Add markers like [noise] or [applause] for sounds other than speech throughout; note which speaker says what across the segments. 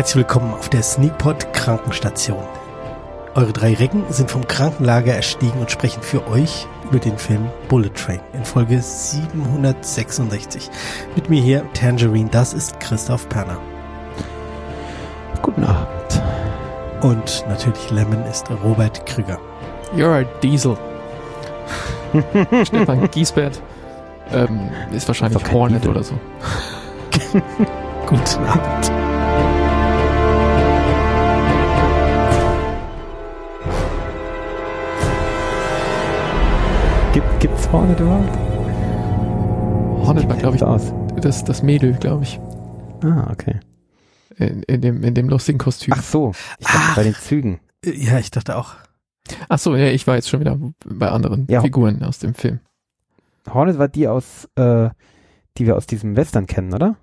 Speaker 1: Herzlich willkommen auf der Sneakpot Krankenstation. Eure drei Recken sind vom Krankenlager erstiegen und sprechen für euch über den Film Bullet Train in Folge 766. Mit mir hier Tangerine, das ist Christoph Perner.
Speaker 2: Guten Abend.
Speaker 1: Und natürlich Lemon ist Robert Krüger.
Speaker 3: You're a Diesel. [laughs] Stefan Giesbert ähm, ist wahrscheinlich Hornet
Speaker 2: Diesel.
Speaker 3: oder so. [laughs]
Speaker 1: Guten Abend.
Speaker 2: Hornet überhaupt?
Speaker 3: Hornet war, glaube ich,
Speaker 2: aus.
Speaker 3: das, das Mädel, glaube ich.
Speaker 2: Ah, okay.
Speaker 3: In, in, dem, in dem lustigen Kostüm.
Speaker 2: Ach so, ich dachte
Speaker 1: Ach.
Speaker 2: bei den Zügen.
Speaker 1: Ja, ich dachte auch.
Speaker 3: Ach so, ja, ich war jetzt schon wieder bei anderen
Speaker 2: Ja.
Speaker 3: Figuren aus dem Film.
Speaker 2: Hornet war die aus, äh, die wir aus diesem Western kennen, oder?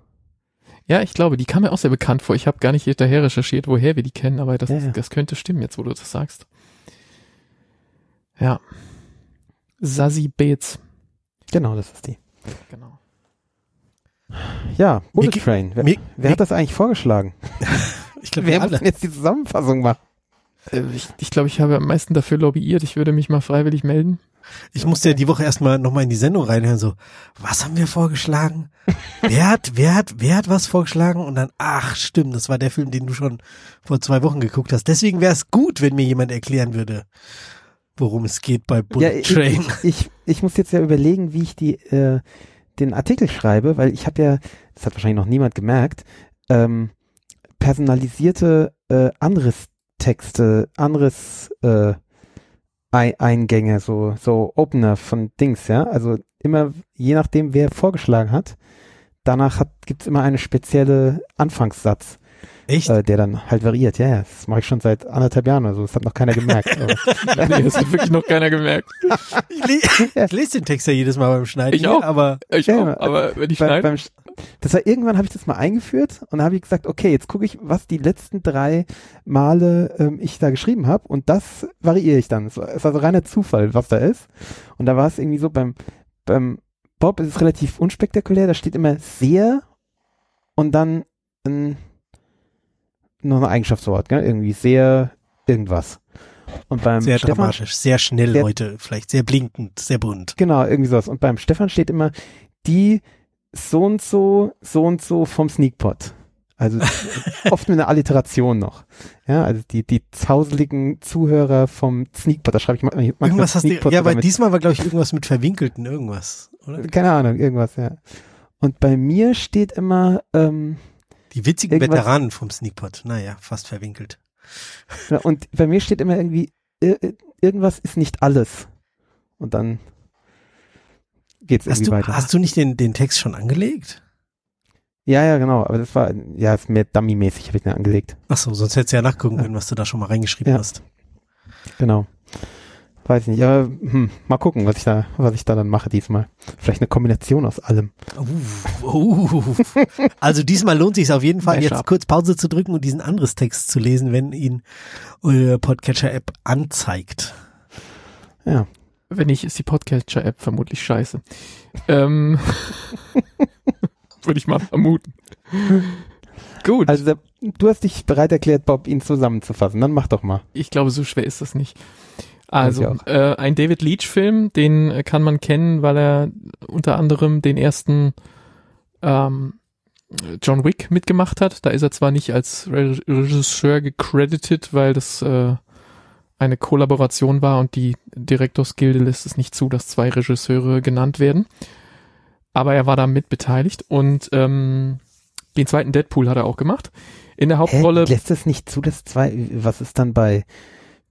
Speaker 3: Ja, ich glaube, die kam mir auch sehr bekannt vor. Ich habe gar nicht hinterher recherchiert, woher wir die kennen, aber das,
Speaker 2: Ja, ja.
Speaker 3: das könnte stimmen, jetzt wo du das sagst. Ja. Sassy Bates.
Speaker 2: Genau, das ist die.
Speaker 3: Genau.
Speaker 2: Ja, Bullet
Speaker 1: ge-
Speaker 2: Train. Wer,
Speaker 1: mir-
Speaker 2: wer hat das eigentlich vorgeschlagen? [laughs]
Speaker 1: Ich glaube,
Speaker 2: Wer muss denn jetzt die Zusammenfassung machen?
Speaker 3: Äh, Ich, ich glaube, ich habe am meisten dafür lobbyiert. Ich würde mich mal freiwillig melden.
Speaker 1: Ich musste ja die Woche erstmal nochmal in die Sendung reinhören, so, was haben wir vorgeschlagen? wer hat, wer hat, wer hat was vorgeschlagen? Und dann, ach stimmt, das war der Film, den du schon vor zwei Wochen geguckt hast. Deswegen wäre es gut, wenn mir jemand erklären würde, worum es geht bei Bullet
Speaker 2: ja, ich,
Speaker 1: Train.
Speaker 2: ich, ich, ich muss jetzt ja überlegen, wie ich die, äh, den Artikel schreibe, weil ich habe ja, das hat wahrscheinlich noch niemand gemerkt, ähm, personalisierte äh, Anrisstexte, Anriss äh, Ei- Eingänge, so, so Opener von Dings, ja. Also immer, je nachdem, wer vorgeschlagen hat, danach hat, gibt's immer eine spezielle Anfangssatz,
Speaker 1: Echt?
Speaker 2: äh, der dann halt variiert. Ja, ja, das mache ich schon seit anderthalb Jahren oder so. Das hat noch keiner gemerkt. [laughs]
Speaker 3: nee, das hat wirklich noch keiner gemerkt.
Speaker 1: Ich, le ich lese den Text ja jedes Mal beim Schneiden.
Speaker 3: Ich auch.
Speaker 1: Aber
Speaker 3: Ich
Speaker 2: Ja,
Speaker 3: auch, aber wenn ich
Speaker 2: bei,
Speaker 3: schneide,
Speaker 2: beim, Sch- das war irgendwann habe ich das mal eingeführt und dann habe ich gesagt, okay, jetzt gucke ich, was die letzten drei Male ähm, ich da geschrieben habe und das variiere ich dann. Es war, es war so reiner Zufall, was da ist. Und da war es irgendwie so beim beim Bob ist es relativ unspektakulär. Da steht immer sehr und dann ein, noch ein Eigenschaftswort, gell? irgendwie sehr irgendwas. Und beim
Speaker 1: sehr
Speaker 2: Stefan,
Speaker 1: dramatisch, sehr schnell
Speaker 2: sehr-
Speaker 1: heute, vielleicht sehr blinkend, sehr bunt.
Speaker 2: Genau, irgendwie sowas. Und beim Stefan steht immer die so und so, so und so vom Sneakpot. Also [laughs] oft mit einer Alliteration noch. Ja, also die, die zauseligen Zuhörer vom Sneakpot, da schreibe ich manchmal manchmal
Speaker 1: Irgendwas hast du, ja, weil diesmal war, glaube ich, irgendwas mit verwinkelten irgendwas, oder?
Speaker 2: keine Ahnung, irgendwas, ja. Und bei mir steht immer, ähm,
Speaker 1: Die witzigen
Speaker 2: Irgendwas-
Speaker 1: Veteranen vom Sneakpot. Naja, fast verwinkelt.
Speaker 2: ja, und bei mir steht immer irgendwie, ir- ir- irgendwas ist nicht alles. Und dann geht's
Speaker 1: Hast
Speaker 2: irgendwie
Speaker 1: du,
Speaker 2: weiter.
Speaker 1: hast du nicht den, den Text schon angelegt?
Speaker 2: ja, ja, genau. Aber das war, ja, ist mehr Dummy-mäßig, habe ich den angelegt.
Speaker 1: Ach so, sonst hättest du ja nachgucken
Speaker 2: Ja.
Speaker 1: können, was du da schon mal reingeschrieben
Speaker 2: Ja.
Speaker 1: hast.
Speaker 2: Genau. Weiß nicht, aber hm, mal gucken, was ich da, was ich da dann mache diesmal. Vielleicht eine Kombination aus allem.
Speaker 1: Uh, uh. Also diesmal lohnt sich auf jeden Fall, jetzt kurz Pause zu drücken und diesen anderes Text zu lesen, wenn ihn eure Podcatcher-App anzeigt.
Speaker 2: Ja.
Speaker 3: wenn nicht, ist die Podcatcher-App vermutlich scheiße. Ähm, [laughs] Würde ich mal vermuten. Gut,
Speaker 2: Also der, du hast dich bereit erklärt, Bob, ihn zusammenzufassen. Dann mach doch mal.
Speaker 3: ich glaube, so schwer ist das nicht. Also, äh, ein David Leach-Film, den äh, kann man kennen, weil er unter anderem den ersten ähm, John Wick mitgemacht hat. Da ist er zwar nicht als Re Regisseur gecredited, weil das äh, eine Kollaboration war und die Direktorsgilde lässt es nicht zu, dass zwei Regisseure genannt werden. Aber er war da mit beteiligt und ähm, den zweiten Deadpool hat er auch gemacht. In der Hauptrolle
Speaker 2: Hä? Lässt es nicht zu, dass zwei, was ist dann bei,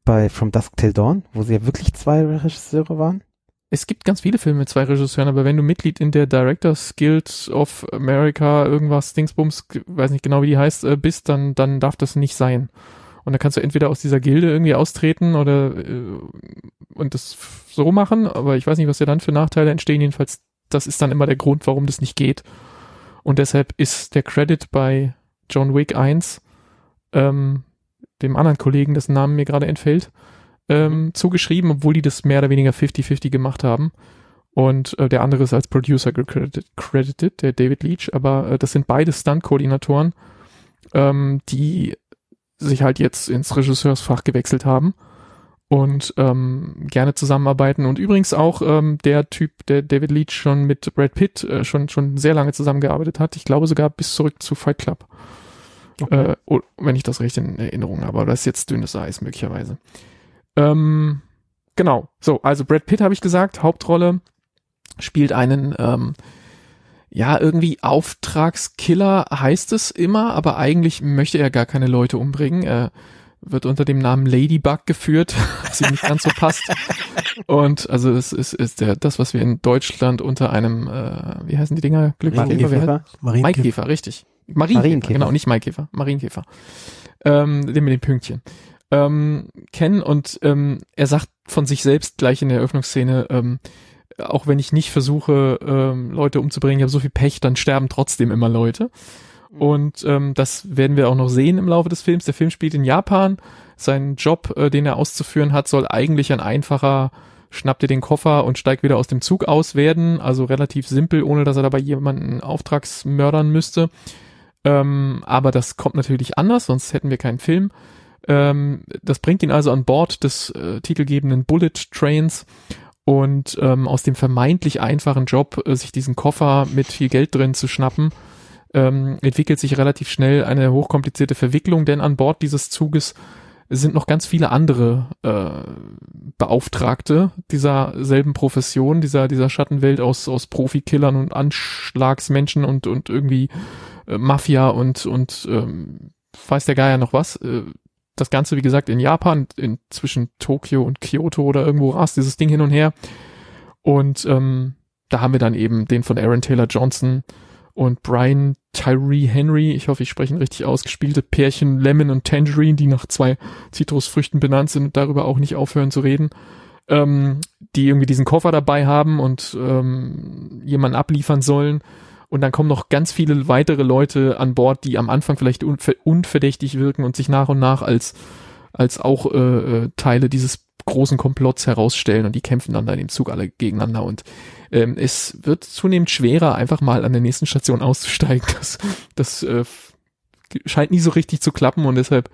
Speaker 2: bei From Dusk Till Dawn, wo sie ja wirklich zwei Regisseure waren?
Speaker 3: Es gibt ganz viele Filme mit zwei Regisseuren, aber wenn du Mitglied in der Directors Guild of America irgendwas Dingsbums, weiß nicht genau wie die heißt, äh, bist, dann dann darf das nicht sein. Und dann kannst du entweder aus dieser Gilde irgendwie austreten oder äh, und das so machen, aber ich weiß nicht, was dir dann für Nachteile entstehen. Jedenfalls, das ist dann immer der Grund, warum das nicht geht. Und deshalb ist der Credit bei John Wick 1 ähm, dem anderen Kollegen, dessen Namen mir gerade entfällt, ähm, zugeschrieben, obwohl die das mehr oder weniger 50-50 gemacht haben. Und äh, der andere ist als Producer gecredited, credited, der David Leach, aber äh, das sind beide Stunt-Koordinatoren. ähm, die sich halt jetzt ins Regisseursfach gewechselt haben und ähm, gerne zusammenarbeiten. Und übrigens auch ähm, der Typ, der David Leach schon mit Brad Pitt äh, schon, schon sehr lange zusammengearbeitet hat. Ich glaube sogar bis zurück zu Fight Club.
Speaker 2: Okay.
Speaker 3: Äh, oh, wenn ich das recht in Erinnerung habe, aber das ist jetzt dünnes Eis möglicherweise. Ähm, genau, so, also Brad Pitt habe ich gesagt, Hauptrolle spielt einen, ähm, ja, irgendwie Auftragskiller heißt es immer, aber eigentlich möchte er gar keine Leute umbringen. Er wird unter dem Namen Ladybug geführt, [laughs] was ihm nicht ganz so passt. Und also es ist, ist der, das, was wir in Deutschland unter einem, äh, wie heißen die Dinger? Heißt-
Speaker 2: Marienkäfer.
Speaker 1: Marienkäfer.
Speaker 3: Maikäfer, richtig. Marienkäfer,
Speaker 2: Marienkäfer.
Speaker 3: genau, nicht Maikäfer, Marienkäfer. Ähm, den mit den Pünktchen. Ähm, kennen und ähm, er sagt von sich selbst gleich in der Eröffnungsszene, ähm, auch wenn ich nicht versuche, ähm, Leute umzubringen, ich habe so viel Pech, dann sterben trotzdem immer Leute. Und ähm, das werden wir auch noch sehen im Laufe des Films. Der Film spielt in Japan. Sein Job, äh, den er auszuführen hat, soll eigentlich ein einfacher schnapp dir den Koffer und steig wieder aus dem Zug aus werden. Also relativ simpel, ohne dass er dabei jemanden auftragsmördern müsste. Ähm, aber das kommt natürlich anders, sonst hätten wir keinen Film. Ähm, das bringt ihn also an Bord des äh, titelgebenden Bullet Trains und ähm, aus dem vermeintlich einfachen Job, äh, sich diesen Koffer mit viel Geld drin zu schnappen, ähm, entwickelt sich relativ schnell eine hochkomplizierte Verwicklung, denn an Bord dieses Zuges sind noch ganz viele andere äh, Beauftragte dieser selben Profession, dieser, dieser Schattenwelt aus, aus Profikillern und Anschlagsmenschen und, und irgendwie äh, Mafia und, und ähm, weiß der Geier noch was. Äh, das Ganze, wie gesagt, in Japan, in, zwischen Tokio und Kyoto oder irgendwo rast dieses Ding hin und her. Und ähm, da haben wir dann eben den von Aaron Taylor Johnson und Brian Tyree Henry, ich hoffe, ich spreche ihn richtig aus, gespielte Pärchen Lemon und Tangerine, die nach zwei Zitrusfrüchten benannt sind und darüber auch nicht aufhören zu reden, ähm, die irgendwie diesen Koffer dabei haben und ähm, jemanden abliefern sollen. Und dann kommen noch ganz viele weitere Leute an Bord, die am Anfang vielleicht unver unverdächtig wirken und sich nach und nach als, als auch äh, äh, Teile dieses großen Komplotts herausstellen und die kämpfen dann da in dem Zug alle gegeneinander und ähm, es wird zunehmend schwerer, einfach mal an der nächsten Station auszusteigen. [laughs] Das, das äh, scheint nie so richtig zu klappen und deshalb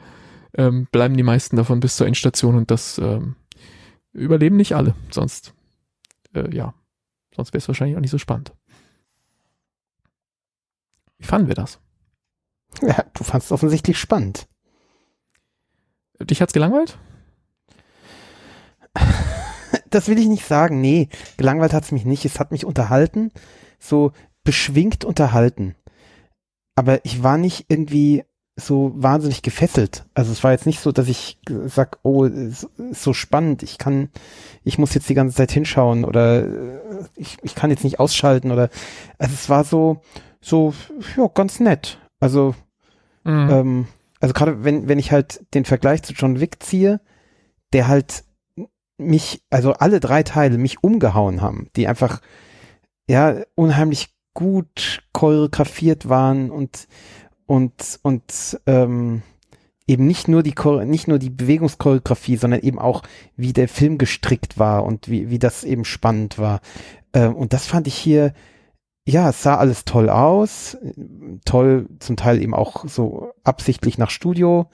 Speaker 3: ähm, bleiben die meisten davon bis zur Endstation und das ähm, überleben nicht alle. Sonst, äh, ja, sonst wäre es wahrscheinlich auch nicht so spannend. Wie fanden wir das?
Speaker 2: Ja, du fandst es offensichtlich spannend.
Speaker 3: Dich hat's gelangweilt?
Speaker 2: Das will ich nicht sagen. Nee, gelangweilt hat's mich nicht. Es hat mich unterhalten. So beschwingt unterhalten. Aber ich war nicht irgendwie so wahnsinnig gefesselt. Also es war jetzt nicht so, dass ich sag, oh, es ist so spannend, ich kann, ich muss jetzt die ganze Zeit hinschauen oder äh, ich, ich kann jetzt nicht ausschalten oder also es war so, so, ja, ganz nett. Also,
Speaker 3: Mhm.
Speaker 2: ähm, also gerade wenn, wenn ich halt den Vergleich zu John Wick ziehe, der halt mich, also alle drei Teile mich umgehauen haben, die einfach, ja, unheimlich gut choreografiert waren und und und ähm, eben nicht nur die nicht nur die Bewegungschoreografie, sondern eben auch wie der Film gestrickt war und wie wie das eben spannend war. Ähm, und das fand ich hier ja, es sah alles toll aus, toll, zum Teil eben auch so absichtlich nach Studio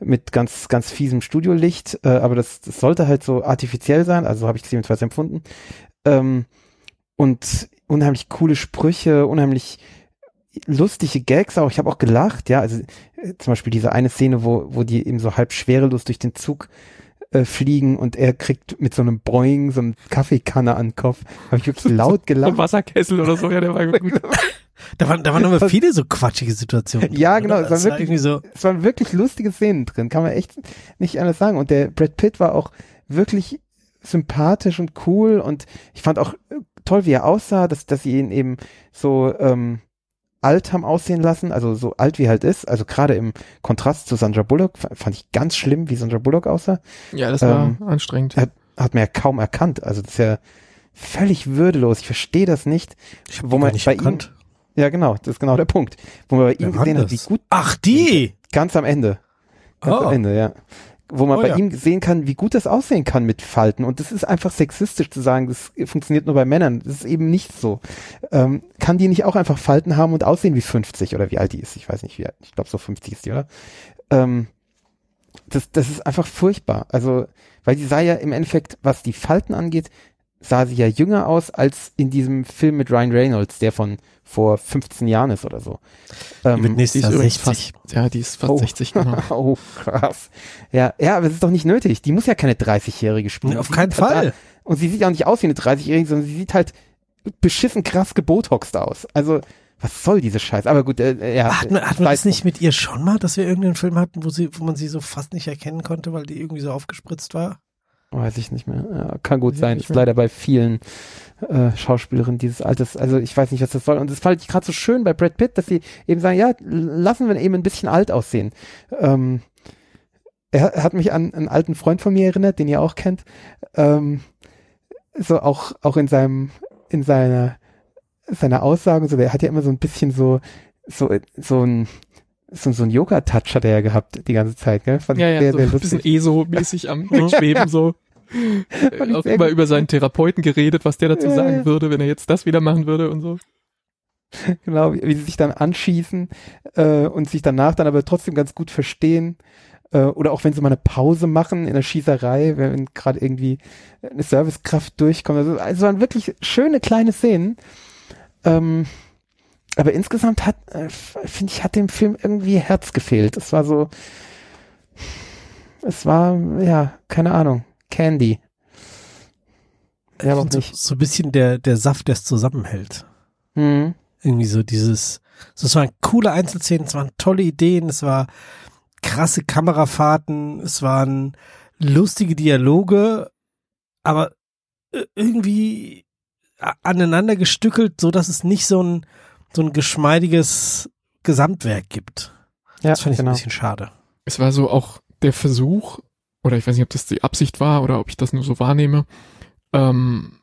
Speaker 2: mit ganz, ganz fiesem Studiolicht, äh, aber das, das sollte halt so artifiziell sein, also habe ich es jedenfalls empfunden. Ähm, und unheimlich coole Sprüche, unheimlich lustige Gags auch. Ich habe auch gelacht, ja, also äh, zum Beispiel diese eine Szene, wo, wo die eben so halb schwerelos durch den Zug äh, fliegen und er kriegt mit so einem Boing so eine Kaffeekanne an den Kopf. Habe ich wirklich laut [laughs]
Speaker 3: Ein
Speaker 2: gelacht.
Speaker 3: Wasserkessel oder so, ja, der war gut. [laughs]
Speaker 1: Da waren, da waren noch mal viele so quatschige Situationen.
Speaker 2: Ja,
Speaker 1: drin,
Speaker 2: genau,
Speaker 1: oder?
Speaker 2: es war
Speaker 1: Das war
Speaker 2: wirklich-
Speaker 1: so,
Speaker 2: es waren wirklich lustige Szenen drin, kann man echt nicht anders sagen. Und der Brad Pitt war auch wirklich sympathisch und cool und ich fand auch äh, toll, wie er aussah, dass, dass sie ihn eben so ähm, alt haben aussehen lassen, also so alt wie er halt ist, also gerade im Kontrast zu Sandra Bullock, fand ich ganz schlimm, wie Sandra Bullock aussah,
Speaker 3: Ja, das war
Speaker 2: Ähm,
Speaker 3: anstrengend.
Speaker 2: hat, hat man ja kaum erkannt, also das ist ja völlig würdelos, ich verstehe das nicht,
Speaker 1: ich
Speaker 2: wo man
Speaker 1: gar nicht
Speaker 2: bei
Speaker 1: erkannt.
Speaker 2: ja genau, das ist genau der Punkt, wo man bei ihm
Speaker 1: Wer
Speaker 2: gesehen hat, wie gut
Speaker 1: Ach, die!
Speaker 2: Ganz am Ende. Ganz
Speaker 1: Oh.
Speaker 2: am Ende, ja. Wo man
Speaker 1: Oh
Speaker 2: bei
Speaker 1: ja.
Speaker 2: ihm sehen kann, wie gut das aussehen kann mit Falten. Und das ist einfach sexistisch zu sagen, das funktioniert nur bei Männern. Das ist eben nicht so. Ähm, kann die nicht auch einfach Falten haben und aussehen wie 50 oder wie alt die ist? Ich weiß nicht, wie alt. Ich glaube, so 50 ist die, oder? Ähm, das, das ist einfach furchtbar. Also, weil die sah ja im Endeffekt, was die Falten angeht, sah sie ja jünger aus als in diesem Film mit Ryan Reynolds, der von vor 15 Jahren ist oder so. Ähm,
Speaker 1: wird nächstes Jahr
Speaker 3: übrigens
Speaker 1: 60.
Speaker 3: fast, ja, die ist fast
Speaker 2: Oh.
Speaker 3: 60, genau. [laughs]
Speaker 2: oh, krass. Ja, ja, aber es ist doch nicht nötig. Die muss ja keine 30-Jährige spielen.
Speaker 1: Nee, auf keinen Fall.
Speaker 2: Da, und sie sieht auch nicht aus wie eine 30-Jährige, sondern sie sieht halt beschissen krass gebotoxt aus. Also, was soll diese Scheiße? Aber gut, äh, ja.
Speaker 1: Hat man, hat
Speaker 2: äh,
Speaker 1: man
Speaker 2: weiß
Speaker 1: das nicht mit ihr schon mal, dass wir irgendeinen Film hatten, wo sie, wo man sie so fast nicht erkennen konnte, weil die irgendwie so aufgespritzt war?
Speaker 2: Weiß ich nicht mehr. Kann gut sein. Ist
Speaker 3: mehr.
Speaker 2: leider bei vielen äh, Schauspielerinnen dieses Alters. Also ich weiß nicht, was das soll. Und das fand ich gerade so schön bei Brad Pitt, dass sie eben sagen, ja, lassen wir ihn eben ein bisschen alt aussehen. Ähm, er, er hat mich an einen alten Freund von mir erinnert, den ihr auch kennt. Ähm, so auch auch in seinem in seiner seiner Aussagen so, der hat ja immer so ein bisschen so so so ein so, so ein Yoga-Touch hat er ja gehabt die ganze Zeit, gell? Fand
Speaker 3: Ja, ja,
Speaker 2: sehr,
Speaker 3: so
Speaker 2: sehr
Speaker 3: ein bisschen ESO-mäßig am [laughs] Wegschweben, so.
Speaker 2: Ich
Speaker 3: Auch immer
Speaker 2: gut.
Speaker 3: über seinen Therapeuten geredet, was der dazu
Speaker 2: Ja,
Speaker 3: sagen
Speaker 2: ja.
Speaker 3: würde, wenn er jetzt das wieder machen würde und so. [laughs]
Speaker 2: Genau, wie, wie sie sich dann anschießen äh, und sich danach dann aber trotzdem ganz gut verstehen. Äh, oder auch wenn sie mal eine Pause machen in der Schießerei, wenn gerade irgendwie eine Servicekraft durchkommt. Also, also waren wirklich schöne kleine Szenen. Ähm, aber insgesamt hat, äh, finde ich, hat dem Film irgendwie Herz gefehlt. Es war so, es war, ja, keine Ahnung, Candy. Ja, aber
Speaker 1: so,
Speaker 2: nicht.
Speaker 1: so ein bisschen der, der Saft, der es zusammenhält.
Speaker 2: Hm.
Speaker 1: Irgendwie so dieses, es waren coole Einzelszenen, es waren tolle Ideen, es war krasse Kamerafahrten, es waren lustige Dialoge, aber äh, irgendwie aneinander gestückelt, so dass es nicht so ein, so ein geschmeidiges Gesamtwerk gibt.
Speaker 2: Ja,
Speaker 1: Das fand ich
Speaker 2: genau.
Speaker 1: ein bisschen schade.
Speaker 3: Es war so auch der Versuch, oder ich weiß nicht, ob das die Absicht war oder ob ich das nur so wahrnehme, ähm,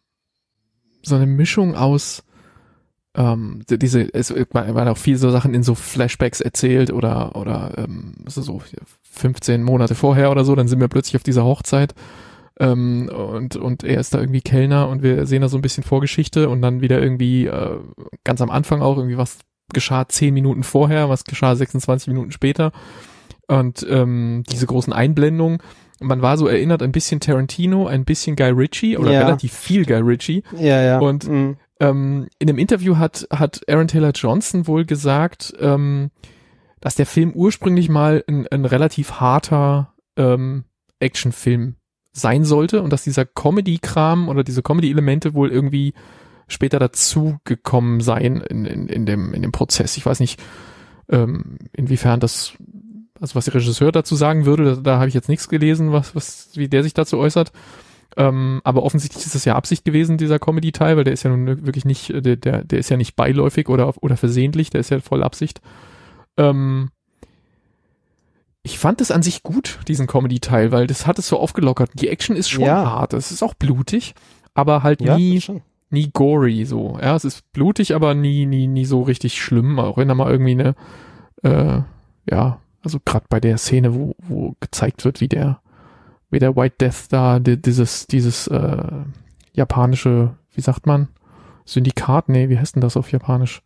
Speaker 3: so eine Mischung aus ähm, die- diese, es war- waren auch viele so Sachen in so Flashbacks erzählt oder oder ähm, also so 15 Monate vorher oder so, dann sind wir plötzlich auf dieser Hochzeit ähm, und und er ist da irgendwie Kellner und wir sehen da so ein bisschen Vorgeschichte und dann wieder irgendwie äh, ganz am Anfang auch irgendwie was geschah 10 Minuten vorher, was geschah 26 Minuten später und ähm, diese großen Einblendungen. Man war so erinnert ein bisschen Tarantino, ein bisschen Guy Ritchie oder
Speaker 2: Ja.
Speaker 3: relativ viel Guy Ritchie.
Speaker 2: Ja, ja.
Speaker 3: Und-
Speaker 2: mm.
Speaker 3: Ähm, in einem Interview hat, hat Aaron Taylor Johnson wohl gesagt, ähm, dass der Film ursprünglich mal ein, ein relativ harter ähm, Actionfilm sein sollte und dass dieser Comedy-Kram oder diese Comedy-Elemente wohl irgendwie später dazu gekommen seien in, in, in, dem, in dem Prozess. Ich weiß nicht, ähm, inwiefern das, also was der Regisseur dazu sagen würde, da, da habe ich jetzt nichts gelesen, was, was, wie der sich dazu äußert. Ähm, aber offensichtlich ist das ja Absicht gewesen, dieser Comedy-Teil, weil der ist ja nun wirklich nicht, äh, der, der, der ist ja nicht beiläufig oder, oder versehentlich, der ist ja voll Absicht. Ähm, ich fand es an sich gut, diesen Comedy-Teil, weil das hat es so aufgelockert. Die Action ist schon
Speaker 2: Ja.
Speaker 3: hart, es ist auch blutig, aber halt
Speaker 2: ja,
Speaker 3: nie, nie gory so. Ja, es ist blutig, aber nie, nie, nie so richtig schlimm. Auch wenn da mal irgendwie eine, äh, ja, also gerade bei der Szene, wo, wo gezeigt wird, wie der, wie der White Death da die, dieses, dieses äh, japanische, wie sagt man, Syndikat, nee, wie heißt denn das auf Japanisch?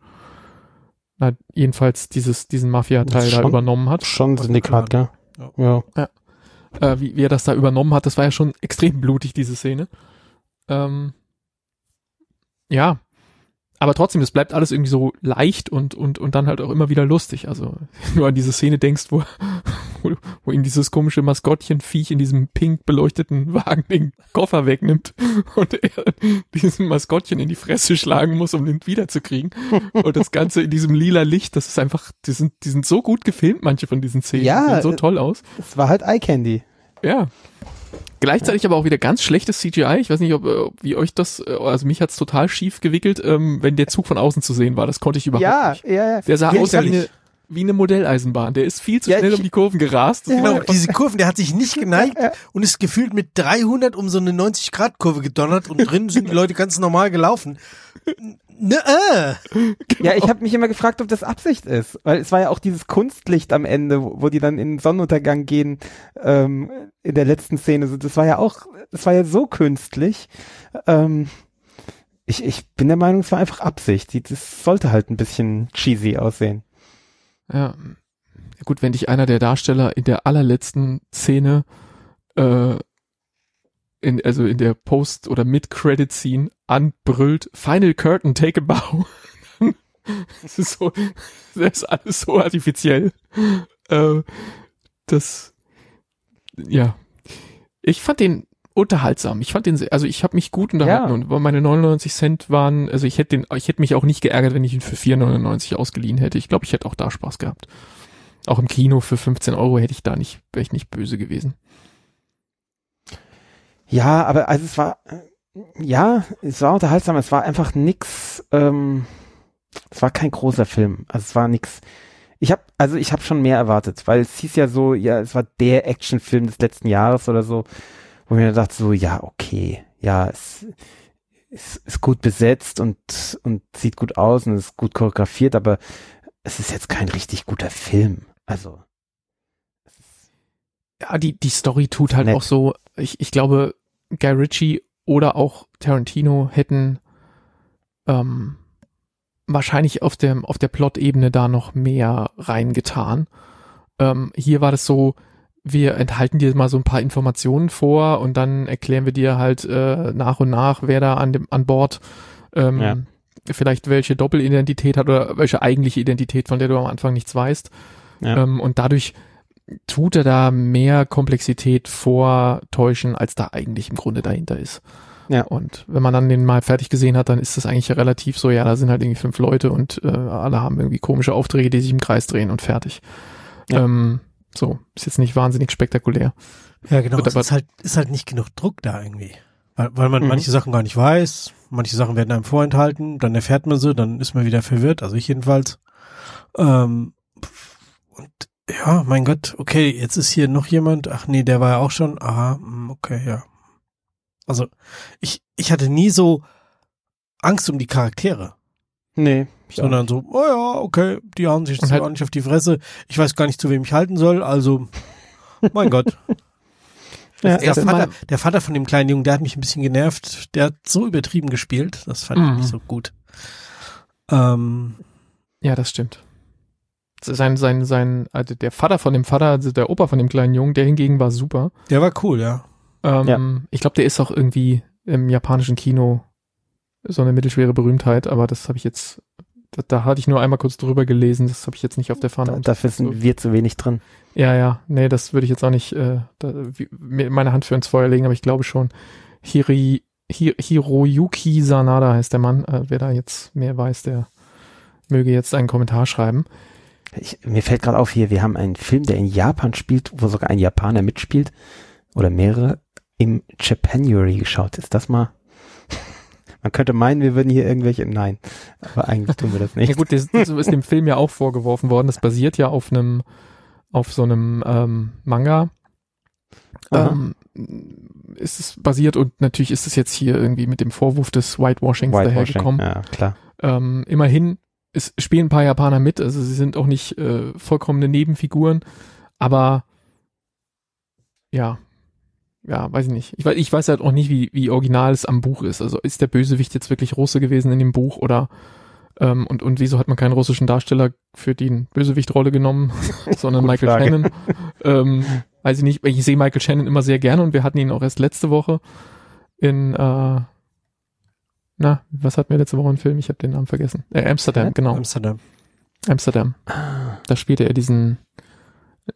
Speaker 3: Na, jedenfalls dieses, diesen Mafia-Teil da übernommen hat.
Speaker 2: Schon Syndikat, gell? Ja.
Speaker 3: äh, wie, wie er das da übernommen hat, das war ja schon extrem blutig, diese Szene. Ähm, ja, aber trotzdem, es bleibt alles irgendwie so leicht und, und, und dann halt auch immer wieder lustig. Also, [laughs] wenn du an diese Szene denkst, wo, wo, wo ihm dieses komische Maskottchenviech in diesem pink beleuchteten Wagen den Koffer wegnimmt und er diesem Maskottchen in die Fresse schlagen muss, um den wiederzukriegen. Und das Ganze in diesem lila Licht, das ist einfach, die sind, die sind so gut gefilmt, manche von diesen Szenen.
Speaker 2: Ja,
Speaker 3: die sehen so
Speaker 2: äh,
Speaker 3: toll aus.
Speaker 2: Es war halt Eye Candy.
Speaker 3: Ja. Gleichzeitig aber auch wieder ganz schlechtes CGI. Ich weiß nicht, ob wie euch das, äh, also mich hat's total schief gewickelt, ähm, wenn der Zug von außen zu sehen war. Das konnte ich überhaupt
Speaker 2: Ja,
Speaker 3: nicht.
Speaker 2: ja, ja.
Speaker 3: Der sah
Speaker 2: Ja,
Speaker 3: aus wie eine, wie eine Modelleisenbahn. Der ist viel zu
Speaker 2: Ja,
Speaker 3: schnell
Speaker 2: ich-
Speaker 3: um die Kurven gerast.
Speaker 2: Ja.
Speaker 1: Genau, diese Kurven, der hat sich nicht geneigt
Speaker 2: Ja.
Speaker 1: und ist gefühlt mit 300 um so eine 90-Grad-Kurve gedonnert und drin sind die Leute ganz normal gelaufen. Ne, äh.
Speaker 2: Ja, ich habe mich immer gefragt, ob das Absicht ist, weil es war ja auch dieses Kunstlicht am Ende, wo, wo die dann in den Sonnenuntergang gehen ähm, in der letzten Szene. So, Das war ja auch, das war ja so künstlich. Ähm, ich, ich bin der Meinung, es war einfach Absicht. Das sollte halt ein bisschen cheesy aussehen.
Speaker 3: Ja. Gut, wenn dich einer der Darsteller in der allerletzten Szene, äh, in, also in der Post- oder Mid-Credit-Scene anbrüllt, Final Curtain, take a bow. [laughs] das ist so, das ist alles so artifiziell. Äh, das, ja. Ich fand den unterhaltsam. Ich fand den, sehr- also ich habe mich gut unterhalten
Speaker 2: Ja.
Speaker 3: und meine 99 Cent waren, also ich hätte den, ich hätte mich auch nicht geärgert, wenn ich ihn für 4,99 ausgeliehen hätte. Ich glaube, ich hätte auch da Spaß gehabt. Auch im Kino für 15 Euro hätte ich da nicht, wäre ich nicht böse gewesen.
Speaker 2: Ja, aber also es war, ja, es war unterhaltsam. Es war einfach nix. Ähm, es war kein großer Film. Also es war nix. Ich habe, also ich habe schon mehr erwartet, weil es hieß ja so, ja, es war der Actionfilm des letzten Jahres oder so, wo ich mir dachte so, ja, okay, ja, es es ist gut besetzt und und sieht gut aus und ist gut choreografiert, aber es ist jetzt kein richtig guter Film. Also
Speaker 3: Ja, die, die Story tut halt
Speaker 2: Nett.
Speaker 3: auch so, ich, ich glaube, Guy Ritchie oder auch Tarantino hätten ähm, wahrscheinlich auf der, auf der Plot-Ebene da noch mehr reingetan. Ähm, hier war das so, wir enthalten dir mal so ein paar Informationen vor und dann erklären wir dir halt äh, nach und nach, wer da an dem an Bord ähm,
Speaker 2: Ja.
Speaker 3: vielleicht welche Doppelidentität hat oder welche eigentliche Identität, von der du am Anfang nichts weißt.
Speaker 2: Ja.
Speaker 3: Ähm, und dadurch tut er da mehr Komplexität vortäuschen, als da eigentlich im Grunde dahinter ist.
Speaker 2: Ja.
Speaker 3: Und wenn man dann den mal fertig gesehen hat, dann ist das eigentlich relativ so, ja, da sind halt irgendwie fünf Leute und äh, alle haben irgendwie komische Aufträge, die sich im Kreis drehen und fertig.
Speaker 2: Ja.
Speaker 3: Ähm, so, ist jetzt nicht wahnsinnig spektakulär.
Speaker 1: Ja, genau. Es
Speaker 3: aber-
Speaker 1: ist halt, ist halt nicht genug Druck da irgendwie. Weil, weil man
Speaker 2: Mhm.
Speaker 1: manche Sachen gar nicht weiß, manche Sachen werden einem vorenthalten, dann erfährt man sie, dann ist man wieder verwirrt, also ich jedenfalls. Ähm, und ja, mein Gott, okay, jetzt ist hier noch jemand, ach nee, der war ja auch schon, aha, hm, okay, ja. Also, ich, ich hatte nie so Angst um die Charaktere,
Speaker 2: nee, ich
Speaker 1: sondern so, oh ja, okay, die hauen sich so
Speaker 3: halt-
Speaker 1: auch nicht auf die Fresse, ich weiß gar nicht, zu wem ich halten soll, also, mein Gott. [laughs]
Speaker 2: Ja,
Speaker 1: Der Vater, der Vater von dem kleinen Jungen, der hat mich ein bisschen genervt. Der hat so übertrieben gespielt. Das fand ich
Speaker 3: Mhm.
Speaker 1: nicht so gut. Ähm,
Speaker 3: Ja, das stimmt. Sein, sein, sein, also der Vater von dem Vater, also der Opa von dem kleinen Jungen, der hingegen war super.
Speaker 1: der war cool, ja.
Speaker 3: Ähm,
Speaker 2: Ja.
Speaker 3: Ich glaube, der ist auch irgendwie im japanischen Kino so eine mittelschwere Berühmtheit, aber das habe ich jetzt, da, da hatte ich nur einmal kurz drüber gelesen, das habe ich jetzt nicht auf der Fahne.
Speaker 2: Da, dafür sind wir zu wenig drin.
Speaker 3: Ja, ja, nee, das würde ich jetzt auch nicht äh, da, wie, meine Hand für ins Feuer legen, aber ich glaube schon. Hiri, Hi, Hiroyuki Sanada heißt der Mann. Äh, wer da jetzt mehr weiß, der möge jetzt einen Kommentar schreiben.
Speaker 2: Ich, mir fällt gerade auf hier, wir haben einen Film, der in Japan spielt, wo sogar ein Japaner mitspielt oder mehrere im Japanuary geschaut. Ist das mal? Man könnte meinen, wir würden hier irgendwelche. Nein, aber eigentlich tun wir das nicht. [laughs]
Speaker 3: Ja gut, das, das ist dem Film ja auch vorgeworfen worden. Das basiert ja auf einem, auf so einem ähm, Manga. Ähm, ist es basiert und natürlich ist es jetzt hier irgendwie mit dem Vorwurf des Whitewashings dahergekommen.
Speaker 2: Ja, klar.
Speaker 3: Ähm, immerhin, es spielen ein paar Japaner mit, also sie sind auch nicht äh, vollkommene Nebenfiguren, aber ja, ja, weiß ich nicht. Ich weiß, ich weiß halt auch nicht, wie, wie original es am Buch ist. Also ist der Bösewicht jetzt wirklich Russe gewesen in dem Buch oder ähm, und, und wieso hat man keinen russischen Darsteller für die Bösewichtrolle genommen, [laughs] sondern Michael
Speaker 2: Frage.
Speaker 3: Shannon? ähm, weiß ich nicht, ich sehe Michael Shannon immer sehr gerne und wir hatten ihn auch erst letzte Woche in äh, na, was hatten wir letzte Woche im Film? Ich habe den Namen vergessen. Äh, Amsterdam,
Speaker 2: Hä?
Speaker 3: genau.
Speaker 1: Amsterdam.
Speaker 3: Amsterdam.
Speaker 2: Ah,
Speaker 3: Da spielte er diesen,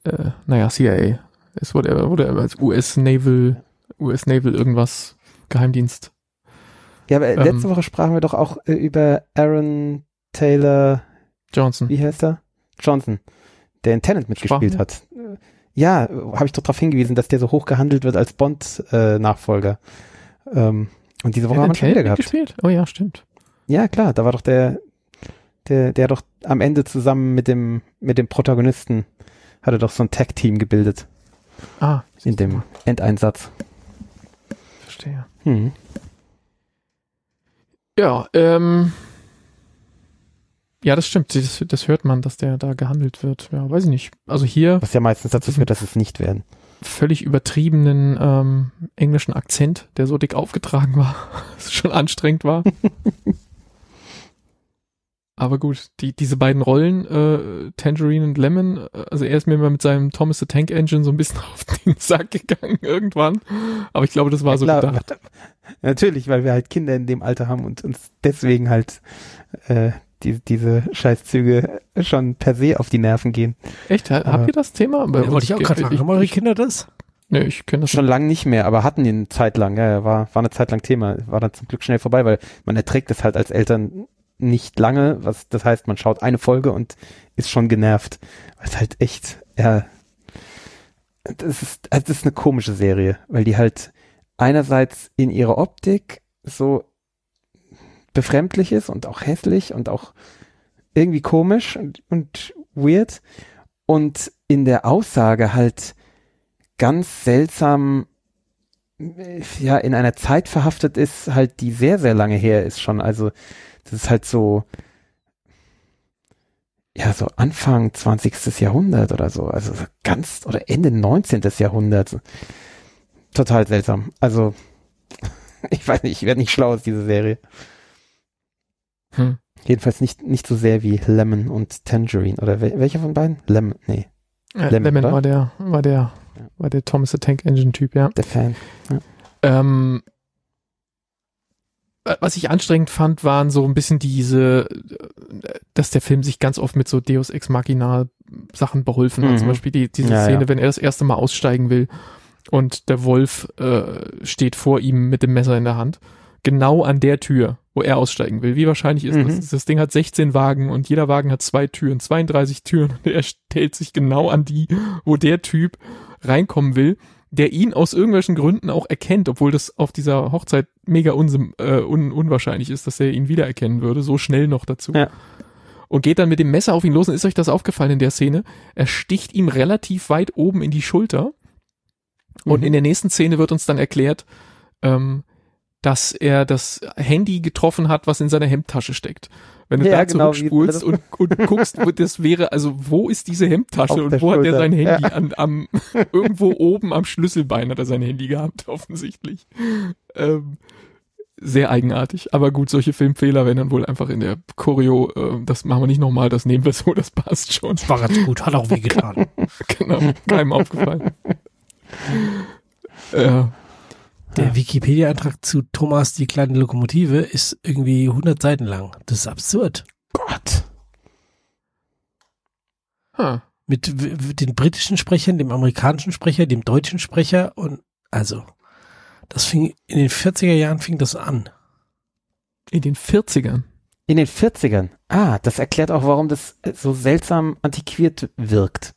Speaker 3: äh, naja, CIA. Es wurde, er wurde als US Naval, US Naval irgendwas, Geheimdienst.
Speaker 2: Ja, aber
Speaker 3: Ähm.
Speaker 2: letzte Woche sprachen wir doch auch äh, über Aaron Taylor,
Speaker 3: Johnson.
Speaker 2: wie heißt er? Johnson, der in Tenet mitgespielt
Speaker 3: Sprachen
Speaker 2: hat. Äh, Ja, habe ich doch darauf hingewiesen, dass der so hoch gehandelt wird als Bond-Nachfolger. ähm, und diese Woche
Speaker 3: Hat
Speaker 2: haben wir schon wieder gehabt.
Speaker 3: mitgespielt? Oh ja, stimmt.
Speaker 2: Ja, klar, da war doch der, der, der doch am Ende zusammen mit dem, mit dem Protagonisten hatte doch so ein Tag-Team gebildet
Speaker 3: Ah,
Speaker 2: in dem Endeinsatz.
Speaker 3: verstehe.
Speaker 2: Hm.
Speaker 3: Ja, ähm, Ja, das stimmt. Das, das hört man, dass der da gehandelt wird. Ja, weiß ich nicht. Also hier
Speaker 2: Was ja meistens dazu führt, dass es nicht werden.
Speaker 3: völlig übertriebenen ähm, englischen Akzent, der so dick aufgetragen war, dass [laughs] es schon anstrengend war. [laughs] Aber gut, die, diese beiden Rollen, äh, Tangerine und Lemon, äh, also er ist mir immer mit seinem Thomas the Tank Engine so ein bisschen [laughs] auf den Sack gegangen irgendwann. Aber ich glaube, das war
Speaker 2: Ja,
Speaker 3: so
Speaker 2: klar,
Speaker 3: gedacht.
Speaker 2: Natürlich, weil wir halt Kinder in dem Alter haben und uns deswegen halt äh, die, diese Scheißzüge schon per se auf die Nerven gehen.
Speaker 3: Echt?
Speaker 2: Aber-
Speaker 3: Habt ihr das Thema? Bei
Speaker 1: Ja, wollte ich auch gerade fragen. Haben eure Kinder das?
Speaker 3: nee, ich kenne das
Speaker 2: Schon lang nicht mehr, aber hatten ihn eine Zeit lang. Ja, ja, war, war eine Zeit lang Thema. War dann zum Glück schnell vorbei, weil man erträgt es halt als Eltern nicht lange. Was das heißt, man schaut eine Folge und ist schon genervt. Es halt echt, ja, das ist, das ist eine komische Serie, weil die halt einerseits in ihrer Optik so befremdlich ist und auch hässlich und auch irgendwie komisch und, und weird und in der Aussage halt ganz seltsam äh, ja in einer Zeit verhaftet ist, halt die sehr, sehr lange her ist schon. Also das ist halt so ja, so Anfang 20. Jahrhundert oder so. Also so ganz oder Ende 19. Jahrhundert. Total seltsam. Also [laughs] ich weiß nicht, ich werde nicht schlau aus dieser Serie.
Speaker 3: Hm.
Speaker 2: Jedenfalls nicht, nicht so sehr wie Lemon und Tangerine. Oder wel welcher von beiden? Lemon, nee,
Speaker 3: Äh,
Speaker 2: Lemon,
Speaker 3: Lemon war der, war der,
Speaker 2: Ja.
Speaker 3: war der Thomas the Tank Engine Typ, ja.
Speaker 2: der Fan.
Speaker 3: Ähm, äh, was ich anstrengend fand, waren so ein bisschen diese, dass der Film sich ganz oft mit so Deus Ex Machina Sachen beholfen hat.
Speaker 2: Mhm.
Speaker 3: Zum Beispiel die, diese
Speaker 2: Ja,
Speaker 3: Szene,
Speaker 2: ja.
Speaker 3: wenn er das erste Mal aussteigen will und der Wolf äh, steht vor ihm mit dem Messer in der Hand. Genau an der Tür, wo er aussteigen will. Wie wahrscheinlich ist
Speaker 2: Mhm.
Speaker 3: das? Das Ding hat 16 Wagen und jeder Wagen hat zwei Türen, 32 Türen und [laughs] er stellt sich genau an die, wo der Typ reinkommen will der ihn aus irgendwelchen Gründen auch erkennt, obwohl das auf dieser Hochzeit mega unsym, äh, un, unwahrscheinlich ist, dass er ihn wiedererkennen würde, so schnell noch dazu.
Speaker 2: Ja.
Speaker 3: Und geht dann mit dem Messer auf ihn los. Und ist euch das aufgefallen in der Szene? Er sticht ihm relativ weit oben in die Schulter. Und
Speaker 2: Mhm.
Speaker 3: in der nächsten Szene wird uns dann erklärt, ähm, dass er das Handy getroffen hat, was in seiner Hemdtasche steckt. Wenn du
Speaker 2: Ja,
Speaker 3: da
Speaker 2: genau,
Speaker 3: zurückspulst und, und guckst, wo das wäre, also wo ist diese Hemdtasche
Speaker 2: Auf
Speaker 3: und wo hat er
Speaker 2: Schulter.
Speaker 3: sein Handy?
Speaker 2: Ja.
Speaker 3: An, am, [laughs] irgendwo oben am Schlüsselbein hat er sein Handy gehabt, offensichtlich. Ähm, sehr eigenartig. Aber gut, solche Filmfehler werden dann wohl einfach in der Choreo, äh, das machen wir nicht nochmal, das nehmen wir so, das passt schon.
Speaker 1: War ganz gut, hat auch weh getan. [laughs]
Speaker 3: genau, keinem aufgefallen. [laughs] Ja.
Speaker 1: Der Wikipedia-Eintrag zu Thomas die kleine Lokomotive ist irgendwie 100 Seiten lang. Das ist absurd.
Speaker 2: Gott.
Speaker 3: Huh.
Speaker 1: Mit den britischen Sprechern, dem amerikanischen Sprecher, dem deutschen Sprecher und also das fing in den 40er Jahren fing das an.
Speaker 3: In den 40ern.
Speaker 2: In den 40ern. Ah, das erklärt auch, warum das äh, so seltsam antiquiert wirkt.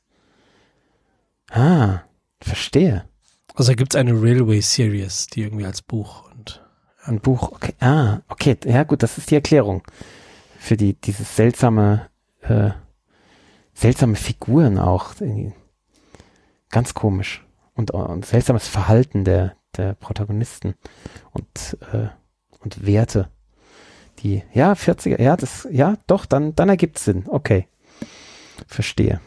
Speaker 2: Ah, verstehe.
Speaker 1: Also da gibt's eine Railway Series, die irgendwie als Buch und
Speaker 2: Ein Buch, okay. Ah, okay. Ja, gut, das ist die Erklärung. Für die, dieses seltsame, äh, seltsame Figuren auch. Ganz komisch. Und, und seltsames Verhalten der, der Protagonisten. Und, äh, und Werte. Die, ja, 40er, ja, das, ja, doch, dann, dann ergibt Sinn. Okay. Verstehe.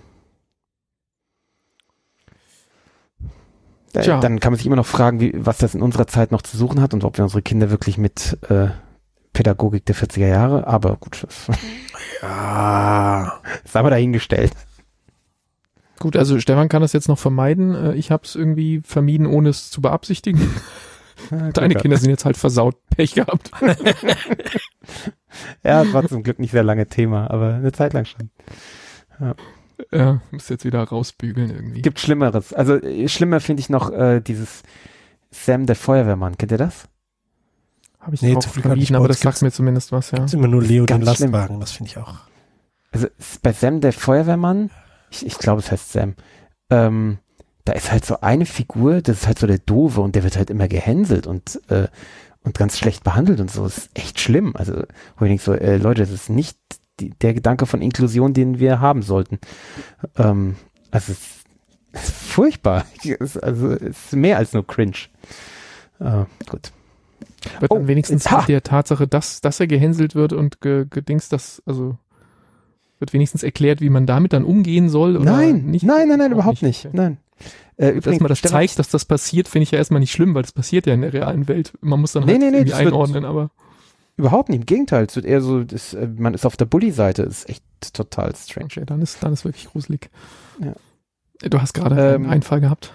Speaker 3: Tja.
Speaker 2: Dann kann man sich immer noch fragen, wie, was das in unserer Zeit noch zu suchen hat und ob wir unsere Kinder wirklich mit äh, Pädagogik der 40er Jahre, aber gut, das
Speaker 1: ja, [laughs]
Speaker 2: sei mal dahingestellt.
Speaker 3: Gut, also Stefan kann das jetzt noch vermeiden. Äh, Ich habe es irgendwie vermieden, ohne es zu beabsichtigen. [laughs] Deine Kinder sind jetzt halt versaut. Pech gehabt. [laughs]
Speaker 2: Ja, es war zum Glück nicht sehr lange Thema, aber eine Zeit lang schon.
Speaker 3: Ja, muss jetzt wieder rausbügeln irgendwie.
Speaker 2: Gibt Schlimmeres. Also äh, schlimmer finde ich noch äh, dieses Sam der Feuerwehrmann. Kennt ihr das?
Speaker 3: Habe ich
Speaker 1: Nee,
Speaker 3: auch vermieden, aber das sagt mir zumindest was, ja.
Speaker 1: ist immer nur Leo den
Speaker 2: Ganz schlimm.
Speaker 1: Lastwagen, das finde ich auch.
Speaker 2: Also bei Sam der Feuerwehrmann, ich, ich glaube, es heißt Sam, ähm, da ist halt so eine Figur, das ist halt so der Doofe und der wird halt immer gehänselt und, äh, und ganz schlecht behandelt und so. Das ist echt schlimm. Also, wo ich denke so, äh, Leute, das ist nicht die, der Gedanke von Inklusion, den wir haben sollten. Ähm, also, es ist, es ist furchtbar. [laughs] Es, ist- also, es ist mehr als nur cringe. Äh, gut.
Speaker 3: Wird
Speaker 2: Oh,
Speaker 3: dann wenigstens mit der Tatsache, dass, dass er gehänselt wird und ge, gedingst, dass, also wird wenigstens erklärt, wie man damit dann umgehen soll. Oder
Speaker 2: Nein,
Speaker 3: nicht?
Speaker 2: nein, nein, nein, überhaupt nicht.
Speaker 3: Okay.
Speaker 2: Nein. Äh,
Speaker 3: Dass man das zeigt, dass das passiert, finde ich ja erstmal nicht schlimm, weil das passiert ja in der realen Welt. Man muss dann
Speaker 2: Nee,
Speaker 3: halt
Speaker 2: nee, nee,
Speaker 3: irgendwie
Speaker 2: das wird-
Speaker 3: einordnen, aber
Speaker 2: Überhaupt nicht. Im Gegenteil. Es wird eher so, das, äh, man ist auf der Bully-Seite. Ist echt total strange.
Speaker 3: okay, dann ist, dann ist wirklich gruselig.
Speaker 2: Ja.
Speaker 3: Du hast gerade
Speaker 2: Ähm,
Speaker 3: einen Einfall gehabt.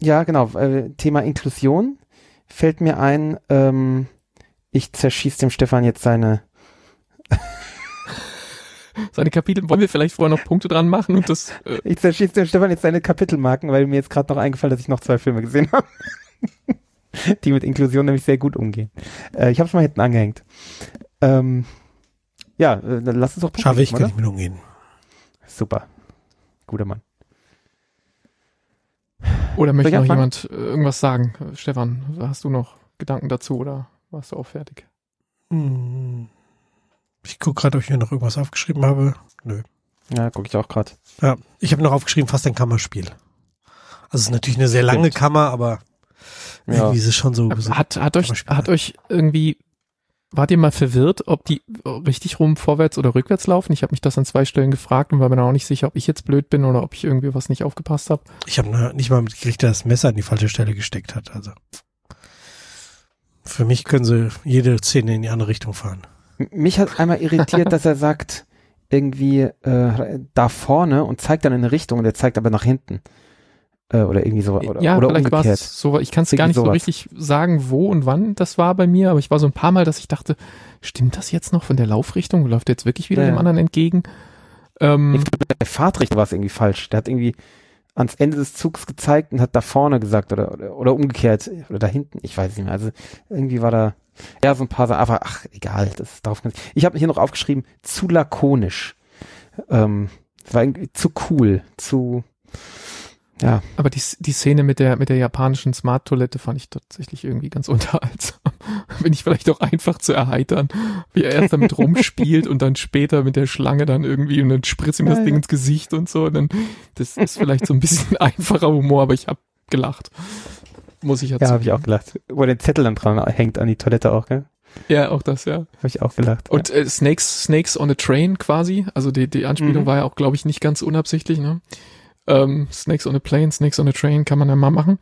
Speaker 2: Ja, genau. Äh, Thema Inklusion fällt mir ein. Ähm, ich zerschieß dem Stefan jetzt seine. [laughs]
Speaker 3: Seine Kapitel, wollen wir vielleicht vorher noch Punkte dran machen und das, äh,
Speaker 2: Ich zerschieß dem Stefan jetzt seine Kapitelmarken, weil mir jetzt gerade noch eingefallen, dass ich noch zwei Filme gesehen habe. [laughs] die mit Inklusion nämlich sehr gut umgehen. Äh, ich habe es mal hinten angehängt. Ähm, ja, äh, dann lass uns doch
Speaker 1: Schaffe ich, kann ich mit umgehen.
Speaker 2: Super. Guter Mann.
Speaker 3: oder möchte noch
Speaker 2: anfangen?
Speaker 3: jemand äh, irgendwas sagen? Äh, Stefan, hast du noch Gedanken dazu oder warst du auch fertig?
Speaker 1: Hm. Ich gucke gerade, ob ich mir noch irgendwas aufgeschrieben habe. Nö.
Speaker 2: Ja, gucke ich auch gerade.
Speaker 1: Ja, ich habe noch aufgeschrieben, fast ein Kammerspiel. Also es ist natürlich eine sehr lange
Speaker 2: Stimmt.
Speaker 1: Kammer, aber
Speaker 2: Ja.
Speaker 1: irgendwie ist es schon so. so
Speaker 3: Hat, hat euch, hat euch irgendwie, wart ihr mal verwirrt, ob die richtig rum vorwärts oder rückwärts laufen? Ich habe mich das an zwei Stellen gefragt und war mir dann auch nicht sicher, ob ich jetzt blöd bin oder ob ich irgendwie was nicht aufgepasst habe.
Speaker 1: Ich habe nicht mal mitgekriegt, dass das Messer an die falsche Stelle gesteckt hat. Also für mich können sie jede Szene in die andere Richtung fahren.
Speaker 2: Mich hat einmal irritiert, dass er sagt, irgendwie äh, da vorne und zeigt dann in eine Richtung und er zeigt aber nach hinten. Äh, oder irgendwie so. Oder,
Speaker 3: ja,
Speaker 2: oder
Speaker 3: vielleicht war
Speaker 2: umgekehrt.
Speaker 3: es so, ich kann es gar nicht so
Speaker 2: sowas.
Speaker 3: richtig sagen, wo und wann das war bei mir, aber ich war so ein paar Mal, dass ich dachte, stimmt das jetzt noch von der Laufrichtung? Läuft jetzt wirklich wieder
Speaker 2: Ja,
Speaker 3: dem anderen entgegen? Ähm,
Speaker 2: Ich glaube, der Fahrtrichter war es irgendwie falsch. Der hat irgendwie ans Ende des Zugs gezeigt und hat da vorne gesagt oder, oder, oder umgekehrt oder da hinten. Ich weiß nicht mehr. Also irgendwie war da ja so ein paar Sachen. Aber ach, egal. Das darauf kann ich. Habe hier noch aufgeschrieben, zu lakonisch. Ähm, war irgendwie zu cool, zu ja.
Speaker 3: Aber die, die Szene mit der, mit der japanischen Smart-Toilette fand ich tatsächlich irgendwie ganz [laughs] unterhaltsam. Bin ich vielleicht auch einfach zu erheitern, wie er erst damit [laughs] rumspielt und dann später mit der Schlange dann irgendwie und dann spritzt ihm das
Speaker 2: Ja,
Speaker 3: Ding
Speaker 2: ja.
Speaker 3: ins Gesicht und so. Und dann, das ist vielleicht so ein bisschen [laughs] einfacher Humor, aber ich habe gelacht. Muss ich jetzt.
Speaker 2: Ja, habe ich auch gelacht. Wo der Zettel dann dran hängt an die Toilette auch, gell?
Speaker 3: Ja, auch das, ja.
Speaker 2: Habe ich auch gelacht.
Speaker 3: Und äh, Snakes, Snakes on a Train quasi. Also die, die Anspielung
Speaker 2: Mhm.
Speaker 3: war ja auch, glaube ich, nicht ganz unabsichtlich. Ne? Ähm, Snakes on a Plane, Snakes on a Train kann man ja mal machen.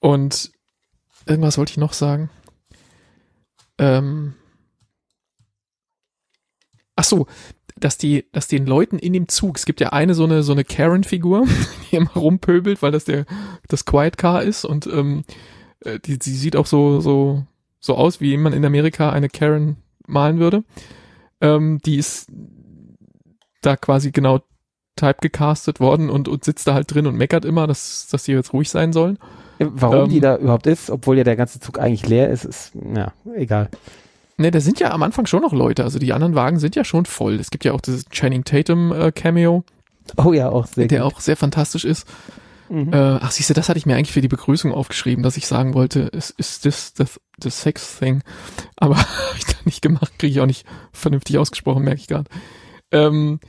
Speaker 3: Und irgendwas wollte ich noch sagen. Ähm, ach so, dass die, dass den Leuten in dem Zug, es gibt ja eine so eine so eine Karen-Figur, [laughs] die immer rumpöbelt, weil das der das Quiet Car ist und ähm, äh, die, die sieht auch so so so aus, wie man in Amerika eine Karen malen würde. Ähm, die ist da quasi genau typegecastet worden und, und sitzt da halt drin und meckert immer, dass, dass die jetzt ruhig sein sollen.
Speaker 2: Warum
Speaker 3: ähm,
Speaker 2: die da überhaupt ist, obwohl ja der ganze Zug eigentlich leer ist, ist, ja, egal.
Speaker 3: Ne, da sind ja am Anfang schon noch Leute, also die anderen Wagen sind ja schon voll. Es gibt ja auch dieses Channing Tatum äh, Cameo,
Speaker 2: Oh ja, auch sehr
Speaker 3: der
Speaker 2: gut.
Speaker 3: auch sehr fantastisch ist.
Speaker 2: Mhm.
Speaker 3: Äh, ach, siehste, das hatte ich mir eigentlich für die Begrüßung aufgeschrieben, dass ich sagen wollte, ist, ist das the, the sex thing? Aber [laughs] habe ich dann nicht gemacht, kriege ich auch nicht vernünftig ausgesprochen, merke ich gerade. Ähm,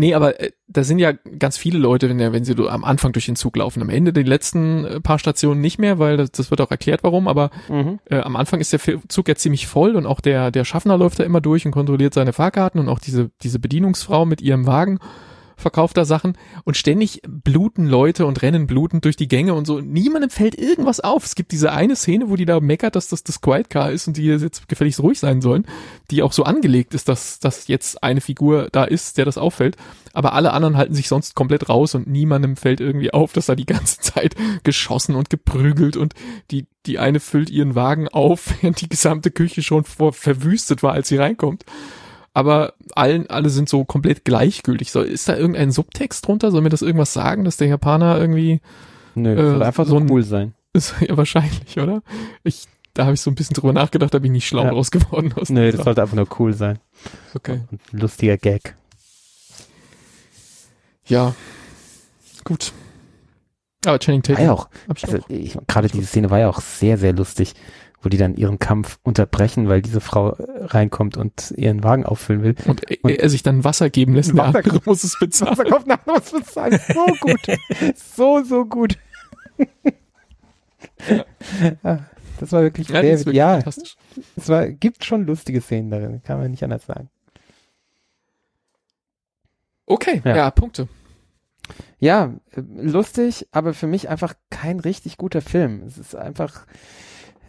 Speaker 3: nee, aber äh, da sind ja ganz viele Leute, wenn, der- wenn sie am Anfang durch den Zug laufen. Am Ende die letzten äh, paar Stationen nicht mehr, weil das, das wird auch erklärt, warum, aber
Speaker 2: Mhm.
Speaker 3: äh, am Anfang ist der Zug ja ziemlich voll und auch der, der Schaffner läuft da immer durch und kontrolliert seine Fahrkarten und auch diese, diese Bedienungsfrau mit ihrem Wagen verkauft da Sachen und ständig bluten Leute und rennen blutend durch die Gänge und so. Niemandem fällt irgendwas auf. Es gibt diese eine Szene, wo die da meckert, dass das das Quiet Car ist und die jetzt gefälligst ruhig sein sollen, die auch so angelegt ist, dass, dass jetzt eine Figur da ist, der das auffällt. Aber alle anderen halten sich sonst komplett raus und niemandem fällt irgendwie auf, dass da die ganze [laughs] Zeit geschossen und geprügelt und die, die eine füllt ihren Wagen auf, [laughs] während die gesamte Küche schon vor verwüstet war, als sie reinkommt. Aber allen, alle sind so komplett gleichgültig. So, ist da irgendein Subtext drunter? Soll mir das irgendwas sagen, dass der Japaner irgendwie,
Speaker 2: Nö,
Speaker 3: äh,
Speaker 2: soll einfach
Speaker 3: so ein-
Speaker 2: cool sein. [laughs]
Speaker 3: ist ja wahrscheinlich, oder? Ich, da habe ich so ein bisschen drüber nachgedacht, da bin ich nicht schlau
Speaker 2: Ja.
Speaker 3: draus geworden. Aus
Speaker 2: Nö, das sollte einfach nur cool sein.
Speaker 3: okay.
Speaker 2: Und ein lustiger Gag.
Speaker 3: Ja. Gut. Aber Channing
Speaker 2: War
Speaker 3: Tatum
Speaker 2: ja auch, also
Speaker 3: auch.
Speaker 2: gerade diese Szene war ja auch sehr, sehr lustig, wo die dann ihren Kampf unterbrechen, weil diese Frau äh, reinkommt und ihren Wagen auffüllen will.
Speaker 3: Und er,
Speaker 2: und-
Speaker 3: er sich dann Wasser geben lässt, der
Speaker 2: Wasser-
Speaker 3: andere muss es bezahlen.
Speaker 2: Wasserkopf nach was bezahlen. So gut. [laughs] so, so gut. Ja, [laughs] das war wirklich
Speaker 3: Ja, ist wirklich
Speaker 2: ja,
Speaker 3: fantastisch.
Speaker 2: es war, gibt schon lustige Szenen darin, kann man nicht anders sagen.
Speaker 3: Okay,
Speaker 2: Ja.
Speaker 3: ja, Punkte.
Speaker 2: Ja, äh, lustig, aber für mich einfach kein richtig guter Film. Es ist einfach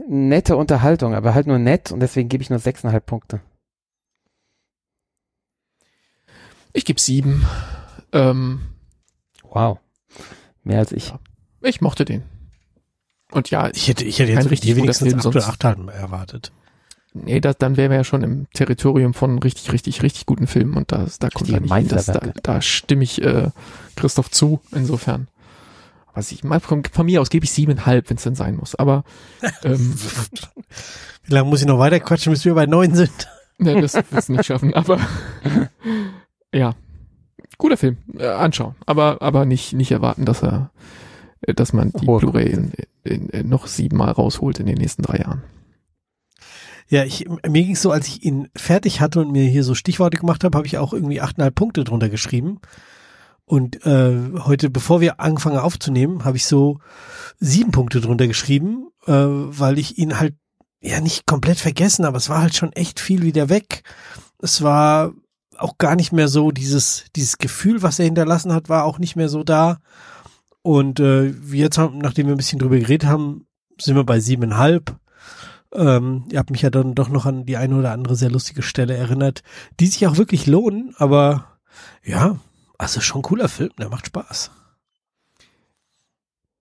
Speaker 2: nette Unterhaltung, aber halt nur nett und deswegen gebe ich nur sechseinhalb Punkte.
Speaker 3: Ich gebe sieben. Ähm,
Speaker 2: Wow. Mehr als ich.
Speaker 3: ich mochte den. Und ja,
Speaker 1: Ich hätte, ich hätte jetzt
Speaker 3: richtig
Speaker 1: wenigstens
Speaker 3: Film
Speaker 1: acht oder
Speaker 3: sonst.
Speaker 1: acht Halben erwartet.
Speaker 3: nee, das, dann wären wir ja schon im Territorium von richtig, richtig, richtig guten Filmen und da, da kommt da nicht. Das, da, da stimme ich äh, Christoph zu, insofern. Was ich mal von, von mir aus gebe ich siebeneinhalb, wenn es denn sein muss. Aber [laughs] ähm,
Speaker 1: Wie lange muss ich noch weiter quatschen, bis wir bei neun sind? [laughs]
Speaker 3: ne, das wird's nicht schaffen. Aber [laughs] ja, guter Film, äh, anschauen. Aber aber nicht nicht erwarten, dass er, äh, dass man die Blu-ray in, in, in noch siebenmal rausholt in den nächsten drei Jahren.
Speaker 1: Ja, ich, mir ging es so, als ich ihn fertig hatte und mir hier so Stichworte gemacht habe, habe ich auch irgendwie achteinhalb Punkte drunter geschrieben. Und äh, heute, bevor wir angefangen aufzunehmen, habe ich so sieben Punkte drunter geschrieben, äh, weil ich ihn halt ja nicht komplett vergessen, aber es war halt schon echt viel wieder weg. Es war auch gar nicht mehr so dieses dieses Gefühl, was er hinterlassen hat, war auch nicht mehr so da. Und äh, jetzt, haben, nachdem wir ein bisschen drüber geredet haben, sind wir bei siebeneinhalb. Ähm, ihr habt mich ja dann doch noch an die eine oder andere sehr lustige Stelle erinnert, die sich auch wirklich lohnen, aber ja, also schon ein cooler Film, der macht Spaß.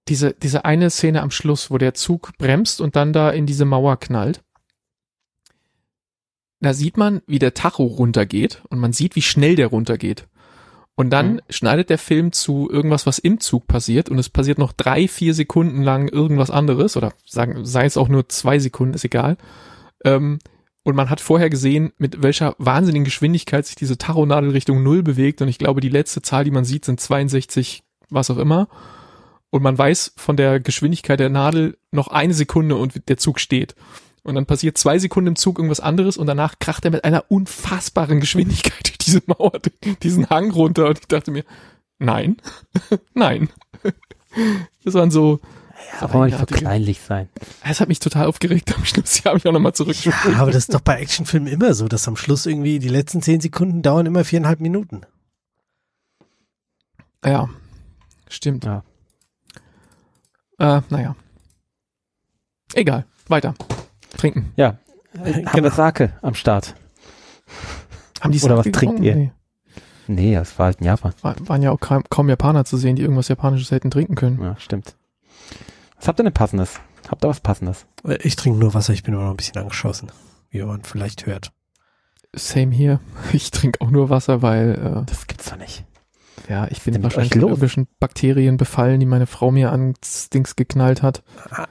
Speaker 3: diese, diese eine Szene am Schluss, wo der Zug bremst und dann da in diese Mauer knallt. Da sieht man, wie der Tacho runtergeht und man sieht, wie schnell der runtergeht. Und dann
Speaker 2: Mhm.
Speaker 3: schneidet der Film zu irgendwas, was im Zug passiert und es passiert noch drei, vier Sekunden lang irgendwas anderes oder sagen, sei es auch nur zwei Sekunden, ist egal. Ähm, und man hat vorher gesehen, mit welcher wahnsinnigen Geschwindigkeit sich diese Tachonadel Richtung Null bewegt und ich glaube, die letzte Zahl, die man sieht, sind 62, was auch immer und man weiß von der Geschwindigkeit der Nadel noch eine Sekunde und der Zug steht. Und dann passiert zwei Sekunden im Zug irgendwas anderes und danach kracht er mit einer unfassbaren Geschwindigkeit [laughs] durch diese Mauer, diesen Hang runter und ich dachte mir, nein, [laughs] nein. Das waren so,
Speaker 2: Ja, aber man nicht so kleinlich sein.
Speaker 3: es hat mich total aufgeregt am Schluss. [laughs] Die habe ich auch nochmal zurückgespielt.
Speaker 1: Ja, aber das ist doch bei Actionfilmen immer so, dass am Schluss irgendwie die letzten zehn Sekunden dauern immer viereinhalb Minuten.
Speaker 3: Ja, stimmt.
Speaker 2: Ja.
Speaker 3: Äh, naja. Egal, weiter. Trinken.
Speaker 2: Ja, äh, haben wir Sake am Start.
Speaker 3: Haben die
Speaker 2: Oder was
Speaker 3: Sake
Speaker 2: trinkt
Speaker 3: getrunken?
Speaker 2: ihr?
Speaker 3: Nee.
Speaker 2: Nee, das war halt in Japan.
Speaker 3: War, waren ja auch kaum, kaum Japaner zu sehen, die irgendwas Japanisches hätten trinken können.
Speaker 2: Ja, stimmt. Was habt ihr denn passendes? Habt ihr was passendes?
Speaker 1: Äh, Ich trinke nur Wasser, ich bin immer noch ein bisschen angeschossen, wie man vielleicht hört.
Speaker 3: Same hier. [laughs] Ich trinke auch nur Wasser, weil
Speaker 2: Das gibt's doch nicht.
Speaker 3: äh, ja, ich bin
Speaker 2: mit
Speaker 3: wahrscheinlich
Speaker 2: los?
Speaker 3: irgendwelchen Bakterien befallen, die meine Frau mir ans Dings geknallt hat.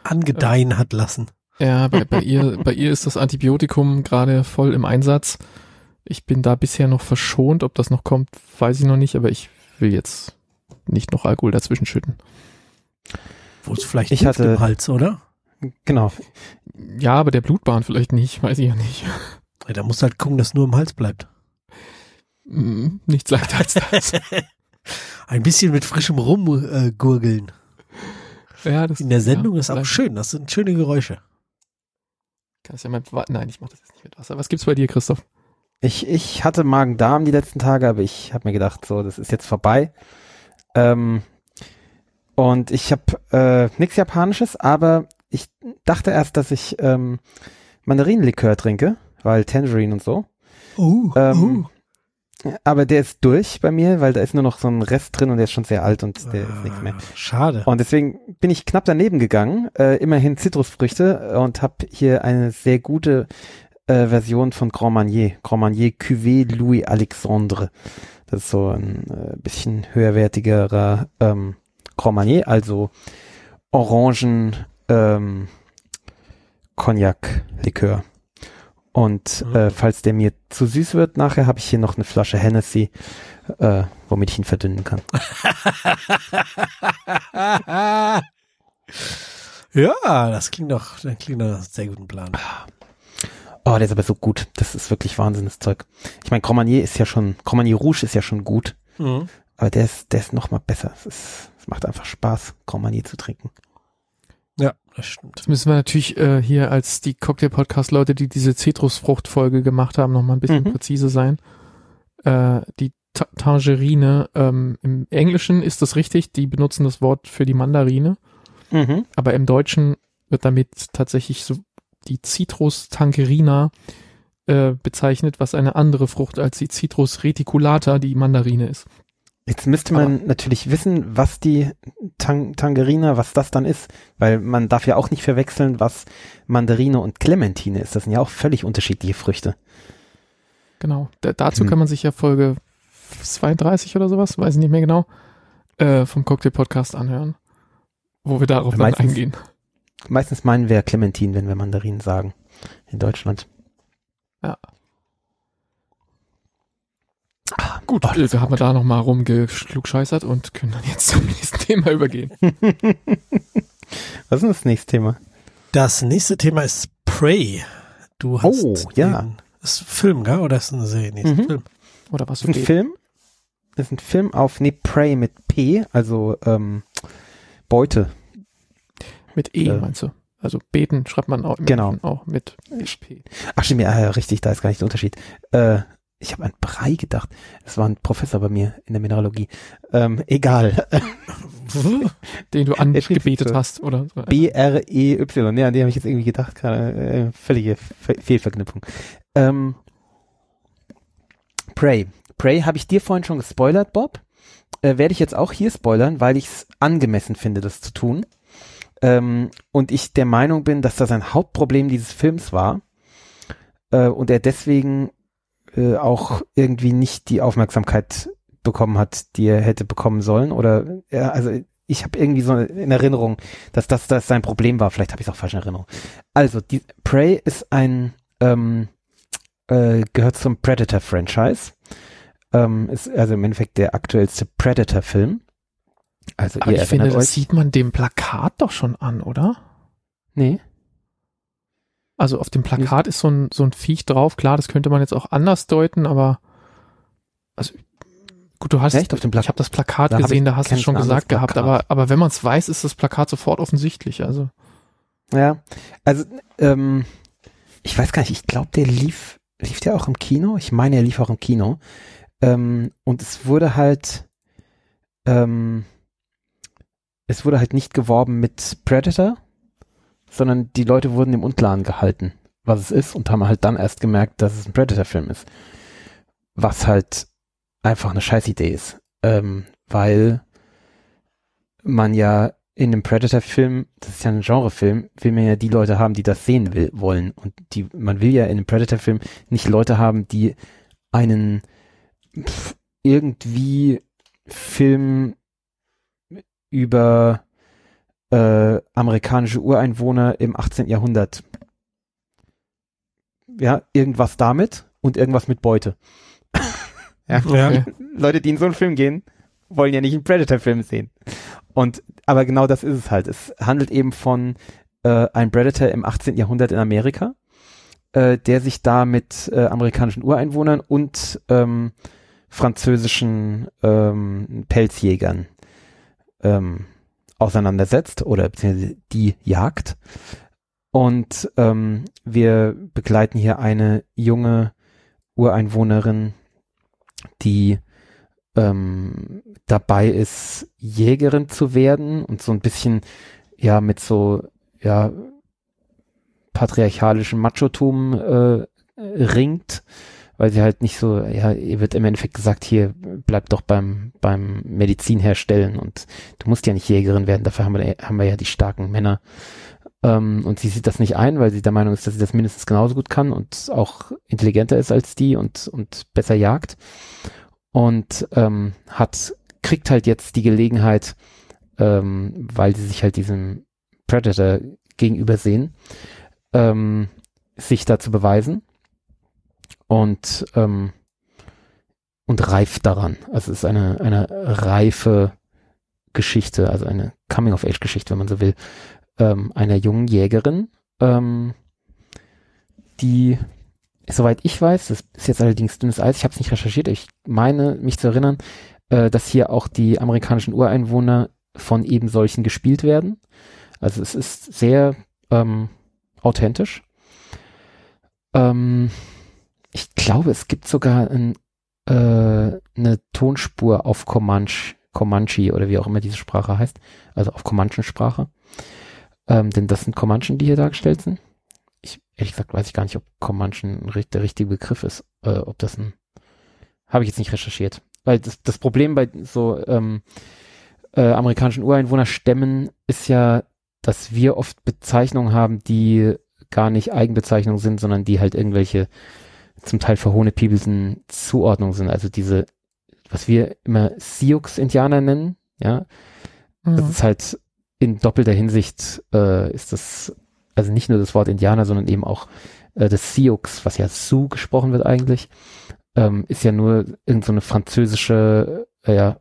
Speaker 1: Angedeihen hat lassen.
Speaker 3: Ja, bei, bei ihr, bei ihr ist das Antibiotikum gerade voll im Einsatz. Ich bin da bisher noch verschont. Ob das noch kommt, weiß ich noch nicht, aber ich will jetzt nicht noch Alkohol dazwischen schütten.
Speaker 1: Wo es vielleicht
Speaker 2: Ich hatte-
Speaker 1: im Hals, oder?
Speaker 2: Genau.
Speaker 3: Ja, aber der Blutbahn vielleicht nicht, [laughs] weiß ich ja nicht.
Speaker 1: Ja, da musst du halt gucken, dass nur im Hals bleibt.
Speaker 3: Mm, Nichts leichter als das. [laughs]
Speaker 1: Ein bisschen mit frischem Rum äh, gurgeln.
Speaker 3: Ja, das
Speaker 1: In der Sendung
Speaker 3: ja,
Speaker 1: ist auch schön, das sind schöne Geräusche.
Speaker 3: Kannst ja Wa- nein, ich mach das jetzt nicht mit Wasser. Was gibt's bei dir, Christoph?
Speaker 2: Ich, ich hatte Magen-Darm die letzten Tage, aber ich habe mir gedacht, so, das ist jetzt vorbei. Ähm, und ich habe äh, nichts Japanisches, aber ich dachte erst, dass ich ähm, Mandarinenlikör trinke, weil Tangerine und so.
Speaker 1: Oh,
Speaker 2: Ähm, Aber der ist durch bei mir, weil da ist nur noch so ein Rest drin und der ist schon sehr alt und der ist nichts mehr.
Speaker 1: Ah, Schade.
Speaker 2: Und deswegen bin ich knapp daneben gegangen, äh, immerhin Zitrusfrüchte und habe hier eine sehr gute äh, Version von Grand Marnier, Grand Marnier Cuvée Louis Alexandre. Das ist so ein äh, bisschen höherwertigerer ähm, Grand Marnier, also Orangen ähm, Cognac Likör. Und
Speaker 1: Mhm.
Speaker 2: äh, falls der mir zu süß wird, nachher habe ich hier noch eine Flasche Hennessy, äh, womit ich ihn verdünnen kann. [laughs]
Speaker 1: ja, das klingt doch, das klingt doch sehr guten Plan.
Speaker 2: Oh, der ist aber so gut. Das ist wirklich wahnsinniges Zeug. Ich meine, Grand Marnier ist ja schon, Grand Marnier Rouge ist ja schon gut,
Speaker 1: Mhm.
Speaker 2: aber der ist, der ist noch mal besser. Es, ist, macht einfach Spaß, Marnier zu trinken.
Speaker 1: Ja, das stimmt.
Speaker 3: Das müssen wir natürlich äh, hier als die Cocktail-Podcast-Leute, die diese Zitrusfrucht-Folge gemacht haben, noch mal ein bisschen
Speaker 2: Mhm.
Speaker 3: präzise sein. Äh, die Ta Tangerine. Ähm, Im Englischen ist das richtig, die benutzen das Wort für die Mandarine,
Speaker 2: Mhm.
Speaker 3: aber im Deutschen wird damit tatsächlich so die Citrus tangerina äh, bezeichnet, was eine andere Frucht als die Citrus reticulata, die Mandarine ist.
Speaker 2: Jetzt müsste man natürlich wissen, was die Tang Tangerina, was das dann ist, weil man darf ja auch nicht verwechseln, was Mandarine und Clementine ist. Das sind ja auch völlig unterschiedliche Früchte.
Speaker 3: Genau. Da, dazu
Speaker 2: Hm.
Speaker 3: kann man sich ja Folge 32 oder sowas, weiß ich nicht mehr genau, äh, vom Cocktail Podcast anhören, wo wir darauf dann
Speaker 2: Meistens-
Speaker 3: eingehen.
Speaker 2: Meistens meinen wir Clementine, wenn wir Mandarinen sagen in Deutschland.
Speaker 3: Gut,
Speaker 2: Oh,
Speaker 3: wir haben da nochmal rumgeschlugscheißert und können dann jetzt zum nächsten [laughs] Thema übergehen.
Speaker 2: Was ist denn das nächste Thema?
Speaker 1: Das nächste Thema ist Prey. Du hast
Speaker 2: Oh, ja.
Speaker 1: den- ist ein Film, gell? Oder ist eine Serie? Nee, ist ein
Speaker 2: Mhm.
Speaker 1: Film.
Speaker 3: Oder was
Speaker 2: Das ist ein. Film. Das ist ein Film auf, nee, Prey mit P, also ähm, Beute.
Speaker 3: Mit E,
Speaker 2: Äh,
Speaker 3: meinst du? Also beten schreibt man auch, im
Speaker 2: Genau.
Speaker 3: Auch mit P.
Speaker 2: Ach stimmt, ja, richtig, da ist gar nicht der Unterschied. Äh, ich habe an Brei gedacht. Das war ein Professor bei mir in der Mineralogie. Ähm, egal. [laughs]
Speaker 3: Den du angebetet hast, oder?
Speaker 2: B-R-E-Y. Ja, an die habe ich jetzt irgendwie gedacht. Gerade, äh, völlige Fe Fehlverknüpfung. Ähm, Prey. Prey habe ich dir vorhin schon gespoilert, Bob. Äh, Werde ich jetzt auch hier spoilern, weil ich es angemessen finde, das zu tun. Ähm, und ich der Meinung bin, dass das ein Hauptproblem dieses Films war. Äh, und er deswegen äh, auch irgendwie nicht die Aufmerksamkeit bekommen hat, die er hätte bekommen sollen. Oder ja, also ich habe irgendwie so in Erinnerung, dass das, das sein Problem war. Vielleicht habe ich es auch falsch in Erinnerung. Also, die Prey ist ein, ähm, äh, gehört zum Predator-Franchise. Ähm, ist also im Endeffekt der aktuellste Predator-Film. Also
Speaker 3: Aber ich finde,
Speaker 2: erinnert
Speaker 3: das
Speaker 2: euch.
Speaker 3: sieht man dem Plakat doch schon an, oder?
Speaker 2: Nee.
Speaker 3: Also auf dem Plakat ist so ein, so ein Viech drauf. Klar, das könnte man jetzt auch anders deuten, aber also gut, du hast,
Speaker 2: Echt? Auf dem Plakat?
Speaker 3: ich habe das Plakat
Speaker 2: Da
Speaker 3: gesehen,
Speaker 2: ich-
Speaker 3: da hast du es schon gesagt gehabt, aber, aber wenn man es weiß, ist das Plakat sofort offensichtlich. Also
Speaker 2: Ja, also ähm, ich weiß gar nicht, ich glaube, der lief, lief der auch im Kino? Ich meine, er lief auch im Kino. Ähm, und es wurde halt, ähm, es wurde halt nicht geworben mit Predator, sondern die Leute wurden im Unklaren gehalten, was es ist und haben halt dann erst gemerkt, dass es ein Predator-Film ist. Was halt einfach eine Scheißidee ist. Ähm, weil man ja in einem Predator-Film, das ist ja ein Genrefilm, will man ja die Leute haben, die das sehen will, wollen. Und die, man will ja in einem Predator-Film nicht Leute haben, die einen pff, irgendwie Film über äh, amerikanische Ureinwohner im 18. Jahrhundert. Ja, irgendwas damit und irgendwas mit Beute. ja. [laughs]
Speaker 3: Okay.
Speaker 2: Leute, die in so einen Film gehen, wollen ja nicht einen Predator-Film sehen. Und aber genau das ist es halt. Es handelt eben von äh, einem Predator im 18. Jahrhundert in Amerika, äh, der sich da mit äh, amerikanischen Ureinwohnern und ähm, französischen ähm, Pelzjägern ähm, auseinandersetzt oder beziehungsweise die jagt. Und ähm, wir begleiten hier eine junge Ureinwohnerin, die ähm, dabei ist, Jägerin zu werden und so ein bisschen ja mit so ja patriarchalischem Machotum äh, ringt, weil sie halt nicht so, ja, ihr wird im Endeffekt gesagt, hier bleib doch beim beim Medizin herstellen und du musst ja nicht Jägerin werden, dafür haben wir haben wir ja die starken Männer. Ähm, und sie sieht das nicht ein, weil sie der Meinung ist, dass sie das mindestens genauso gut kann und auch intelligenter ist als die und und besser jagt und ähm, hat kriegt halt jetzt die Gelegenheit, ähm, weil sie sich halt diesem Predator gegenüber sehen, ähm, sich da zu beweisen und ähm, und reift daran. Also es ist eine eine reife Geschichte, also eine Coming of Age Geschichte, wenn man so will, ähm, einer jungen Jägerin, ähm, die soweit ich weiß, das ist jetzt allerdings dünnes Eis, ich habe es nicht recherchiert, ich meine mich zu erinnern, äh, dass hier auch die amerikanischen Ureinwohner von eben solchen gespielt werden. Also es ist sehr ähm, authentisch. Ähm, ich glaube, es gibt sogar ein äh, eine Tonspur auf Comanche, Comanche oder wie auch immer diese Sprache heißt, also auf Comanchen-Sprache. Ähm, denn das sind Comanchen, die hier dargestellt sind. Ich, ehrlich gesagt, weiß ich gar nicht, ob Comanchen der richtige Begriff ist, äh, ob das ein, habe ich jetzt nicht recherchiert. Weil das, das Problem bei so ähm, äh, amerikanischen Ureinwohnerstämmen ist ja, dass wir oft Bezeichnungen haben, die gar nicht Eigenbezeichnungen sind, sondern die halt irgendwelche zum Teil verhohnepiebelten Zuordnungen sind. Also diese, was wir immer Sioux-Indianer nennen, ja. Mhm. Das ist halt in doppelter Hinsicht äh, ist das, also nicht nur das Wort Indianer, sondern eben auch äh, das Sioux, was ja Sioux gesprochen wird eigentlich, ähm, ist ja nur irgendeine so französische, äh, ja,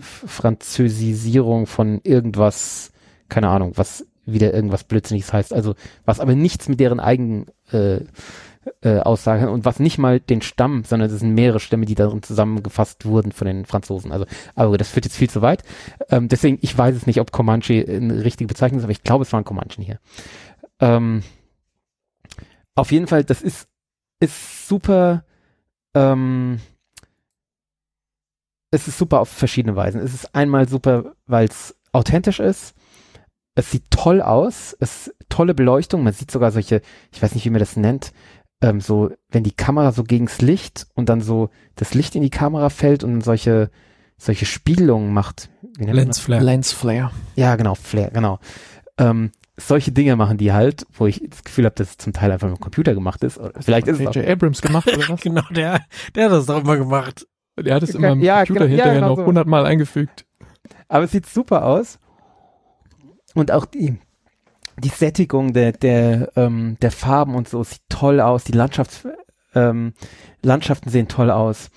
Speaker 2: Französisierung von irgendwas, keine Ahnung, was wieder irgendwas Blödsinniges heißt. Also was aber nichts mit deren eigenen äh, äh, und was nicht mal den Stamm, sondern es sind mehrere Stämme, die darin zusammengefasst wurden von den Franzosen. Also, aber das führt jetzt viel zu weit. Ähm, deswegen, ich weiß es nicht, ob Comanche eine richtige Bezeichnung ist, aber ich glaube, es waren Comanchen hier. Ähm, auf jeden Fall, das ist, ist super, ähm, es ist super auf verschiedene Weisen. Es ist einmal super, weil es authentisch ist. Es sieht toll aus. Es ist tolle Beleuchtung. Man sieht sogar solche, ich weiß nicht, wie man das nennt, ähm, so, wenn die Kamera so gegens Licht und dann so das Licht in die Kamera fällt und solche, solche Spiegelungen macht.
Speaker 3: Lens Flare. Lens Flare.
Speaker 2: Ja, genau, Flare, genau. Ähm, solche Dinge machen die halt, wo ich das Gefühl habe, dass es zum Teil einfach mit dem Computer gemacht ist. Oder vielleicht ist
Speaker 3: es Abrams gemacht oder [laughs] was?
Speaker 1: genau, der, der hat das doch immer gemacht.
Speaker 3: Der hat es immer im ja, Computer genau, hinterher ja, genau noch hundertmal so. eingefügt.
Speaker 2: Aber es sieht super aus. Und auch die, die Sättigung der, der, ähm, der Farben und so sieht toll aus. Die Landschafts, ähm, Landschaften sehen toll aus.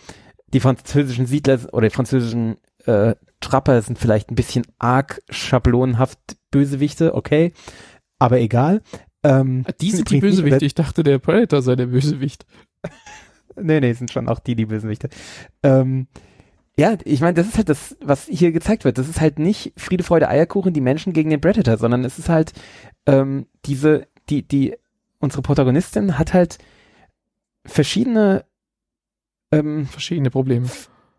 Speaker 2: Die französischen Siedler oder die französischen äh, Trapper sind vielleicht ein bisschen arg schablonenhaft Bösewichte, okay, aber egal.
Speaker 3: Ähm, die sind die Bösewichte. Ich dachte, der Predator sei der Bösewicht. [laughs]
Speaker 2: nee, nee, sind schon auch die, die Bösewichte. Ähm, ja, ich meine, das ist halt das, was hier gezeigt wird. Das ist halt nicht Friede, Freude, Eierkuchen, die Menschen gegen den Predator, sondern es ist halt ähm, diese, die, die, unsere Protagonistin hat halt verschiedene
Speaker 3: ähm, verschiedene Probleme.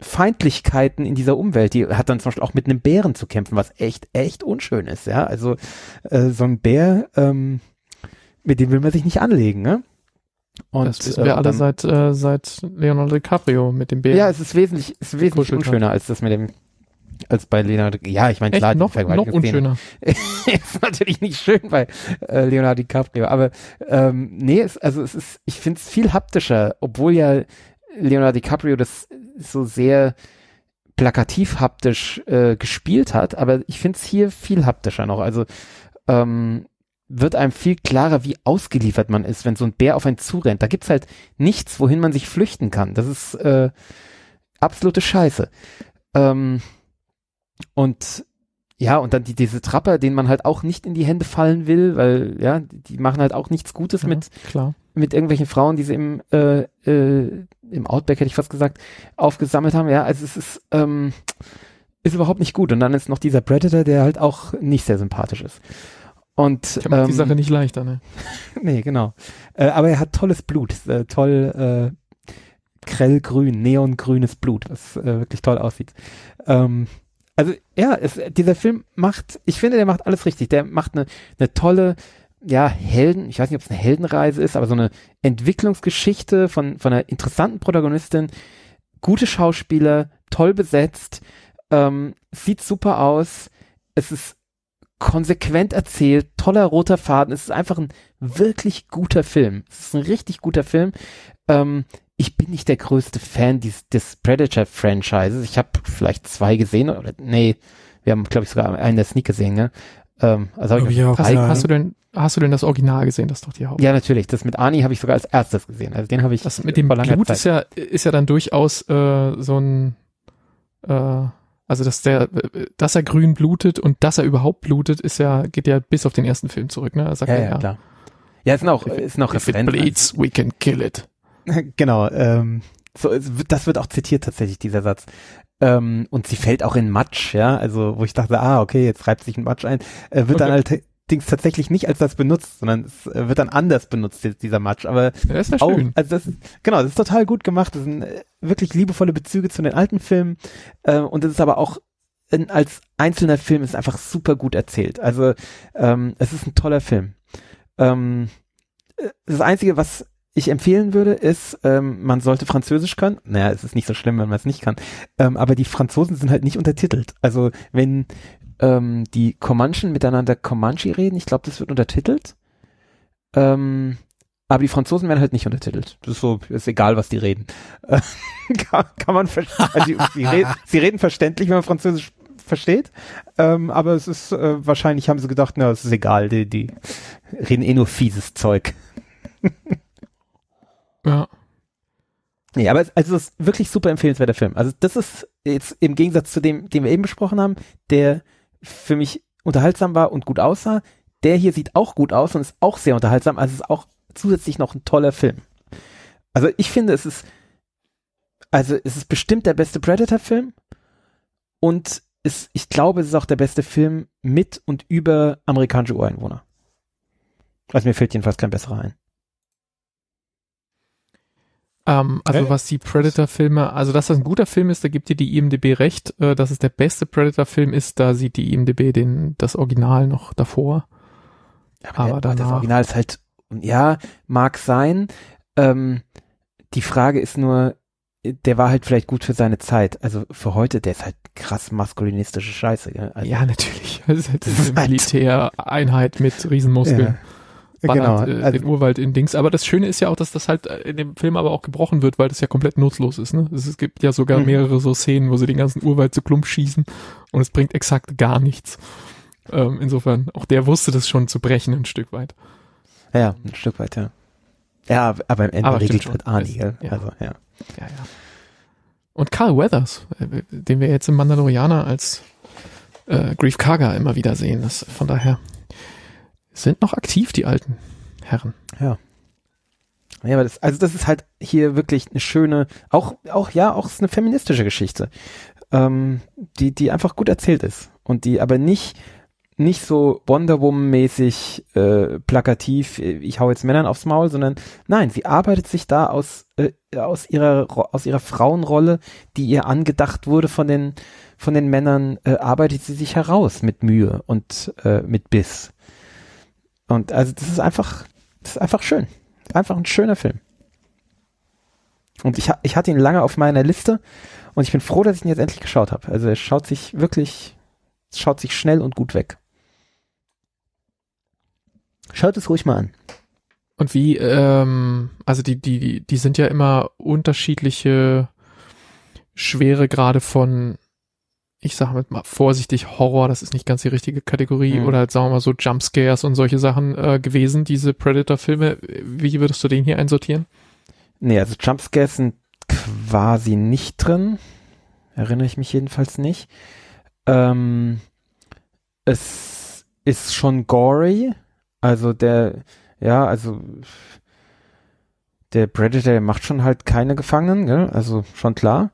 Speaker 2: Feindlichkeiten in dieser Umwelt. Die hat dann zum Beispiel auch mit einem Bären zu kämpfen, was echt, echt unschön ist, ja. Also äh, so ein Bär, ähm, mit dem will man sich nicht anlegen, ne?
Speaker 3: Und, das wissen wir äh, alle dann, seit, äh, seit Leonardo DiCaprio mit dem
Speaker 2: Bären. Ja, es ist wesentlich, es ist wesentlich unschöner als das mit dem, als bei Leonardo, ja, ich meine, klar,
Speaker 3: noch, noch unschöner. [laughs]
Speaker 2: ist natürlich nicht schön bei äh, Leonardo DiCaprio, aber ähm, nee, es, also es ist, ich finde es viel haptischer, obwohl ja Leonardo DiCaprio das so sehr plakativ haptisch äh, gespielt hat, aber ich finde es hier viel haptischer noch. Also ähm, wird einem viel klarer, wie ausgeliefert man ist, wenn so ein Bär auf einen zurennt. Da gibt's halt nichts, wohin man sich flüchten kann. Das ist äh, absolute Scheiße. Ähm, und ja, und dann die, diese Trapper, denen man halt auch nicht in die Hände fallen will, weil, ja, die machen halt auch nichts Gutes ja, mit,
Speaker 3: klar.
Speaker 2: mit irgendwelchen Frauen, die sie im, äh, äh, im Outback, hätte ich fast gesagt, aufgesammelt haben. Ja, also es ist, ähm, ist überhaupt nicht gut. Und dann ist noch dieser Predator, der halt auch nicht sehr sympathisch ist. Und
Speaker 3: ich ähm, die Sache nicht leichter, ne? [laughs]
Speaker 2: nee, genau. Äh, aber er hat tolles Blut, äh, toll äh, grellgrün, neongrünes Blut, was äh, wirklich toll aussieht. Ähm, also ja, es, dieser Film macht, ich finde, der macht alles richtig. Der macht eine, eine tolle, ja, Helden, ich weiß nicht, ob es eine Heldenreise ist, aber so eine Entwicklungsgeschichte von, von einer interessanten Protagonistin, gute Schauspieler, toll besetzt, ähm, sieht super aus. Es ist konsequent erzählt, toller roter Faden. Es ist einfach ein wirklich guter Film. Es ist ein richtig guter Film. Ähm, ich bin nicht der größte Fan des, des Predator-Franchises. Ich habe vielleicht zwei gesehen oder nee, wir haben glaube ich sogar einen der Sneak gesehen. Ne? Ähm, also hab
Speaker 3: ich auch, hast, hast, du denn hast du denn das Original gesehen? Das ist doch die Haupt.
Speaker 2: Ja natürlich. Das mit Ani habe ich sogar als erstes gesehen. Also den habe ich.
Speaker 3: Das mit dem Blut Zeit. ist ja ist ja dann durchaus äh, so ein äh, also dass der, dass er grün blutet und dass er überhaupt blutet, ist ja, geht ja bis auf den ersten Film zurück, ne?
Speaker 2: sagt ja, er, ja, ja, klar. Ja, ist noch, ist noch
Speaker 3: If Referenz. It bleeds, we can kill it. [laughs]
Speaker 2: genau, ähm, so, das wird auch zitiert tatsächlich, dieser Satz. Ähm, und sie fällt auch in Matsch, ja, also wo ich dachte, ah, okay, jetzt reibt sich ein Matsch ein, äh, wird okay. dann halt Dings tatsächlich nicht als das benutzt, sondern es äh, wird dann anders benutzt, dieser Matsch. Aber
Speaker 3: Ja, ist ja
Speaker 2: auch,
Speaker 3: schön.
Speaker 2: also das, genau, das ist total gut gemacht. Das sind äh, wirklich liebevolle Bezüge zu den alten Filmen. Äh, und das ist aber auch in, als einzelner Film ist einfach super gut erzählt. Also ähm, es ist ein toller Film. Ähm, äh, das Einzige, was ich empfehlen würde, ist, ähm, man sollte Französisch können. Naja, es ist nicht so schlimm, wenn man es nicht kann. Ähm, aber die Franzosen sind halt nicht untertitelt. Also wenn ähm, die Comanchen miteinander Comanche reden, ich glaube, das wird untertitelt. Ähm, aber die Franzosen werden halt nicht untertitelt. Das ist so, ist egal, was die reden. Äh, [laughs] kann, kann man also die, sie, reden, sie reden verständlich, wenn man Französisch versteht. Ähm, aber es ist äh, wahrscheinlich haben sie gedacht, na, es ist egal, die, die reden eh nur fieses Zeug. [laughs]
Speaker 3: Ja.
Speaker 2: Nee, aber es, also es ist wirklich super empfehlenswerter Film. Also das ist jetzt im Gegensatz zu dem, den wir eben besprochen haben, der für mich unterhaltsam war und gut aussah. Der hier sieht auch gut aus und ist auch sehr unterhaltsam. Also es ist auch zusätzlich noch ein toller Film. Also ich finde, es ist, also es ist bestimmt der beste Predator-Film und es, ich glaube, es ist auch der beste Film mit und über amerikanische Ureinwohner. Also mir fällt jedenfalls kein besserer ein.
Speaker 3: Ähm, also
Speaker 1: Okay.
Speaker 3: was die Predator-Filme, also dass das ein guter Film ist, da gibt dir die IMDB recht. Äh, dass es der beste Predator-Film ist, da sieht die IMDB den, das Original noch davor. Aber
Speaker 2: der, das Original ist halt, ja, mag sein. Ähm, die Frage ist nur, der war halt vielleicht gut für seine Zeit. Also für heute, der ist halt krass maskulinistische Scheiße. Gell? Also,
Speaker 3: ja, natürlich. [laughs] Das ist halt eine Militäreinheit mit Riesenmuskeln.
Speaker 2: ja.
Speaker 3: Ballert, äh,
Speaker 2: Also,
Speaker 3: den Urwald in Dings. Aber das Schöne ist ja auch, dass das halt äh, in dem Film aber auch gebrochen wird, weil das ja komplett nutzlos ist. Ne? Es, gibt ja sogar
Speaker 2: Mhm.
Speaker 3: mehrere so Szenen, wo sie den ganzen Urwald zu Klump schießen und es bringt exakt gar nichts. Ähm, insofern, auch der wusste das schon zu brechen ein Stück weit.
Speaker 2: ja, ein Stück weit, ja. Ja, aber am Ende regelt es mit Arnie, gell?
Speaker 3: Ja.
Speaker 2: Also, ja.
Speaker 3: Ja, ja. Und Carl Weathers, äh, den wir jetzt im Mandalorianer als äh, Grief Karga immer wieder sehen. Das, von daher sind noch aktiv, die alten Herren.
Speaker 2: Ja, aber das, also das ist halt hier wirklich eine schöne, auch, auch, ja, auch ist eine feministische Geschichte, ähm, die, die einfach gut erzählt ist und die aber nicht, nicht so Wonder Woman-mäßig äh, plakativ, äh, ich hau jetzt Männern aufs Maul, sondern nein, sie arbeitet sich da aus, äh, aus ihrer, aus ihrer Frauenrolle, die ihr angedacht wurde von den, von den Männern, äh, arbeitet sie sich heraus mit Mühe und äh, mit Biss. Und also das ist einfach, das ist einfach schön. Einfach ein schöner Film. Und ich, ich hatte ihn lange auf meiner Liste und ich bin froh, dass ich ihn jetzt endlich geschaut habe. Also er schaut sich wirklich, schaut sich schnell und gut weg. Schaut es ruhig mal an.
Speaker 3: Und wie, ähm, also die, die, die, sind ja immer unterschiedliche Schweregrade von, ich sag mal vorsichtig, Horror, das ist nicht ganz die richtige Kategorie,
Speaker 2: Mhm.
Speaker 3: oder halt, sagen wir mal so Jumpscares und solche Sachen äh, gewesen, diese Predator-Filme. Wie würdest du den hier einsortieren?
Speaker 2: Nee, also Jumpscares sind quasi nicht drin. Erinnere ich mich jedenfalls nicht. Ähm, es ist schon gory. Also der, ja, also der Predator macht schon halt keine Gefangenen, gell? also schon klar.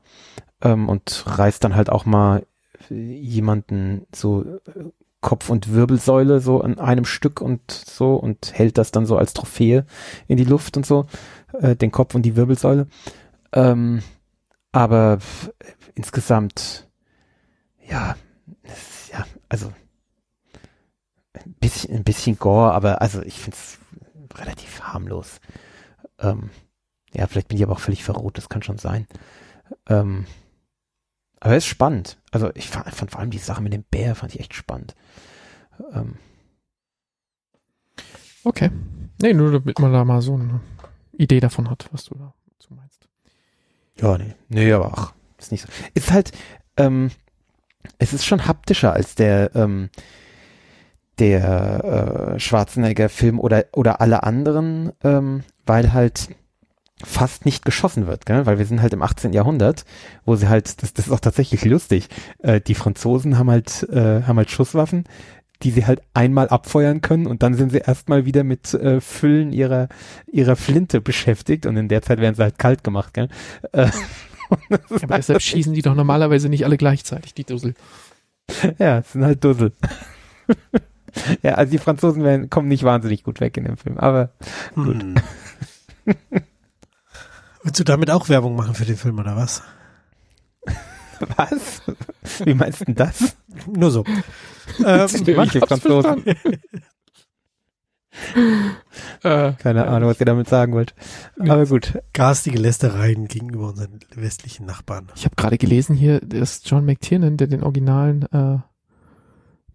Speaker 2: Ähm, und reißt dann halt auch mal jemanden so äh, Kopf und Wirbelsäule so an einem Stück und so und hält das dann so als Trophäe in die Luft und so äh, den Kopf und die Wirbelsäule. Ähm, aber f- insgesamt, ja, ja, also ein bisschen, ein bisschen Gore, aber also ich finde es relativ harmlos. Ähm, ja, vielleicht bin ich aber auch völlig verroht, das kann schon sein. Ähm, aber es ist spannend. Also ich fand, fand vor allem die Sache mit dem Bär fand ich echt spannend. Ähm,
Speaker 3: Okay. Nee, nur damit man da mal so eine Idee davon hat, was du dazu meinst.
Speaker 2: Ja, nee. Nee, aber ach, ist nicht so. Ist halt, ähm, es ist schon haptischer als der, ähm, der äh, Schwarzenegger-Film oder, oder alle anderen, ähm, weil halt fast nicht geschossen wird, gell? weil wir sind halt im 18. Jahrhundert, wo sie halt, das, das ist auch tatsächlich lustig, äh, die Franzosen haben halt, äh, haben halt Schusswaffen, die sie halt einmal abfeuern können und dann sind sie erstmal wieder mit äh, Füllen ihrer, ihrer Flinte beschäftigt und in der Zeit werden sie halt kalt gemacht, gell? Äh, [laughs]
Speaker 3: Aber
Speaker 2: halt
Speaker 3: deshalb schießen die doch normalerweise nicht alle gleichzeitig, die Dussel.
Speaker 2: Ja, es sind halt Dussel. [laughs] ja, also die Franzosen werden, kommen nicht wahnsinnig gut weg in dem Film, aber gut.
Speaker 1: Hm. [laughs] Willst du damit auch Werbung machen für den Film oder was? [laughs]
Speaker 2: Was? Wie meinst du denn das?
Speaker 1: Nur so. ähm,
Speaker 2: die Franzosen. [laughs]
Speaker 3: Äh,
Speaker 2: Keine Ahnung, was ihr damit sagen wollt. Aber gut.
Speaker 1: garstige Lästereien gegenüber unseren westlichen Nachbarn.
Speaker 3: Ich habe gerade gelesen hier, dass John McTiernan, der den originalen äh,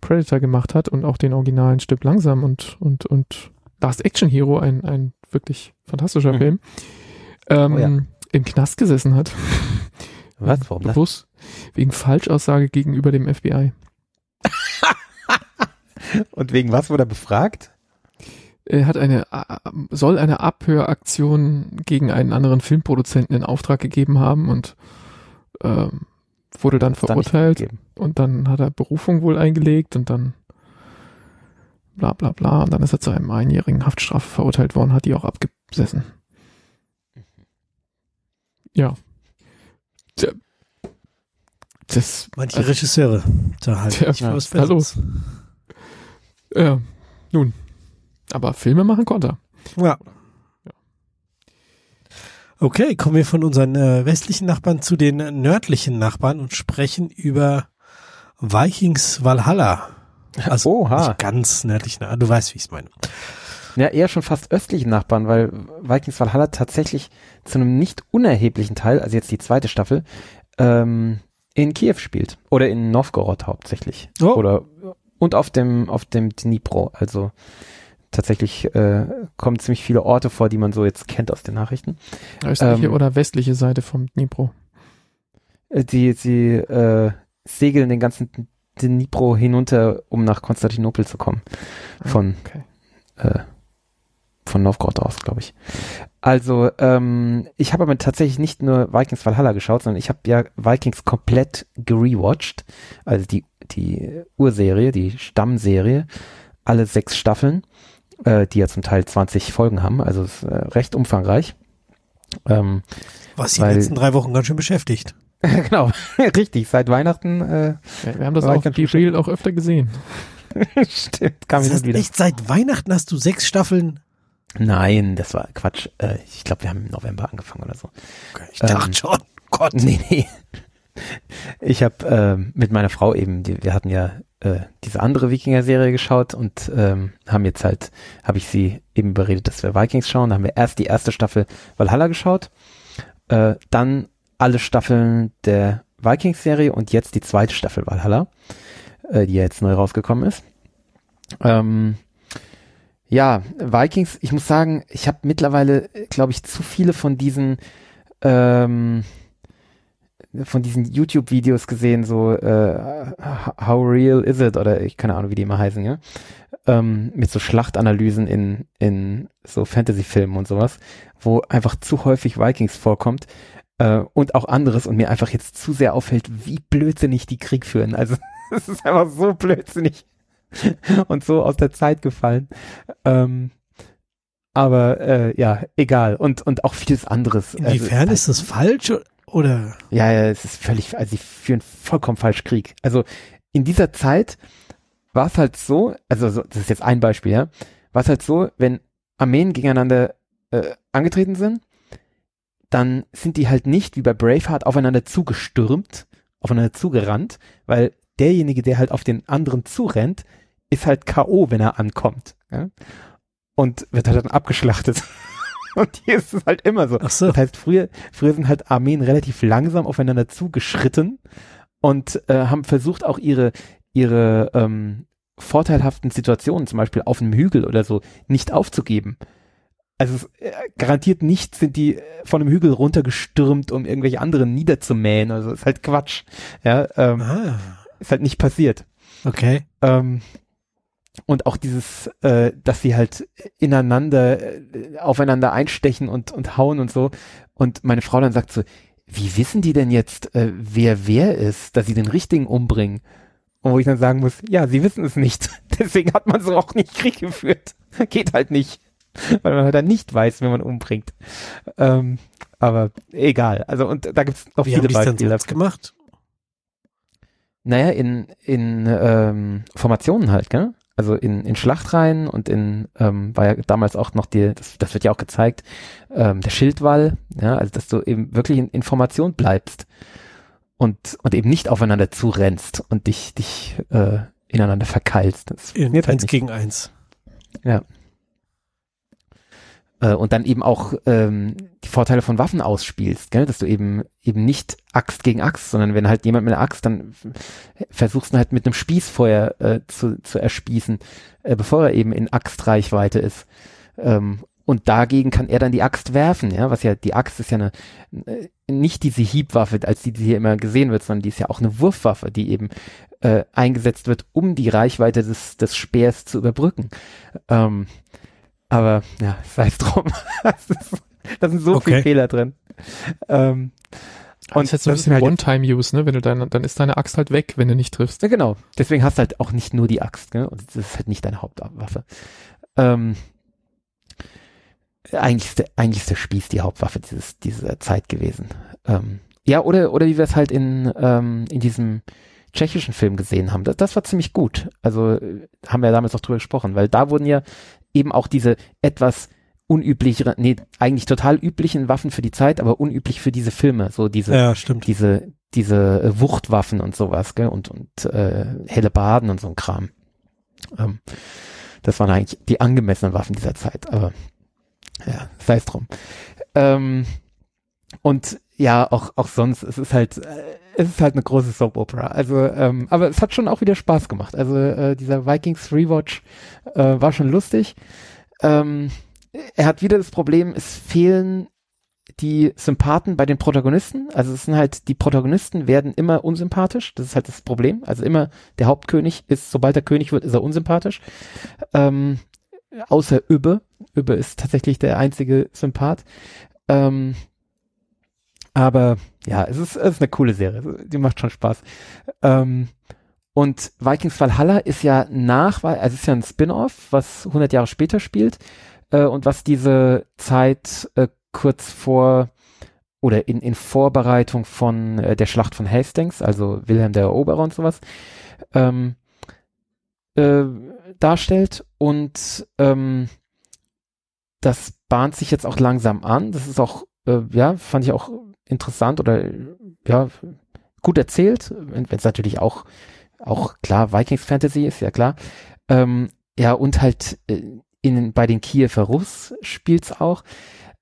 Speaker 3: Predator gemacht hat und auch den originalen Stück langsam und und und Last Action Hero, ein ein wirklich fantastischer
Speaker 2: Mhm.
Speaker 3: Film, ähm,
Speaker 2: Oh ja.
Speaker 3: im Knast gesessen hat. [laughs]
Speaker 2: Was? Warum das?
Speaker 3: Bewusst wegen Falschaussage gegenüber dem FBI. [laughs]
Speaker 2: Und wegen was wurde er befragt?
Speaker 3: Er hat eine soll eine Abhöraktion gegen einen anderen Filmproduzenten in Auftrag gegeben haben und ähm, wurde dann
Speaker 2: Hat's
Speaker 3: verurteilt.
Speaker 2: gegeben.
Speaker 3: Und dann hat er Berufung wohl eingelegt und dann bla bla bla. Und dann ist er zu einem einjährigen Haftstrafe verurteilt worden, hat die auch abgesessen. Ja. Tja. Das,
Speaker 1: Manche
Speaker 3: Also-
Speaker 1: Regisseure, da halt
Speaker 3: Tja,
Speaker 1: nicht
Speaker 2: ja,
Speaker 1: was Besseres.
Speaker 3: ja, nun. Aber Filme machen konnte er.
Speaker 1: Ja. Okay, kommen wir von unseren äh, westlichen Nachbarn zu den nördlichen Nachbarn und sprechen über Vikings Valhalla. Also [laughs]
Speaker 2: Oha.
Speaker 1: nicht ganz nördlich, na, du weißt, wie ich es meine.
Speaker 2: Ja, eher schon fast östlichen Nachbarn, weil Vikings Valhalla tatsächlich zu einem nicht unerheblichen Teil, also jetzt die zweite Staffel, ähm, in Kiew spielt. Oder in Novgorod hauptsächlich.
Speaker 1: Oh.
Speaker 2: Oder und auf dem, auf dem Dnipro. Also tatsächlich äh, kommen ziemlich viele Orte vor, die man so jetzt kennt aus den Nachrichten.
Speaker 3: Östliche
Speaker 2: Ähm,
Speaker 3: oder westliche Seite vom Dnipro.
Speaker 2: Äh, Die, sie äh, segeln den ganzen Dnipro hinunter, um nach Konstantinopel zu kommen. Von,
Speaker 3: Okay.
Speaker 2: äh, von Novgorod aus, glaube ich. Also, ähm, ich habe aber tatsächlich nicht nur Vikings Valhalla geschaut, sondern ich habe ja Vikings komplett gerewatcht. Also die, die Urserie, die Stammserie, alle sechs Staffeln, äh, die ja zum Teil 20 Folgen haben, also ist, äh, recht umfangreich. Ähm,
Speaker 1: Was die
Speaker 2: Weil-
Speaker 1: letzten drei Wochen ganz schön beschäftigt. [laughs]
Speaker 2: genau, [laughs] richtig, seit Weihnachten, äh,
Speaker 3: Ja, wir haben das
Speaker 2: ganz
Speaker 3: Be Real auch öfter gesehen. [laughs]
Speaker 2: stimmt, kam
Speaker 1: Das
Speaker 2: wieder.
Speaker 1: echt seit Weihnachten hast du sechs Staffeln.
Speaker 2: Nein, das war Quatsch. Äh, ich glaube, wir haben im November angefangen oder so.
Speaker 1: Okay, ich
Speaker 2: Ähm,
Speaker 1: dachte schon, Gott. [laughs]
Speaker 2: Nee, nee. Ich habe ähm, mit meiner Frau eben, die, wir hatten ja äh, diese andere Wikinger-Serie geschaut und ähm, haben jetzt halt, habe ich sie eben überredet, dass wir Vikings schauen. Da haben wir erst die erste Staffel Valhalla geschaut, äh, dann alle Staffeln der Vikings-Serie und jetzt die zweite Staffel Valhalla, äh, die ja jetzt neu rausgekommen ist. Ähm, ja, Vikings, ich muss sagen, ich habe mittlerweile, glaube ich, zu viele von diesen ähm, von diesen YouTube-Videos gesehen, so äh, How Real Is It oder ich keine Ahnung, wie die immer heißen, ja. Ähm, mit so Schlachtanalysen in, in so Fantasy-Filmen und sowas, wo einfach zu häufig Vikings vorkommt äh, und auch anderes und mir einfach jetzt zu sehr auffällt, wie blödsinnig die Krieg führen. Also [laughs] es ist einfach so blödsinnig [laughs] und so aus der Zeit gefallen. Ähm, aber äh, ja, egal. Und, und auch vieles anderes.
Speaker 1: Inwiefern
Speaker 2: also,
Speaker 1: ist das falsch oder?
Speaker 2: ja, ja, es ist völlig, also sie führen vollkommen falsch Krieg. Also in dieser Zeit war es halt so, also so, das ist jetzt ein Beispiel, ja, war es halt so, wenn Armeen gegeneinander äh, angetreten sind, dann sind die halt nicht wie bei Braveheart aufeinander zugestürmt, aufeinander zugerannt, weil derjenige, der halt auf den anderen zurennt, ist halt K.O., wenn er ankommt. Ja? Und wird halt dann abgeschlachtet. [laughs] Und hier ist es halt immer so.
Speaker 1: So.
Speaker 2: Das heißt, früher, früher sind halt Armeen relativ langsam aufeinander zugeschritten und äh, haben versucht, auch ihre, ihre ähm, vorteilhaften Situationen, zum Beispiel auf einem Hügel oder so, nicht aufzugeben. Also äh, garantiert nicht sind die äh, von einem Hügel runtergestürmt, um irgendwelche anderen niederzumähen. Also ist halt Quatsch. Ja, ähm,
Speaker 1: Ah,
Speaker 2: ist halt nicht passiert.
Speaker 1: okay.
Speaker 2: Ähm, und auch dieses, äh, dass sie halt ineinander, äh, aufeinander einstechen und, und hauen und so. Und meine Frau dann sagt so, wie wissen die denn jetzt, äh, wer wer ist, dass sie den richtigen umbringen? Und wo ich dann sagen muss, ja, sie wissen es nicht. [laughs] Deswegen hat man so auch nicht Krieg geführt. [laughs] Geht halt nicht. Weil man halt dann nicht weiß, wen man umbringt. Ähm, aber egal. Also, und da gibt's noch
Speaker 1: Wie haben
Speaker 2: viele
Speaker 1: dann
Speaker 2: Beispiele.
Speaker 1: sonst gemacht?
Speaker 2: Naja, in, in ähm, Formationen halt, gell? Also in, in Schlachtreihen und in, ähm, war ja damals auch noch die, das, das wird ja auch gezeigt, ähm, der Schildwall, ja, also dass du eben wirklich in Information bleibst und, und eben nicht aufeinander zurennst und dich, dich äh, ineinander verkeilst. Das
Speaker 1: In,
Speaker 2: halt
Speaker 1: eins
Speaker 2: nicht.
Speaker 1: gegen eins.
Speaker 2: Ja. Äh, und dann eben auch ähm, die Vorteile von Waffen ausspielst, gell? dass du eben eben nicht Axt gegen Axt, sondern wenn halt jemand mit einer Axt, dann versuchst du halt mit einem Spießfeuer äh, zu, zu erspießen, äh, bevor er eben in Axtreichweite ist. Ähm, und dagegen kann er dann die Axt werfen, ja, was ja, die Axt ist ja eine, äh, nicht diese Hiebwaffe, als die, die hier immer gesehen wird, sondern die ist ja auch eine Wurfwaffe, die eben äh, eingesetzt wird, um die Reichweite des, des Speers zu überbrücken. Ähm, aber ja, sei es drum. [laughs] da sind so
Speaker 1: Okay.
Speaker 2: viele Fehler drin. Ähm,
Speaker 3: Und das ist jetzt so ein
Speaker 2: das
Speaker 3: bisschen
Speaker 2: halt-
Speaker 3: One-Time-Use, ne? Wenn du deine, dann ist deine Axt halt weg, wenn du nicht triffst.
Speaker 2: Ja, genau. Deswegen hast du halt auch nicht nur die Axt, gell? Und das ist halt nicht deine Hauptwaffe. Ähm, eigentlich, ist der, eigentlich ist der Spieß die Hauptwaffe dieses, dieser Zeit gewesen. Ähm, ja, oder, oder wie wir es halt in, ähm, in diesem tschechischen Film gesehen haben. Das, das war ziemlich gut. Also äh, haben wir damals auch drüber gesprochen, weil da wurden ja eben auch diese etwas unüblichere, nee, eigentlich total üblichen Waffen für die Zeit, aber unüblich für diese Filme. So diese,
Speaker 1: Ja,
Speaker 2: diese, diese äh, Wuchtwaffen und sowas, gell, und, und äh, helle Baden und so ein Kram. Ähm, das waren eigentlich die angemessenen Waffen dieser Zeit, aber ja, sei es drum. Ähm, und ja, auch, auch sonst, es ist halt, äh, es ist halt eine große Soap Opera. Also, ähm, aber es hat schon auch wieder Spaß gemacht. Also äh, dieser Vikings Rewatch äh, war schon lustig. Ähm, er hat wieder das Problem, es fehlen die Sympathen bei den Protagonisten. Also es sind halt, die Protagonisten werden immer unsympathisch. Das ist halt das Problem. Also immer der Hauptkönig ist, sobald er König wird, ist er unsympathisch. Ähm, außer Übbe. Übbe ist tatsächlich der einzige Sympath. Ähm, aber ja, es ist, es ist eine coole Serie. Die macht schon Spaß. Ähm, und Vikings Valhalla ist ja nach, also ist ja ein Spin-off, was 100 Jahre später spielt äh, und was diese Zeit äh, kurz vor oder in, in Vorbereitung von äh, der Schlacht von Hastings, also Wilhelm der Eroberer und sowas, ähm, äh, darstellt. Und ähm, das bahnt sich jetzt auch langsam an. Das ist auch, äh, ja, fand ich auch interessant oder ja, gut erzählt, wenn es natürlich auch, auch klar, Vikings Fantasy ist, ja klar. Ähm, ja, und halt äh, in, bei den Kiewer Russ spielt's auch.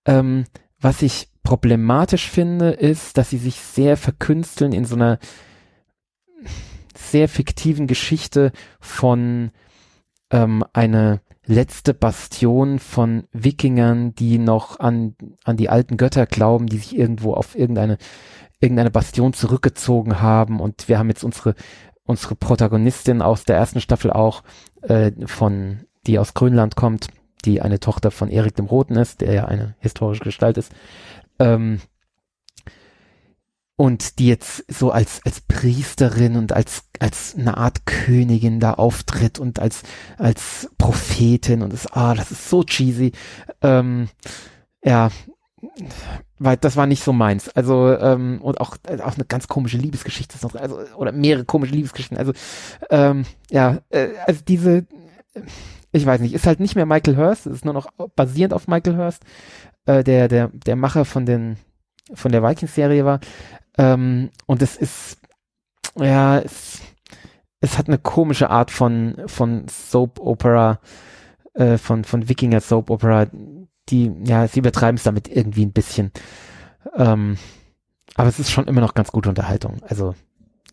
Speaker 2: Ähm, was ich problematisch finde, ist, dass sie sich sehr verkünsteln in so einer sehr fiktiven Geschichte von ähm, eine letzte Bastion von Wikingern, die noch an, an die alten Götter glauben, die sich irgendwo auf irgendeine, irgendeine Bastion zurückgezogen haben. Und wir haben jetzt unsere, unsere Protagonistin aus der ersten Staffel auch, äh, von, die aus Grönland kommt, die eine Tochter von Erik dem Roten ist, der ja eine historische Gestalt ist. Ähm, und die jetzt so als als Priesterin und als als eine Art Königin da auftritt und als als Prophetin und ist ah das ist so cheesy. Ähm, ja weil das war nicht so meins. Also ähm, und auch auch eine ganz komische Liebesgeschichte ist noch also oder mehrere komische Liebesgeschichten. Also ähm, ja äh, also diese ich weiß nicht ist halt nicht mehr Michael Hurst es ist nur noch basierend auf Michael Hurst äh, der der der Macher von den von der Vikings-Serie war ähm, und es ist, ja, es, es hat eine komische Art von, von Soap Opera, äh, von, von Wikinger Soap Opera, die, ja, sie übertreiben es damit irgendwie ein bisschen. Ähm, aber es ist schon immer noch ganz gute Unterhaltung. Also,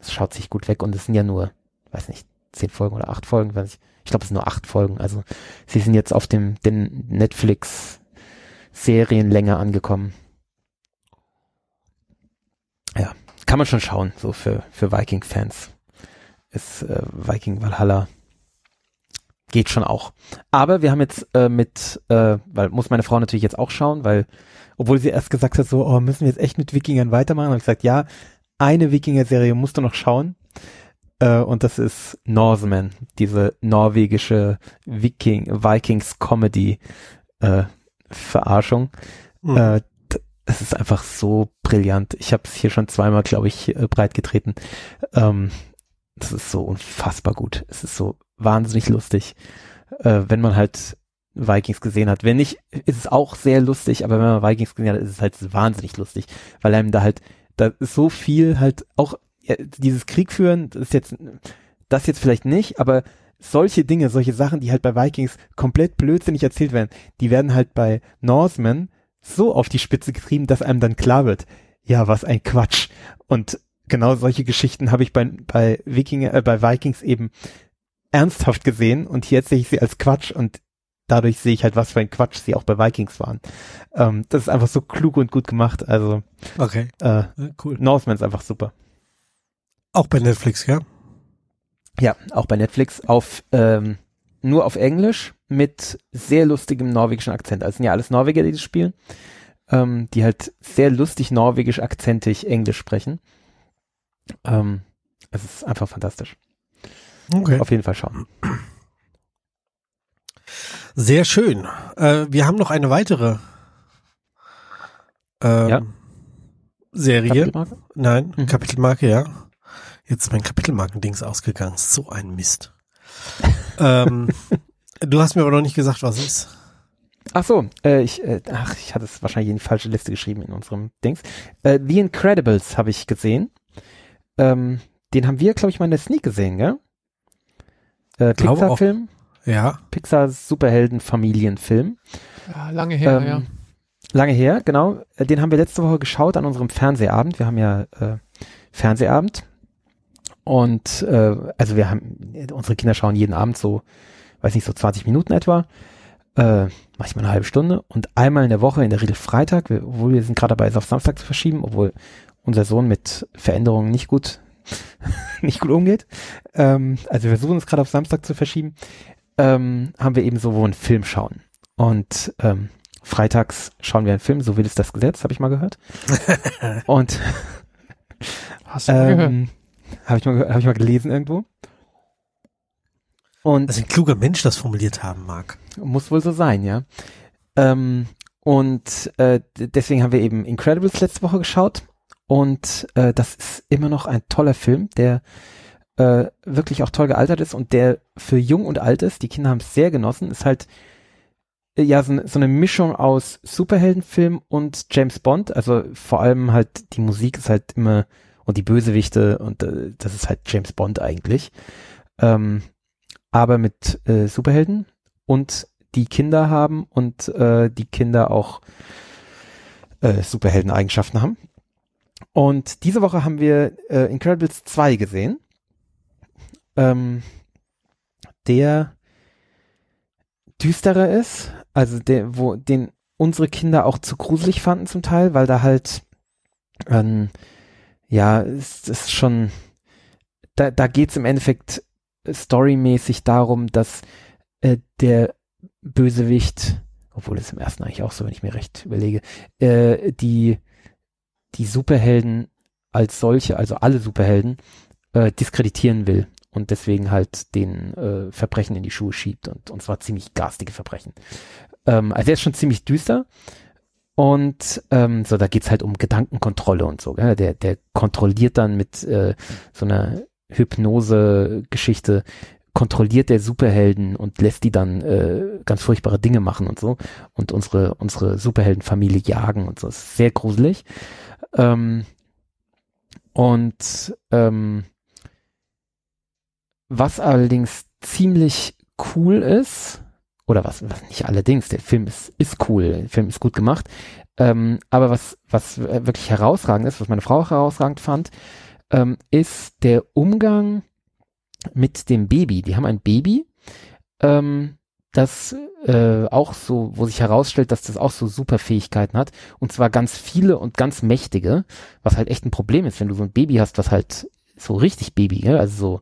Speaker 2: es schaut sich gut weg und es sind ja nur, weiß nicht, zehn Folgen oder acht Folgen, weiß ich. Ich glaube, es sind nur acht Folgen. Also, sie sind jetzt auf dem, den Netflix Serienlänge angekommen kann man schon schauen, so für, für Viking-Fans. Ist äh, Viking Valhalla geht schon auch. Aber wir haben jetzt äh, mit, äh, weil muss meine Frau natürlich jetzt auch schauen, weil obwohl sie erst gesagt hat, so, oh, müssen wir jetzt echt mit Wikingern weitermachen, habe ich gesagt, ja, eine Wikinger-Serie musst du noch schauen. Äh, und das ist Norseman, diese norwegische Viking, Vikings-Comedy äh, Verarschung.
Speaker 1: Mhm.
Speaker 2: Es ist einfach so brillant. Ich habe es hier schon zweimal, glaube ich, äh, breit getreten. Ähm, das ist so unfassbar gut. Es ist so wahnsinnig lustig, äh, wenn man halt Vikings gesehen hat. Wenn nicht, ist es auch sehr lustig, aber wenn man Vikings gesehen hat, ist es halt wahnsinnig lustig, weil einem da halt, da ist so viel halt auch ja, dieses Krieg führen, das ist jetzt, das jetzt vielleicht nicht, aber solche Dinge, solche Sachen, die halt bei Vikings komplett blödsinnig erzählt werden, die werden halt bei Norsemen so auf die Spitze getrieben, dass einem dann klar wird, ja, was ein Quatsch. Und genau solche Geschichten habe ich bei, bei Wikinger, äh, bei Vikings eben ernsthaft gesehen und hier sehe ich sie als Quatsch und dadurch sehe ich halt, was für ein Quatsch sie auch bei Vikings waren. Ähm, das ist einfach so klug und gut gemacht. Also
Speaker 1: Okay,
Speaker 2: äh,
Speaker 1: cool.
Speaker 2: Northman ist einfach super.
Speaker 1: Auch bei Netflix, ja?
Speaker 2: Ja, auch bei Netflix auf ähm, nur auf Englisch mit sehr lustigem norwegischen Akzent. Also sind ja alles Norweger, die das spielen, ähm, die halt sehr lustig norwegisch akzentig Englisch sprechen. Ähm, es ist einfach fantastisch.
Speaker 1: Okay.
Speaker 2: Auf jeden Fall schauen.
Speaker 1: Sehr schön. Äh, wir haben noch eine weitere ähm,
Speaker 2: Ja.
Speaker 1: Serie.
Speaker 2: Kapitelmarke?
Speaker 1: Nein,
Speaker 2: Mhm.
Speaker 1: Kapitelmarke, ja. Jetzt ist mein Kapitelmarkendings ausgegangen. So ein Mist. [laughs] ähm, du hast mir aber noch nicht gesagt, was es ist.
Speaker 2: Ach so, äh, ich, äh, ach, ich hatte es wahrscheinlich in die falsche Liste geschrieben in unserem Dings. Äh, The Incredibles habe ich gesehen. Ähm, den haben wir, glaube ich, mal in der Sneak gesehen, gell? Äh. Pixar-Film,
Speaker 1: Ja.
Speaker 2: Pixar Superhelden-Familienfilm.
Speaker 3: Ja, lange her,
Speaker 2: Ähm,
Speaker 3: ja.
Speaker 2: Lange her, genau. Äh, Den haben wir letzte Woche geschaut an unserem Fernsehabend. Wir haben ja äh, Fernsehabend. Und äh, also wir haben, unsere Kinder schauen jeden Abend so, weiß nicht, so 20 Minuten etwa. Äh, manchmal eine halbe Stunde. Und einmal in der Woche, in der Regel Freitag, wir, obwohl wir sind gerade dabei, es auf Samstag zu verschieben, obwohl unser Sohn mit Veränderungen nicht gut, [laughs] nicht gut umgeht. Ähm, also wir versuchen es gerade auf Samstag zu verschieben. Ähm, haben wir eben so, wo einen Film schauen. Und ähm, freitags schauen wir einen Film, so will es das Gesetz, habe ich mal gehört. [laughs] Und
Speaker 3: Hast du [laughs]
Speaker 2: ähm, habe ich, mal hab ich mal gelesen irgendwo. Und
Speaker 1: Dass ein kluger Mensch das formuliert haben mag.
Speaker 2: muss wohl so sein, ja. Ähm, und äh, deswegen haben wir eben Incredibles letzte Woche geschaut. Und äh, das ist immer noch ein toller Film, der äh, wirklich auch toll gealtert ist und der für jung und alt ist. Die Kinder haben es sehr genossen. Ist halt äh, ja so, so eine Mischung aus Superheldenfilm und James Bond. Also vor allem halt die Musik ist halt immer und die Bösewichte und äh, das ist halt James Bond eigentlich. Ähm, aber mit äh, Superhelden und die Kinder haben und äh, die Kinder auch äh, Superhelden-Eigenschaften haben. Und diese Woche haben wir äh, Incredibles 2 gesehen. Ähm, der düsterer ist, also der, wo den unsere Kinder auch zu gruselig fanden zum Teil, weil da halt ähm, ja, es ist schon da, da geht's im Endeffekt storymäßig darum, dass äh, der Bösewicht, obwohl es im ersten eigentlich auch so, wenn ich mir recht überlege, äh, die, die Superhelden als solche, also alle Superhelden, äh, diskreditieren will und deswegen halt den äh, Verbrechen in die Schuhe schiebt und, und zwar ziemlich garstige Verbrechen. Ähm, also er ist schon ziemlich düster und ähm, so, da geht's halt um Gedankenkontrolle und so. Gell? Der, der kontrolliert dann mit äh, so einer Hypnose-Geschichte kontrolliert der Superhelden und lässt die dann äh, ganz furchtbare Dinge machen und so und unsere unsere Superheldenfamilie jagen und so. Das ist sehr gruselig. Ähm, und ähm, was allerdings ziemlich cool ist, oder was, was nicht allerdings, der Film ist, ist cool, der Film ist gut gemacht, ähm, aber was, was wirklich herausragend ist, was meine Frau auch herausragend fand, ähm, ist der Umgang mit dem Baby. Die haben ein Baby, ähm, das äh, auch so, wo sich herausstellt, dass das auch so super Fähigkeiten hat. Und zwar ganz viele und ganz mächtige, was halt echt ein Problem ist, wenn du so ein Baby hast, was halt so richtig Baby, also so,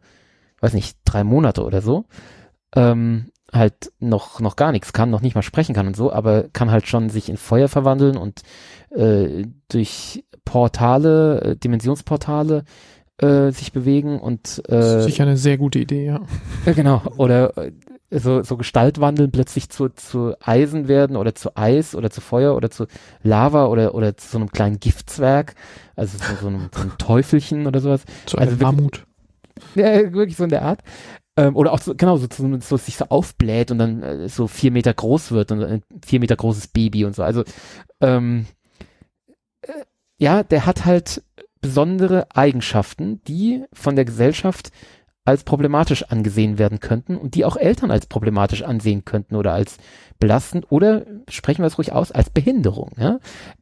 Speaker 2: weiß nicht, drei Monate oder so, ähm, halt noch, noch gar nichts kann, noch nicht mal sprechen kann und so, aber kann halt schon sich in Feuer verwandeln und äh, durch Portale, äh, Dimensionsportale äh, sich bewegen und
Speaker 3: Das
Speaker 2: äh,
Speaker 3: ist sicher eine sehr gute Idee, ja.
Speaker 2: ja, genau. Oder äh, so, so Gestaltwandeln plötzlich zu, zu Eisen werden oder zu Eis oder zu Feuer oder zu Lava oder, oder zu so einem kleinen Giftzwerg. Also so, so, einem, so einem Teufelchen oder sowas.
Speaker 3: Zu
Speaker 2: Also
Speaker 3: einem
Speaker 2: wirklich-
Speaker 3: Mammut.
Speaker 2: Ja, wirklich so in der Art. Ähm, oder auch so, genau, so, so, so sich so aufbläht und dann äh, so vier Meter groß wird und ein vier Meter großes Baby und so. Also ähm, äh, ja, der hat halt besondere Eigenschaften, die von der Gesellschaft als problematisch angesehen werden könnten und die auch Eltern als problematisch ansehen könnten oder als belastend oder sprechen wir es ruhig aus, als Behinderung. Ja?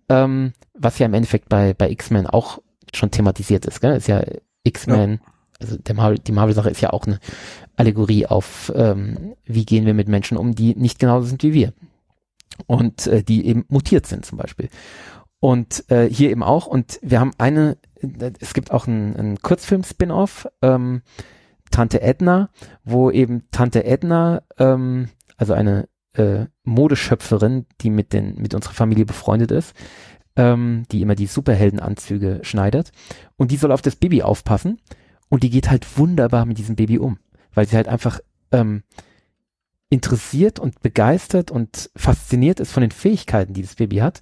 Speaker 2: Ähm, was ja im Endeffekt bei, bei X-Men auch schon thematisiert ist. Gell? Ist ja X-Men, ja. Also Marvel, die Marvel-Sache ist ja auch eine Allegorie auf, ähm, wie gehen wir mit Menschen um, die nicht genauso sind wie wir. Und äh, die eben mutiert sind zum Beispiel. Und äh, hier eben auch. Und wir haben eine, es gibt auch einen, einen Kurzfilm-Spin-Off, ähm, Tante Edna, wo eben Tante Edna, ähm, also eine äh, Modeschöpferin, die mit den mit unserer Familie befreundet ist, ähm, die immer die Superheldenanzüge schneidet und die soll auf das Baby aufpassen und die geht halt wunderbar mit diesem Baby um, weil sie halt einfach ähm, interessiert und begeistert und fasziniert ist von den Fähigkeiten, die das Baby hat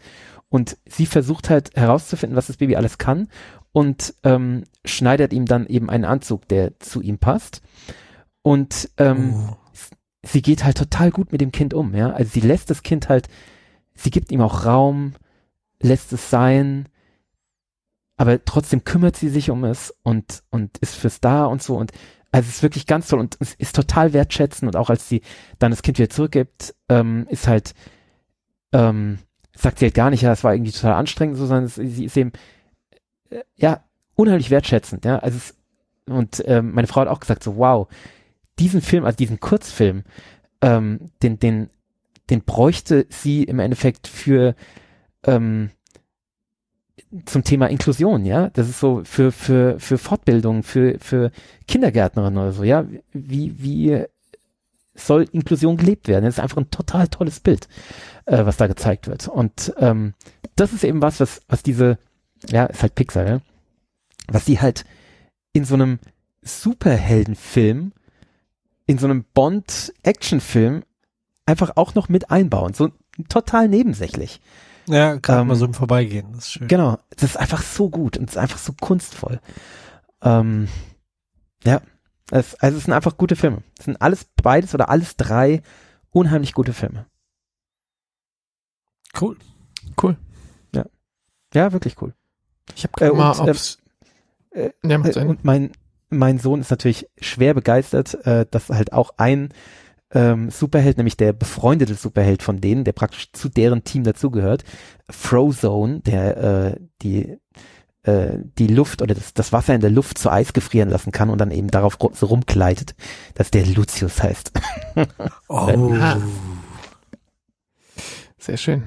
Speaker 2: und sie versucht halt herauszufinden, was das Baby alles kann und ähm, schneidet ihm dann eben einen Anzug, der zu ihm passt. Und ähm, oh. sie geht halt total gut mit dem Kind um, ja. Also sie lässt das Kind halt, sie gibt ihm auch Raum, lässt es sein, aber trotzdem kümmert sie sich um es und, und ist fürs da und so. Und also es ist wirklich ganz toll und es ist total wertschätzend. Und auch als sie dann das Kind wieder zurückgibt, ähm, ist halt, ähm, sagt sie halt gar nicht, ja, es war irgendwie total anstrengend, so, sondern sie ist eben, äh, ja, unheimlich wertschätzend, ja, also es, und ähm, meine Frau hat auch gesagt so, wow, diesen Film, also diesen Kurzfilm, ähm, den, den, den bräuchte sie im Endeffekt für ähm, zum Thema Inklusion, ja. Das ist so für, für, für Fortbildung, für, für Kindergärtnerinnen oder so, ja. Wie, wie soll Inklusion gelebt werden? Das ist einfach ein total tolles Bild, äh, was da gezeigt wird. Und ähm, das ist eben was, was, was diese, ja, ist halt Pixar, ja, was die halt in so einem Superheldenfilm, in so einem Bond-Actionfilm einfach auch noch mit einbauen. So total nebensächlich.
Speaker 1: Ja, gerade ähm, mal so im Vorbeigehen. Das ist schön.
Speaker 2: Genau, das ist einfach so gut und es ist einfach so kunstvoll. Ähm, ja, es, also es sind einfach gute Filme. Es sind alles beides oder alles drei unheimlich gute Filme.
Speaker 1: Cool.
Speaker 2: Cool. Ja. Ja, wirklich cool.
Speaker 3: Ich habe äh, mal und, aufs
Speaker 2: äh, ja, äh, und mein mein Sohn ist natürlich schwer begeistert, äh, dass halt auch ein ähm, Superheld, nämlich der befreundete Superheld von denen, der praktisch zu deren Team dazugehört, Frozone, der äh, die äh, die Luft oder das, das Wasser in der Luft zu Eis gefrieren lassen kann und dann eben darauf so rumkleidet, dass der Lucius heißt. [laughs]
Speaker 3: oh. Sehr schön.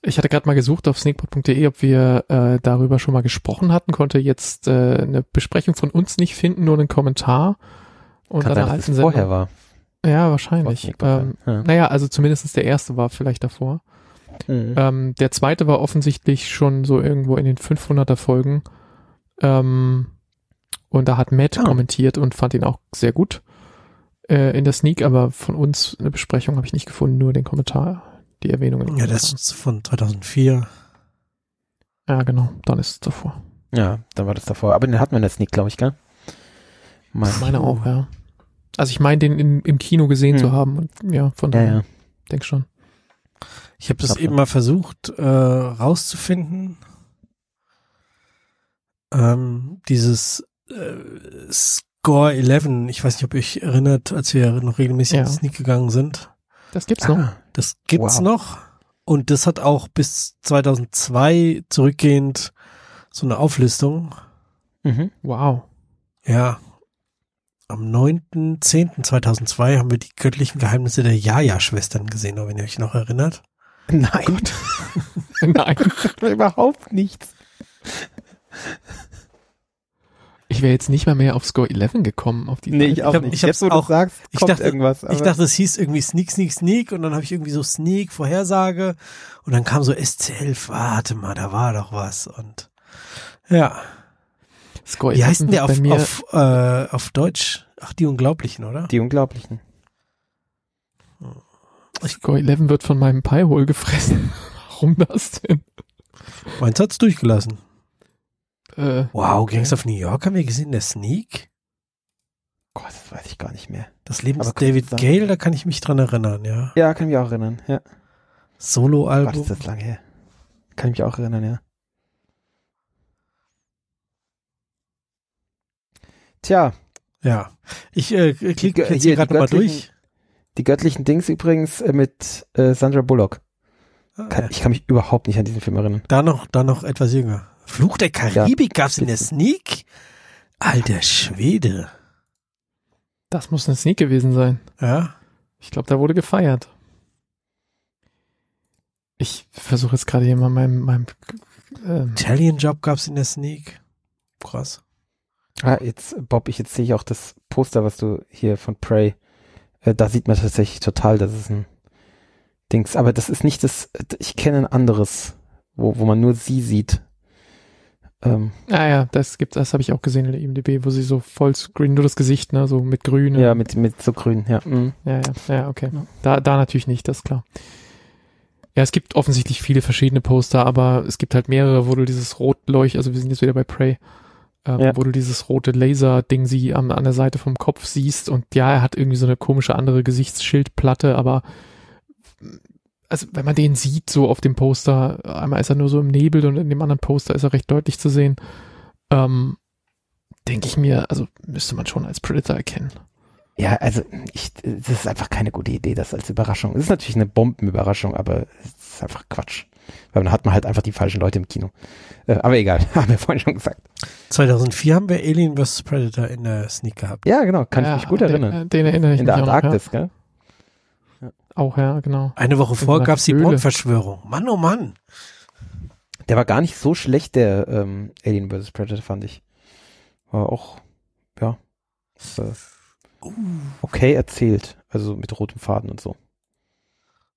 Speaker 3: Ich hatte gerade mal gesucht auf sneakpot.de, ob wir äh, darüber schon mal gesprochen hatten, konnte jetzt äh, eine Besprechung von uns nicht finden, nur einen Kommentar.
Speaker 2: Und Kann dann sein, dass vorher war.
Speaker 3: Ja, wahrscheinlich. Ähm, ja. Naja, also zumindest der erste war vielleicht davor. Mhm. Ähm, der zweite war offensichtlich schon so irgendwo in den 500er Folgen. Ähm, und da hat Matt ah. kommentiert und fand ihn auch sehr gut äh, in der Sneak, aber von uns eine Besprechung habe ich nicht gefunden, nur den Kommentar, die Erwähnungen.
Speaker 1: Ja, das ist von 2004.
Speaker 3: Ja, genau, dann ist es davor.
Speaker 2: Ja, dann war das davor. Aber den hatten wir in der Sneak, glaube ich, gell?
Speaker 3: Meine, meine auch, ja. Also ich meine, den in, im Kino gesehen hm. zu haben und ja, von daher, ja, ja. denk schon.
Speaker 1: Ich habe das eben mal versucht äh, rauszufinden. Ähm, dieses äh, Score 11, ich weiß nicht, ob ihr euch erinnert, als wir noch regelmäßig ja. Sneak gegangen sind.
Speaker 3: Das gibt's noch. Ah,
Speaker 1: das gibt's wow. noch. Und das hat auch bis 2002 zurückgehend so eine Auflistung.
Speaker 3: Mhm. Wow.
Speaker 1: Ja, am 9.10.2002 haben wir die göttlichen Geheimnisse der Jaja-Schwestern gesehen, wenn ihr euch noch erinnert.
Speaker 2: Nein. [laughs]
Speaker 3: Nein. [laughs]
Speaker 2: Überhaupt nichts.
Speaker 3: Ich wäre jetzt nicht mal mehr auf Score 11 gekommen. Auf die
Speaker 2: nee, ich auch ich hab, nicht.
Speaker 1: Ich jetzt, wo auch, du sagst,
Speaker 2: ich dachte, irgendwas.
Speaker 1: Ich dachte, es hieß irgendwie Sneak, Sneak, Sneak und dann habe ich irgendwie so Sneak, Vorhersage und dann kam so SC11, warte mal, da war doch was und ja. Score Wie heißt denn der auf, auf, äh, auf Deutsch? Ach, die Unglaublichen, oder?
Speaker 2: Die Unglaublichen.
Speaker 3: Score 11 wird von meinem Piehole gefressen. [laughs] Warum das denn?
Speaker 1: Meins hat's durchgelassen. Äh, wow, Gangs of New York haben wir gesehen, der Sneak?
Speaker 2: Gott, das weiß ich gar nicht mehr.
Speaker 1: Das Leben
Speaker 2: Aber
Speaker 1: David. Gale, da kann ich mich dran erinnern, ja.
Speaker 2: Ja, kann ich mich auch erinnern. Ja. Gott,
Speaker 1: Solo-Album.
Speaker 2: ist das lange her. Kann ich mich auch erinnern, ja. Tja,
Speaker 1: Ja. Ich äh, klicke jetzt
Speaker 2: hier,
Speaker 1: gerade
Speaker 2: göttlichen-
Speaker 1: durch.
Speaker 2: die göttlichen Dings übrigens äh, mit äh, Sandra Bullock.
Speaker 1: Ah,
Speaker 2: Kann,
Speaker 1: ja.
Speaker 2: Ich kann mich überhaupt nicht an diesen Film erinnern.
Speaker 1: Da noch, da noch etwas jünger. Fluch der Karibik gab's in der Sneak? Alter Schwede.
Speaker 3: Das muss ein Sneak gewesen sein.
Speaker 1: Ja.
Speaker 3: Ich glaube, da wurde gefeiert. Ich versuche jetzt gerade hier mal meinem, meinem ähm,
Speaker 1: Italian Job gab's in der Sneak. Krass.
Speaker 2: Ah, jetzt, Bob, ich jetzt sehe ich auch das Poster, was du hier von Prey, äh, da sieht man tatsächlich total, das ist ein Dings, aber das ist nicht das, ich kenne ein anderes, wo, wo man nur sie sieht. Ähm,
Speaker 3: Ah ja, das gibt, das habe ich auch gesehen in der IMDb, wo sie so vollscreen, nur das Gesicht, ne, so mit grün.
Speaker 2: ja, mit, mit so grün, ja. mhm.
Speaker 3: ja, ja, ja, okay. Da, da natürlich nicht, das ist klar. Ja, es gibt offensichtlich viele verschiedene Poster, aber es gibt halt mehrere, wo du dieses Rotleucht, also wir sind jetzt wieder bei Prey, ähm,
Speaker 2: Ja.
Speaker 3: wo du dieses rote Laser-Ding sie an, an der Seite vom Kopf siehst und ja, er hat irgendwie so eine komische andere Gesichtsschildplatte, aber also wenn man den sieht, so auf dem Poster, einmal ist er nur so im Nebel und in dem anderen Poster ist er recht deutlich zu sehen, ähm, denke ich mir, also müsste man schon als Predator erkennen.
Speaker 2: Ja, also ich, das ist einfach keine gute Idee, das als Überraschung. Es ist natürlich eine Bombenüberraschung, aber es ist einfach Quatsch. Weil dann hat man halt einfach die falschen Leute im Kino. Äh, aber egal, [laughs] haben wir vorhin schon gesagt.
Speaker 1: 2004 haben wir Alien vs. Predator in der Sneak gehabt.
Speaker 2: Ja, genau, kann
Speaker 3: ja,
Speaker 2: ich mich gut
Speaker 3: den,
Speaker 2: erinnern.
Speaker 3: äh, Den erinnere ich
Speaker 2: In
Speaker 3: mich
Speaker 2: der
Speaker 3: auch noch,
Speaker 2: Antarktis, gell?
Speaker 3: Ja. Auch, ja, genau.
Speaker 1: Eine Woche
Speaker 3: In
Speaker 1: vor
Speaker 3: der
Speaker 1: gab's die
Speaker 3: Höhle.
Speaker 1: Mondverschwörung. Mann, oh Mann.
Speaker 2: Der war gar nicht so schlecht, der ähm, Alien vs. Predator, fand ich. War auch, ja, äh, okay erzählt. Also mit rotem Faden und so.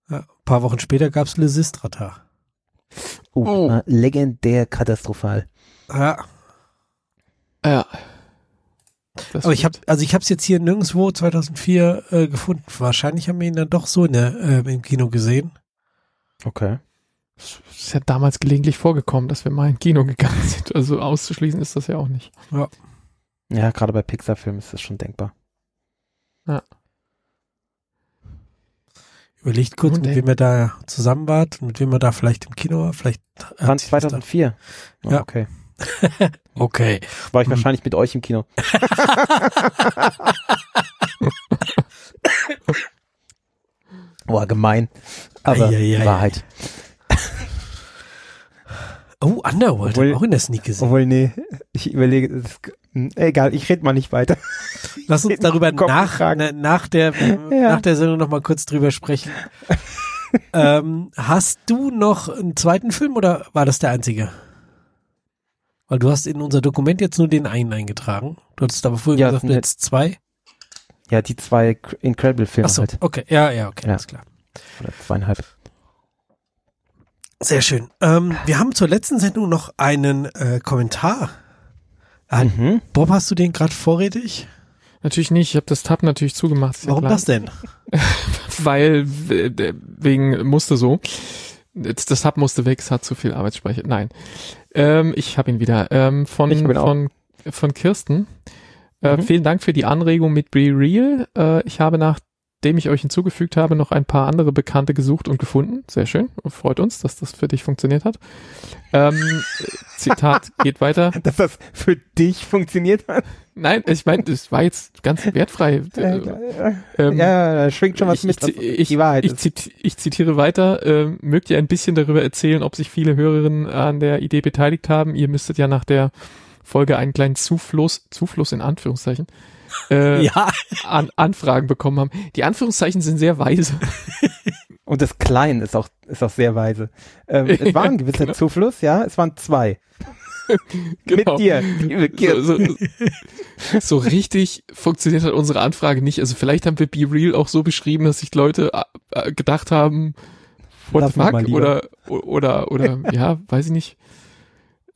Speaker 1: Ja, ein paar Wochen später gab's Lysistrata.
Speaker 2: Oh,
Speaker 3: Oh.
Speaker 2: war legendär katastrophal.
Speaker 1: Ja.
Speaker 3: Ja. Das
Speaker 1: Aber ich habe, also ich habe es jetzt hier nirgendwo 2004 äh, gefunden. Wahrscheinlich haben wir ihn dann doch so in der, äh, im Kino gesehen.
Speaker 2: Okay.
Speaker 3: Es ist ja damals gelegentlich vorgekommen, dass wir mal in Kino gegangen [laughs] sind. Also auszuschließen ist das ja auch nicht.
Speaker 2: Ja, gerade bei Pixar-Filmen ist das schon denkbar.
Speaker 1: Überlegt kurz,
Speaker 3: Und
Speaker 1: mit wem er da zusammen war und mit wem er da vielleicht im Kino war. Vielleicht
Speaker 2: Waren
Speaker 1: sich das da-
Speaker 2: 2004? Oh,
Speaker 1: Ja.
Speaker 2: Okay. [laughs]
Speaker 1: Okay.
Speaker 2: War ich
Speaker 1: Hm.
Speaker 2: wahrscheinlich mit euch im Kino. [laughs] Boah, gemein. Aber. Wahrheit.
Speaker 1: Oh, Underworld,
Speaker 2: Obwohl-
Speaker 1: auch in der Sneak gesehen.
Speaker 2: Obwohl, nee, ich überlege, das, hm, egal, ich rede mal nicht weiter.
Speaker 1: Lass uns darüber nach, na, nach der,
Speaker 2: Ja.
Speaker 1: nach der Sendung noch mal kurz drüber sprechen. [laughs] ähm, hast du noch einen zweiten Film oder war das der einzige? Weil du hast in unser Dokument jetzt nur den einen eingetragen. Du hattest aber vorher
Speaker 2: Ja,
Speaker 1: gesagt,
Speaker 2: sind
Speaker 1: jetzt zwei.
Speaker 2: Ja, die zwei Cr- Incredible-Filme
Speaker 1: Achso,
Speaker 2: halt.
Speaker 1: okay. Ja, ja, okay,
Speaker 2: Ja.
Speaker 1: alles klar.
Speaker 2: Oder zweieinhalb.
Speaker 1: Sehr schön. Ähm, wir haben zur letzten Sendung noch einen äh, Kommentar.
Speaker 2: Mhm.
Speaker 1: Bob, hast du den gerade vorrätig?
Speaker 3: Natürlich nicht. Ich habe das Tab natürlich zugemacht.
Speaker 1: Warum
Speaker 3: klar.
Speaker 1: das denn? [laughs]
Speaker 3: Weil äh, wegen musste so. Das Tab musste weg, es hat zu viel Arbeitsspeicher. Nein. Ähm, ich habe ihn wieder. Ähm, von, von, von Kirsten. Äh,
Speaker 2: Mhm.
Speaker 3: Vielen Dank für die Anregung mit Be Real. Äh, ich habe nachdem ich euch hinzugefügt habe, noch ein paar andere Bekannte gesucht und gefunden. Sehr schön. Freut uns, dass das für dich funktioniert hat. Ähm, [laughs] Zitat geht weiter.
Speaker 2: Dass das für dich funktioniert hat.
Speaker 3: Nein, ich meine, das war jetzt ganz wertfrei. [laughs] Äh, ähm,
Speaker 2: ja, da schwingt schon was
Speaker 3: ich,
Speaker 2: mit, was
Speaker 3: ich,
Speaker 2: die Wahrheit
Speaker 3: ich,
Speaker 2: ist.
Speaker 3: zit, ich zitiere weiter. Ähm, mögt ihr ein bisschen darüber erzählen, ob sich viele Hörerinnen an der Idee beteiligt haben? Ihr müsstet ja nach der Folge einen kleinen Zufluss, Zufluss in Anführungszeichen, äh,
Speaker 1: Ja,
Speaker 3: an Anfragen bekommen haben. Die Anführungszeichen sind sehr weise. [laughs]
Speaker 2: Und das Klein ist auch, ist auch sehr weise. Ähm, es [laughs] war ein gewisser
Speaker 3: Genau.
Speaker 2: Zufluss, ja, es waren zwei. [laughs]
Speaker 3: Genau.
Speaker 2: Mit dir, Kirsten.
Speaker 3: So, so, so richtig funktioniert hat unsere Anfrage nicht. Also vielleicht haben wir Be Real auch so beschrieben, dass sich Leute äh, gedacht haben, what
Speaker 2: Lass
Speaker 3: the fuck? Oder, oder, oder, ja, weiß ich nicht.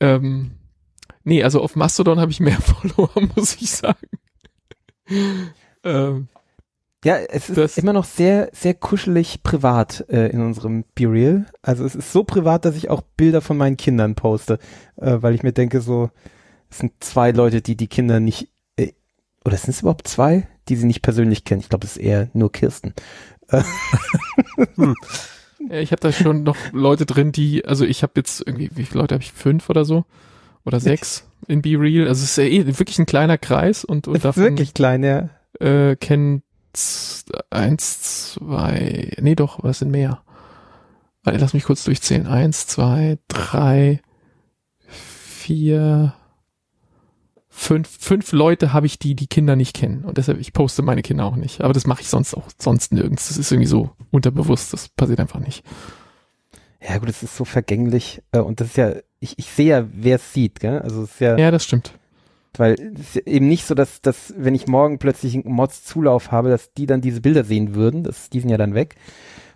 Speaker 3: Ähm, nee, also auf Mastodon habe ich mehr Follower, muss ich sagen. [laughs] ähm,
Speaker 2: Ja, es ist
Speaker 3: Das-
Speaker 2: immer noch sehr, sehr kuschelig privat äh, in unserem Be-Real. Also es ist so privat, dass ich auch Bilder von meinen Kindern poste, äh, weil ich mir denke, so, es sind zwei Leute, die die Kinder nicht äh, oder sind es überhaupt zwei, die sie nicht persönlich kennen? Ich glaube, es ist eher nur Kirsten.
Speaker 3: Ja, Ich habe da schon noch Leute drin, die, also ich habe jetzt irgendwie, wie viele Leute habe ich? Fünf oder so? Oder sechs in Be Real. Also es ist ja eh wirklich ein kleiner Kreis und, und
Speaker 2: Ist
Speaker 3: davon
Speaker 2: wirklich klein, ja.
Speaker 3: äh, kennen z- eins, zwei, nee doch, was sind mehr? Warte, lass mich kurz durchzählen. Eins, zwei, drei, vier, fünf, fünf Leute habe ich, die die Kinder nicht kennen. Und deshalb, ich poste meine Kinder auch nicht. Aber das mache ich sonst auch sonst nirgends. Das ist irgendwie so unterbewusst. Das passiert einfach nicht.
Speaker 2: Ja gut, es ist so vergänglich äh, und das ist ja, ich, ich sehe ja, wer es sieht, gell? Also es ist ja,
Speaker 3: Ja, das stimmt.
Speaker 2: weil es ist ja eben nicht so, dass, dass wenn ich morgen plötzlich einen Mods-Zulauf habe, dass die dann diese Bilder sehen würden. Das, die sind ja dann weg.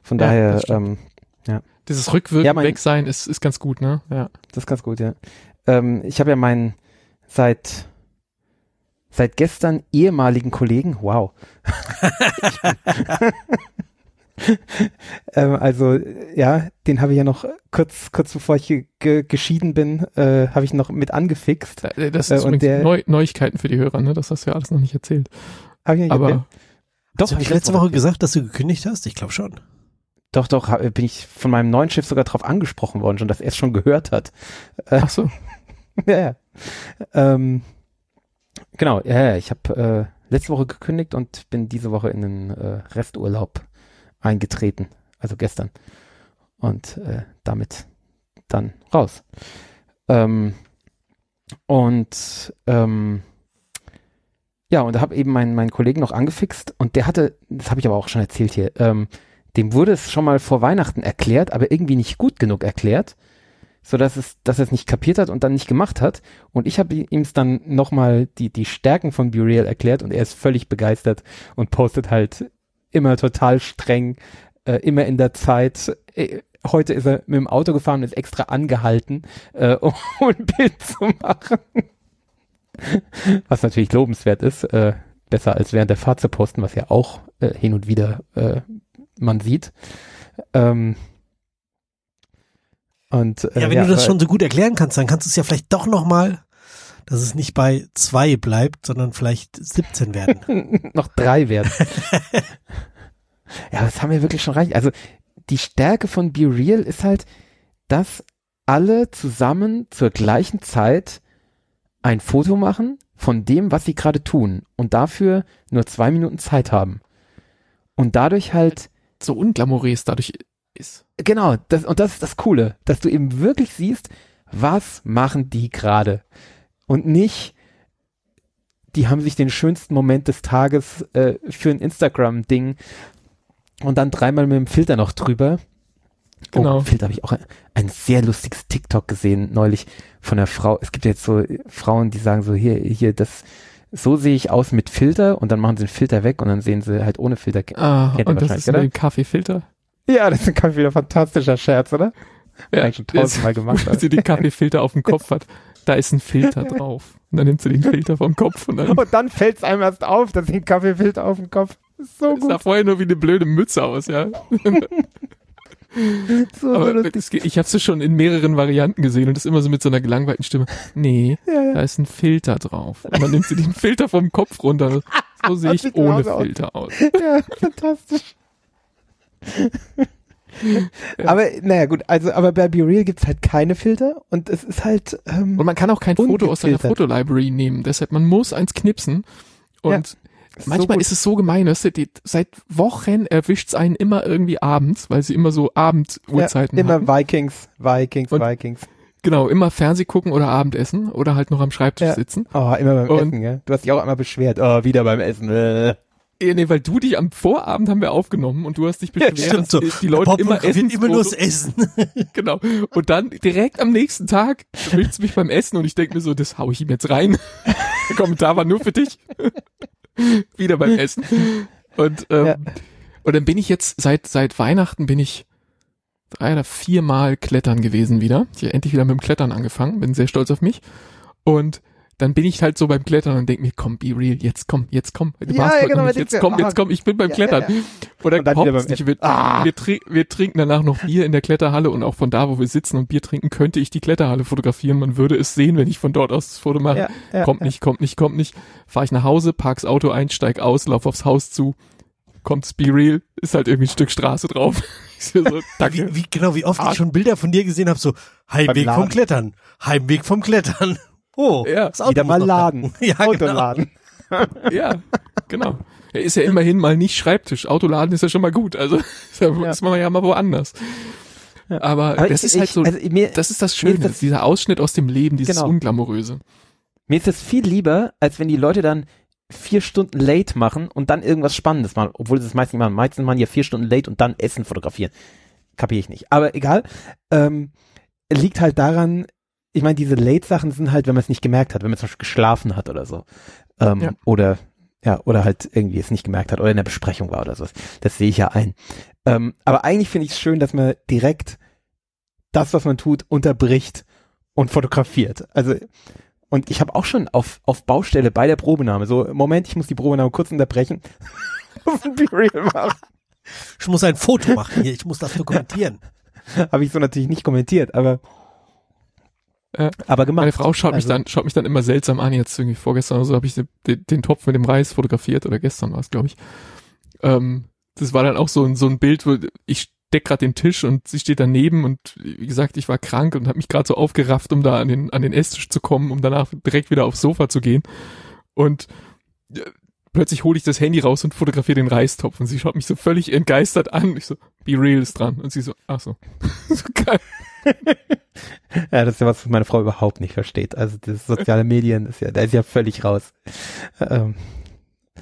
Speaker 2: Von
Speaker 3: Ja,
Speaker 2: daher, ähm,
Speaker 3: Dieses Rückwirken
Speaker 2: Ja, mein-
Speaker 3: weg sein ist, ist ganz gut, ne? Ja.
Speaker 2: das ist ganz gut, ja. Ähm, ich habe ja meinen seit seit gestern ehemaligen Kollegen, wow. [laughs] [laughs] ähm, also äh, ja, den habe ich ja noch kurz kurz bevor ich ge ge geschieden bin, äh, habe ich noch mit angefixt.
Speaker 3: Da- Das
Speaker 2: Äh,
Speaker 3: ist
Speaker 2: und der-
Speaker 3: Neu Neuigkeiten für die Hörer, ne? Das hast du ja alles noch nicht erzählt.
Speaker 2: Hab ich nicht erzählt?
Speaker 3: Aber
Speaker 2: doch,
Speaker 1: Hast du
Speaker 2: hab
Speaker 1: nicht
Speaker 2: ich
Speaker 1: letzte Woche
Speaker 2: erzählt.
Speaker 1: gesagt, dass du gekündigt hast? Ich glaube schon.
Speaker 2: Doch, doch, hab, bin ich von meinem neuen Chef sogar drauf angesprochen worden, schon, dass er es schon gehört hat. Äh,
Speaker 3: ach so. [laughs]
Speaker 2: ja, ja. Ähm, genau, ja, ja, ich habe äh, letzte Woche gekündigt und bin diese Woche in den äh, Resturlaub eingetreten, also gestern. Und äh, damit dann raus. Ähm, und ähm, ja, und da habe eben meinen meinen Kollegen noch angefixt und der hatte, das habe ich aber auch schon erzählt hier, ähm, dem wurde es schon mal vor Weihnachten erklärt, aber irgendwie nicht gut genug erklärt, so dass es, dass er es nicht kapiert hat und dann nicht gemacht hat. Und ich habe ihm es dann nochmal die die Stärken von Burial erklärt und er ist völlig begeistert und postet halt immer total streng, äh, immer in der Zeit. Äh, heute ist er mit dem Auto gefahren und ist extra angehalten, äh, [laughs] um ein Bild zu machen. Was natürlich lobenswert ist, äh, besser als während der Fahrt zu posten, was ja auch äh, hin und wieder äh, man sieht. Ähm, und, äh,
Speaker 1: Ja, wenn du das schon so gut erklären kannst, dann kannst du es ja vielleicht doch noch mal, dass es nicht bei zwei bleibt, sondern vielleicht 17 werden. [laughs]
Speaker 2: noch drei werden. [laughs] ja, das haben wir wirklich schon reicht. Also die Stärke von Be Real ist halt, dass alle zusammen zur gleichen Zeit ein Foto machen von dem, was sie gerade tun und dafür nur zwei Minuten Zeit haben. Und dadurch halt
Speaker 3: So unglamourös dadurch ist.
Speaker 2: Genau, das, und das ist das Coole, dass du eben wirklich siehst, was machen die gerade. Und nicht, die haben sich den schönsten Moment des Tages äh, für ein Instagram-Ding und dann dreimal mit dem Filter noch drüber.
Speaker 3: Genau.
Speaker 2: Oh, Filter habe ich auch ein, ein sehr lustiges TikTok gesehen neulich von einer Frau. Es gibt jetzt so Frauen, die sagen so, hier, hier, das, so sehe ich aus mit Filter und dann machen sie den Filter weg und dann sehen sie halt ohne Filter.
Speaker 3: Ah,
Speaker 2: Kennt
Speaker 3: und das ist
Speaker 2: oder?
Speaker 3: dem Kaffeefilter.
Speaker 2: Ja, das ist ein wieder fantastischer Scherz, oder?
Speaker 3: Ja,
Speaker 2: tausendmal gemacht. [laughs]
Speaker 3: Wenn sie den Kaffeefilter auf dem Kopf hat, da ist ein Filter [laughs] drauf. Und dann nimmt sie den Filter vom Kopf und dann
Speaker 2: Und dann fällt es einem erst auf, dass ein Kaffeefilter auf dem Kopf. Ist so
Speaker 3: sah
Speaker 2: gut.
Speaker 3: vorher nur wie eine blöde Mütze aus, ja. [laughs]
Speaker 2: So,
Speaker 3: Aber es ich habe es schon in mehreren Varianten gesehen und das immer so mit so einer gelangweilten Stimme. Nee,
Speaker 2: Ja, ja.
Speaker 3: da ist ein Filter drauf. Und dann nimmt sie den Filter vom Kopf runter. So [laughs] sehe
Speaker 2: Das
Speaker 3: ich ohne
Speaker 2: genauso aus.
Speaker 3: Filter aus.
Speaker 2: ja, fantastisch. [laughs] Aber naja gut, also aber bei Be Real gibt's halt keine Filter und es ist halt ähm,
Speaker 3: Und man kann auch kein Foto aus seiner. Fotolibrary nehmen. Deshalb, man muss eins knipsen. Und
Speaker 2: ist
Speaker 3: manchmal
Speaker 2: so
Speaker 3: ist es so gemein, dass die, seit Wochen erwischt's einen immer irgendwie abends, weil sie immer so Abenduhrzeiten
Speaker 2: ja, immer
Speaker 3: haben.
Speaker 2: Vikings, Vikings,
Speaker 3: Und-
Speaker 2: Vikings.
Speaker 3: Genau, immer Fernseh gucken oder Abendessen oder halt noch am Schreibtisch
Speaker 2: Ja.
Speaker 3: sitzen.
Speaker 2: Oh, immer beim
Speaker 3: Und-
Speaker 2: Essen, gell? Du hast dich auch einmal beschwert. Oh, wieder beim Essen. Äh.
Speaker 3: Nee, weil du dich am Vorabend haben wir aufgenommen und du hast dich
Speaker 1: Ja,
Speaker 3: beschwert,
Speaker 1: so.
Speaker 3: dass die Leute immer essen.
Speaker 1: immer nur das Essen. [laughs]
Speaker 3: Genau. Und dann direkt am nächsten Tag willst du mich beim Essen und ich denke mir so, das hau ich ihm jetzt rein. [laughs] Der Kommentar war nur für dich. [laughs] Wieder beim Essen. Und, ähm,
Speaker 2: Ja.
Speaker 3: und dann bin ich jetzt, seit, seit Weihnachten bin ich drei oder viermal klettern gewesen wieder. Ich habe endlich wieder mit dem Klettern angefangen, bin sehr stolz auf mich. Und dann bin ich halt so beim Klettern und denke mir, komm, be real, jetzt komm, jetzt komm. Du
Speaker 2: Ja, ja, genau,
Speaker 3: jetzt komm, jetzt komm, ich bin beim
Speaker 2: ja,
Speaker 3: Klettern.
Speaker 2: ja, ja.
Speaker 3: Oder
Speaker 2: beim
Speaker 3: nicht, wir,
Speaker 2: Ah.
Speaker 3: wir, trink, wir trinken danach noch Bier in der Kletterhalle und auch von da, wo wir sitzen und Bier trinken, könnte ich die Kletterhalle fotografieren. Man würde es sehen, wenn ich von dort aus das Foto mache.
Speaker 2: Ja, ja,
Speaker 3: kommt
Speaker 2: ja.
Speaker 3: nicht, kommt nicht, kommt nicht. Fahr ich nach Hause, park's Auto ein, steig aus, lauf aufs Haus zu, kommt's Be Real, ist halt irgendwie ein Stück Straße drauf. [laughs] So, danke.
Speaker 1: Wie, wie, genau, wie oft
Speaker 3: Ah.
Speaker 1: ich schon Bilder von dir gesehen habe, so Heimweg vom Klettern, Heimweg vom Klettern. Oh,
Speaker 3: Ja,
Speaker 1: das Auto
Speaker 2: mal laden.
Speaker 1: Ja, genau.
Speaker 2: Autoladen. [laughs]
Speaker 3: Ja, genau. Er ist ja immerhin mal nicht Schreibtisch. Autoladen ist ja schon mal gut. Also [laughs] ist, ja,
Speaker 2: Ja.
Speaker 3: ist man ja mal woanders.
Speaker 2: Ja.
Speaker 3: Aber,
Speaker 2: Aber
Speaker 3: das
Speaker 2: ich-
Speaker 3: ist halt
Speaker 2: ich-
Speaker 3: so,
Speaker 2: also mir,
Speaker 3: das ist das Schöne,
Speaker 2: ist das-
Speaker 3: dieser Ausschnitt aus dem Leben, dieses
Speaker 2: Genau.
Speaker 3: Unglamouröse.
Speaker 2: Mir ist das viel lieber, als wenn die Leute dann vier Stunden late machen und dann irgendwas Spannendes machen, obwohl sie es meistens nicht machen. Meistens machen ja vier Stunden late und dann Essen fotografieren. Kapier ich nicht. Aber egal. Ähm, liegt halt daran, ich meine, diese Late-Sachen sind halt, wenn man es nicht gemerkt hat, wenn man zum Beispiel geschlafen hat oder so. Ähm,
Speaker 3: Ja.
Speaker 2: Oder ja, oder halt irgendwie es nicht gemerkt hat oder in der Besprechung war oder so. Das sehe ich ja ein. Ähm, aber eigentlich finde ich es schön, dass man direkt das, was man tut, unterbricht und fotografiert. Also und ich habe auch schon auf, auf Baustelle bei der Probenahme, so, Moment, ich muss die Probenahme kurz unterbrechen. [laughs]
Speaker 1: Ich muss ein Foto machen hier, ich muss das dokumentieren. [laughs]
Speaker 2: Habe ich so natürlich nicht kommentiert, aber,
Speaker 3: Äh,
Speaker 2: aber gemacht.
Speaker 3: Meine Frau schaut mich
Speaker 2: Also-
Speaker 3: dann, schaut mich dann immer seltsam an. Jetzt irgendwie vorgestern oder so habe ich den, den, den Topf mit dem Reis fotografiert oder gestern war es, glaube ich. Ähm, das war dann auch so ein, so ein Bild, wo ich deck gerade den Tisch und sie steht daneben und wie gesagt, ich war krank und habe mich gerade so aufgerafft, um da an den, an den Esstisch zu kommen, um danach direkt wieder aufs Sofa zu gehen. Und äh, plötzlich hole ich das Handy raus und fotografiere den Reistopf und sie schaut mich so völlig entgeistert an. Ich so, Be Real ist dran. Und sie so, ach so. [laughs] so geil. [laughs]
Speaker 2: Ja, das ist ja was, was meine Frau überhaupt nicht versteht. Also das soziale Medien ist ja, da ist ja völlig raus. Ähm,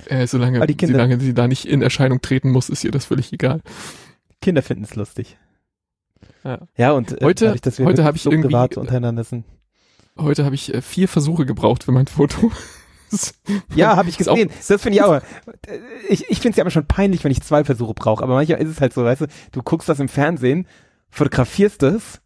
Speaker 3: Äh, solange,
Speaker 2: die Kinder-
Speaker 3: solange sie da nicht in Erscheinung treten muss, ist ihr das völlig egal.
Speaker 2: Kinder finden es lustig.
Speaker 3: Ja.
Speaker 2: Ja, und äh,
Speaker 3: Heute-
Speaker 2: dadurch, dass wir
Speaker 3: heute
Speaker 2: wirklich
Speaker 3: hab ich
Speaker 2: so
Speaker 3: irgendwie-
Speaker 2: privat untereinander sind.
Speaker 3: Heute habe ich äh, vier Versuche gebraucht für mein Foto. [laughs]
Speaker 2: Ja, habe ich gesehen. Das finde ich auch. Ich, ich finde es ja immer schon peinlich, wenn ich zwei Versuche brauche. Aber manchmal ist es halt so, weißt du, du guckst das im Fernsehen, fotografierst es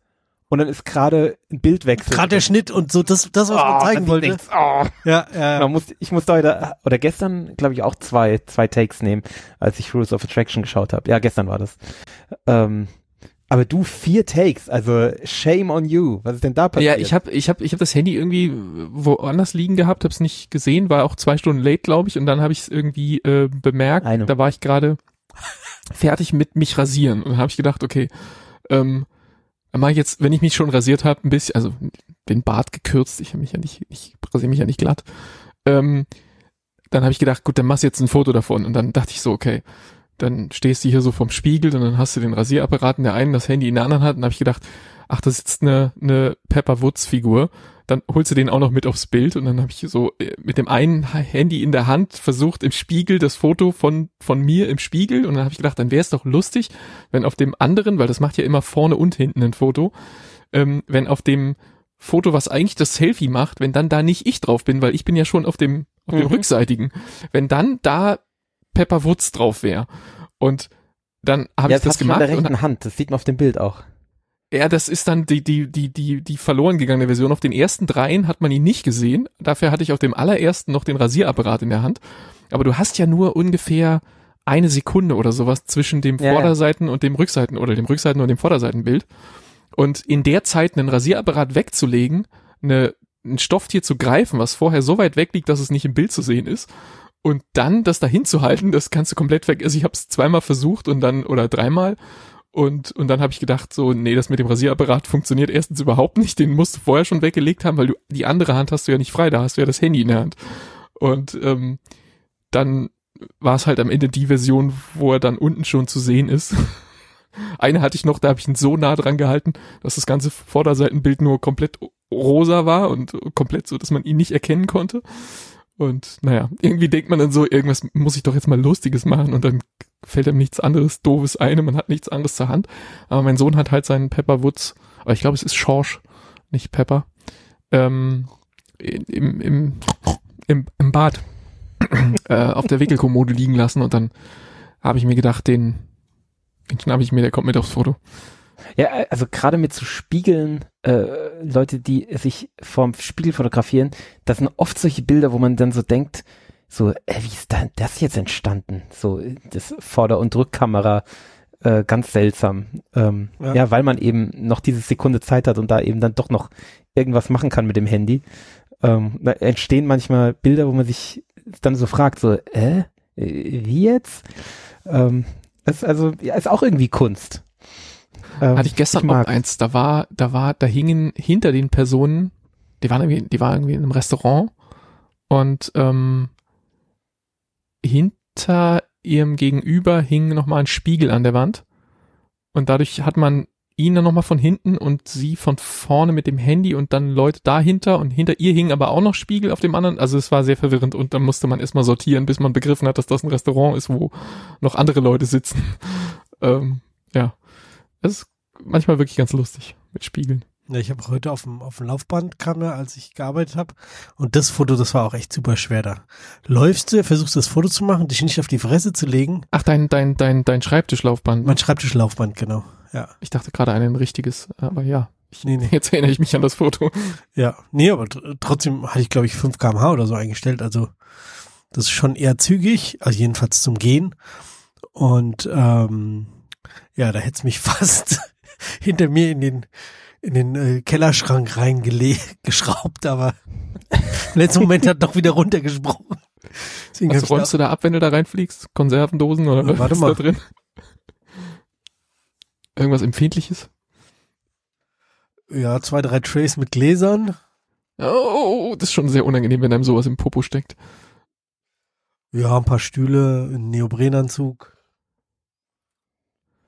Speaker 2: und dann ist gerade ein Bildwechsel.
Speaker 1: Gerade der Schnitt und so, das, das was man
Speaker 2: Oh,
Speaker 1: zeigen wollte.
Speaker 2: Ding, oh.
Speaker 1: Ja, ja.
Speaker 2: Man muss, ich musste heute, oder gestern, glaube ich, auch zwei, zwei Takes nehmen, als ich Rules of Attraction geschaut habe. Ja, gestern war das. Ähm, aber du vier Takes, also shame on you. Was ist denn da passiert?
Speaker 3: Ja, ich habe ich hab, ich hab das Handy irgendwie woanders liegen gehabt, habe es nicht gesehen, war auch zwei Stunden late, glaube ich, und dann habe ich es irgendwie äh, bemerkt.
Speaker 2: Eine.
Speaker 3: Da war ich gerade fertig mit mich rasieren und habe ich gedacht, okay, ähm, dann ich jetzt, wenn ich mich schon rasiert habe, ein bisschen, also den Bart gekürzt, ich habe mich ja nicht, ich rasiere mich ja nicht glatt. Ähm, dann habe ich gedacht, gut, dann machst du jetzt ein Foto davon und dann dachte ich so, okay, dann stehst du hier so vom Spiegel und dann hast du den Rasierapparat in der einen, das Handy in der anderen hat und habe ich gedacht, ach, das ist jetzt eine, eine Pepper Woods Figur. Dann holst du den auch noch mit aufs Bild und dann habe ich so äh, mit dem einen Handy in der Hand versucht im Spiegel das Foto von von mir im Spiegel und dann habe ich gedacht, dann wäre es doch lustig, wenn auf dem anderen, weil das macht ja immer vorne und hinten ein Foto, ähm, wenn auf dem Foto, was eigentlich das Selfie macht, wenn dann da nicht ich drauf bin, weil ich bin ja schon auf dem auf dem
Speaker 2: Mhm.
Speaker 3: rückseitigen, wenn dann da Pepper Woods drauf wäre und dann habe
Speaker 2: ja,
Speaker 3: ich das
Speaker 2: hast du schon
Speaker 3: gemacht
Speaker 2: in der rechten Hand. Das sieht man auf dem Bild auch.
Speaker 3: Ja, das ist dann die, die, die, die, die verloren gegangene Version. Auf den ersten dreien hat man ihn nicht gesehen. Dafür hatte ich auf dem allerersten noch den Rasierapparat in der Hand. Aber du hast ja nur ungefähr eine Sekunde oder sowas zwischen dem
Speaker 2: Ja, ja.
Speaker 3: Vorderseiten und dem Rückseiten oder dem Rückseiten und dem Vorderseitenbild. Und in der Zeit einen Rasierapparat wegzulegen, eine, ein Stofftier zu greifen, was vorher so weit weg liegt, dass es nicht im Bild zu sehen ist, und dann das dahin zu halten, das kannst du komplett weg. Also ich habe es zweimal versucht und dann oder dreimal und und dann habe ich gedacht so, nee, das mit dem Rasierapparat funktioniert erstens überhaupt nicht. Den musst du vorher schon weggelegt haben, weil du die andere Hand hast du ja nicht frei. Da hast du ja das Handy in der Hand. Und ähm, dann war es halt am Ende die Version, wo er dann unten schon zu sehen ist. [laughs] Eine hatte ich noch, da habe ich ihn so nah dran gehalten, dass das ganze Vorderseitenbild nur komplett rosa war und komplett so, dass man ihn nicht erkennen konnte. Und naja, irgendwie denkt man dann so, irgendwas muss ich doch jetzt mal Lustiges machen und dann fällt einem nichts anderes Doofes ein und man hat nichts anderes zur Hand. Aber mein Sohn hat halt seinen Pepper Woods, aber ich glaube, es ist Schorsch, nicht Pepper, ähm, im, im, im, im Bad äh, auf der Wickelkommode liegen lassen und dann habe ich mir gedacht, den, den schnapp ich mir, der kommt mit aufs Foto.
Speaker 2: Ja, also gerade mit so Spiegeln, äh, Leute, die sich vorm Spiegel fotografieren, das sind oft solche Bilder, wo man dann so denkt, so, äh, wie ist da das jetzt entstanden? So, das Vorder- und Rückkamera, äh, ganz seltsam. Ähm, ja.
Speaker 1: Ja.
Speaker 2: weil man eben noch diese Sekunde Zeit hat und da eben dann doch noch irgendwas machen kann mit dem Handy. Ähm, da entstehen manchmal Bilder, wo man sich dann so fragt, so, äh, wie jetzt? Ähm, ist also, ja, ist auch irgendwie Kunst. Ähm,
Speaker 3: Hatte ich gestern
Speaker 2: mag-
Speaker 3: auch eins, da war, da war, da hingen hinter den Personen, die waren irgendwie, die waren irgendwie in einem Restaurant und ähm, hinter ihrem Gegenüber hing nochmal ein Spiegel an der Wand und dadurch hat man ihn dann nochmal von hinten und sie von vorne mit dem Handy und dann Leute dahinter und hinter ihr hingen aber auch noch Spiegel auf dem anderen. Also es war sehr verwirrend und dann musste man erstmal sortieren, bis man begriffen hat, dass das ein Restaurant ist, wo noch andere Leute sitzen. [laughs] ähm, ja. Es ist manchmal wirklich ganz lustig mit Spiegeln.
Speaker 1: Ja, ich habe heute auf dem, auf dem Laufband kam er, als ich gearbeitet habe. Und das Foto, das war auch echt super schwer da. Läufst du, versuchst das Foto zu machen, dich nicht auf die Fresse zu legen.
Speaker 3: Ach, dein, dein, dein, dein Schreibtischlaufband.
Speaker 1: Mein Schreibtischlaufband, genau. Ja.
Speaker 3: Ich dachte gerade an ein richtiges, aber ja. Ich,
Speaker 1: Nee, nee.
Speaker 3: Jetzt erinnere ich mich an das Foto.
Speaker 1: Ja. Nee, aber tr- trotzdem hatte ich, glaube ich, 5 kmh oder so eingestellt. Also das ist schon eher zügig, also jedenfalls zum Gehen. Und ähm, ja, da hätte es mich [laughs] fast hinter mir in den in den äh, Kellerschrank reingeschraubt, [laughs] aber [laughs] im letzten Moment hat doch wieder runtergesprungen. Deswegen
Speaker 3: Was
Speaker 1: ich da-
Speaker 3: räumst du da ab, wenn du da reinfliegst? Konservendosen oder
Speaker 1: Äh,
Speaker 3: was
Speaker 1: warte
Speaker 3: ist
Speaker 1: mal.
Speaker 3: da drin? Irgendwas Empfindliches?
Speaker 1: Ja, zwei, drei Trays mit Gläsern.
Speaker 3: Oh, das ist schon sehr unangenehm, wenn einem sowas im Popo steckt.
Speaker 1: Ja, ein paar Stühle, ein Neoprenanzug.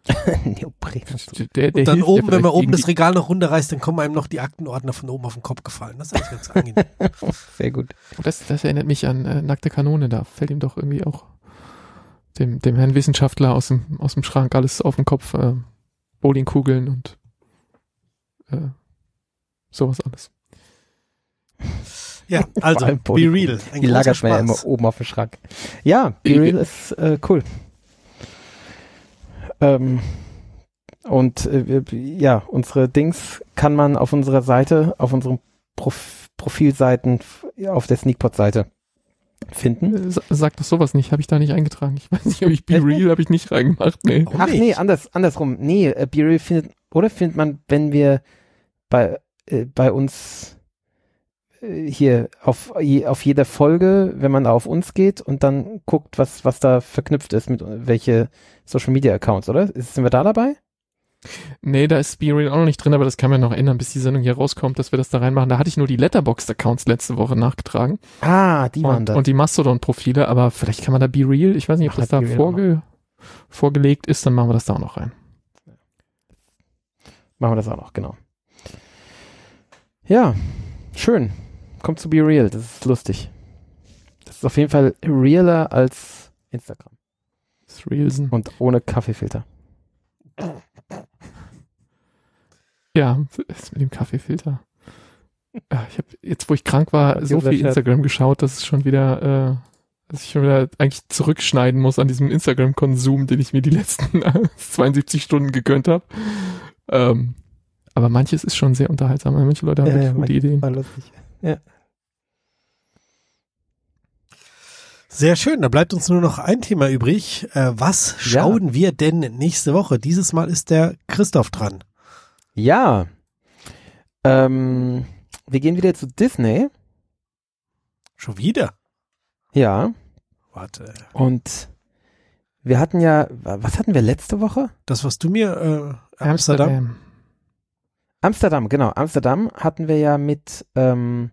Speaker 1: [laughs]
Speaker 2: Neoprenanzug.
Speaker 3: Der, der
Speaker 1: Und dann oben, wenn man oben das Regal noch runterreißt, dann kommen einem noch die Aktenordner von oben auf den Kopf gefallen. Das ist ganz angenehm. [laughs]
Speaker 2: Sehr gut.
Speaker 3: Das, das erinnert mich an äh, nackte Kanone. Da fällt ihm doch irgendwie auch dem, dem Herrn Wissenschaftler aus dem, aus dem Schrank alles auf den Kopf. Äh, Bowlingkugeln und äh, sowas alles.
Speaker 1: Ja, [laughs] also, be real. Ein
Speaker 2: Die lagert man ja immer oben auf dem Schrank. Ja, Be Real ist äh, cool. Ähm, und äh, ja, unsere Dings kann man auf unserer Seite, auf unseren Prof Profilseiten auf der Sneakpot-Seite finden.
Speaker 3: Äh, sa- Sag das sowas nicht, habe ich da nicht eingetragen. Ich weiß nicht, ob ich Be? Real habe ich nicht reingemacht. Nee.
Speaker 2: Ach nee, anders, andersrum. Nee, äh, Be Real findet, oder findet man, wenn wir bei, äh, bei uns hier auf, auf jeder Folge, wenn man da auf uns geht und dann guckt, was, was da verknüpft ist mit welche Social Media Accounts, oder? Ist, sind wir da dabei?
Speaker 3: Nee, da ist Be Real auch noch nicht drin, aber das kann man noch ändern, bis die Sendung hier rauskommt, dass wir das da reinmachen. Da hatte ich nur die Letterboxd-Accounts letzte Woche nachgetragen.
Speaker 2: Ah, die waren da.
Speaker 3: und die Mastodon-Profile, aber vielleicht kann man da Be Real, ich weiß nicht, ob
Speaker 2: Ach,
Speaker 3: das da vorge vorgelegt ist, dann machen wir das da auch noch rein.
Speaker 2: Machen wir das auch noch, genau. Ja, schön. Kommt zu Be Real, das ist lustig. Das ist auf jeden Fall realer als Instagram.
Speaker 3: Das Realsen.
Speaker 2: Und ohne Kaffeefilter.
Speaker 3: Ja, das mit dem Kaffeefilter. Ja, ich habe jetzt, wo ich krank war, so viel. Instagram geschaut, dass es schon wieder, äh, dass ich schon wieder eigentlich zurückschneiden muss an diesem Instagram-Konsum, den ich mir die letzten [laughs] 72 Stunden gegönnt habe. Ähm, aber manches ist schon sehr unterhaltsam. Manche Leute haben
Speaker 2: Ja,
Speaker 3: wirklich
Speaker 2: ja,
Speaker 3: gute Ideen.
Speaker 2: War lustig.
Speaker 1: Sehr schön, da bleibt uns nur noch ein Thema übrig. Äh, was
Speaker 2: Ja.
Speaker 1: schauen wir denn nächste Woche? Dieses Mal ist der Christoph dran.
Speaker 2: Ja. Ähm, wir gehen wieder zu Disney.
Speaker 1: Schon wieder?
Speaker 2: Ja.
Speaker 1: Warte.
Speaker 2: Und wir hatten ja, was hatten wir letzte Woche?
Speaker 1: Das, was du mir äh, Amsterdam.
Speaker 2: Amsterdam, genau. Amsterdam hatten wir ja mit ähm,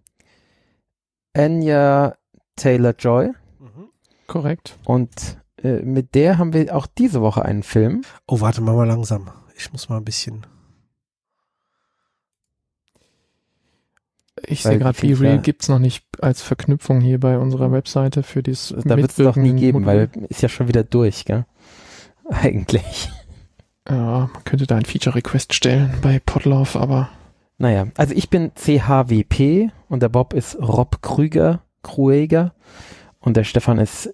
Speaker 2: Anya Taylor-Joy.
Speaker 1: Mhm.
Speaker 3: Korrekt.
Speaker 2: Und äh, mit der haben wir auch diese Woche einen Film.
Speaker 1: Oh, warte mal, mal langsam. Ich muss mal ein bisschen.
Speaker 3: Ich sehe gerade,
Speaker 2: die
Speaker 3: Be Real
Speaker 2: ja-
Speaker 3: gibt's noch nicht als Verknüpfung hier bei unserer Webseite für dieses
Speaker 2: Da wird es doch nie geben,
Speaker 3: Modul.
Speaker 2: weil ist ja schon wieder durch, gell? [laughs] Eigentlich.
Speaker 3: Ja, man könnte da ein Feature-Request stellen bei Podlove, aber
Speaker 2: Naja, also ich bin CHWP und der Bob ist Rob Krüger, Krueger und der Stefan ist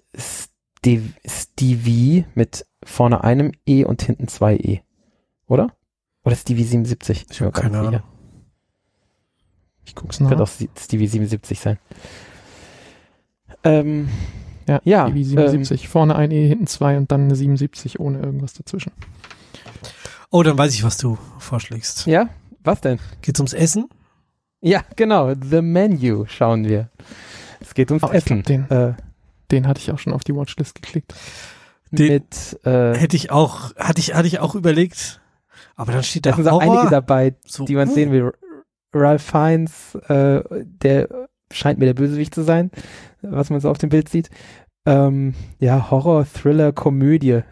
Speaker 2: Stevie mit vorne einem E und hinten zwei E. Oder? Oder Stevie 77?
Speaker 1: Ich
Speaker 2: bin
Speaker 1: keine Ahnung.
Speaker 2: sicher.
Speaker 3: Ich guck's
Speaker 2: Könnte
Speaker 3: nach.
Speaker 2: auch Sie- Stevie 77 sein. Ähm,
Speaker 3: Ja,
Speaker 2: ja,
Speaker 3: Stevie 77. Vorne ein E, hinten zwei und dann eine 77 ohne irgendwas dazwischen.
Speaker 1: Oh, dann weiß ich, was du vorschlägst.
Speaker 2: ja, was denn?
Speaker 1: Geht's ums Essen?
Speaker 2: Ja, genau, The Menu schauen wir. Es geht ums
Speaker 3: Oh, ich glaub,
Speaker 2: Essen.
Speaker 3: den-
Speaker 2: äh,
Speaker 3: Den hatte ich auch schon auf die Watchlist geklickt.
Speaker 1: Den-
Speaker 2: mit, äh,
Speaker 1: Hätte ich auch, hatte ich, hatte ich auch überlegt. Aber dann steht
Speaker 2: da
Speaker 1: da
Speaker 2: sind
Speaker 1: Horror.
Speaker 2: einige dabei,
Speaker 1: so,
Speaker 2: die man
Speaker 1: uh,
Speaker 2: sehen will. Ralph Fiennes, äh, der scheint mir der Bösewicht zu sein, was man so auf dem Bild sieht. Ähm, ja, Horror, Thriller, Komödie.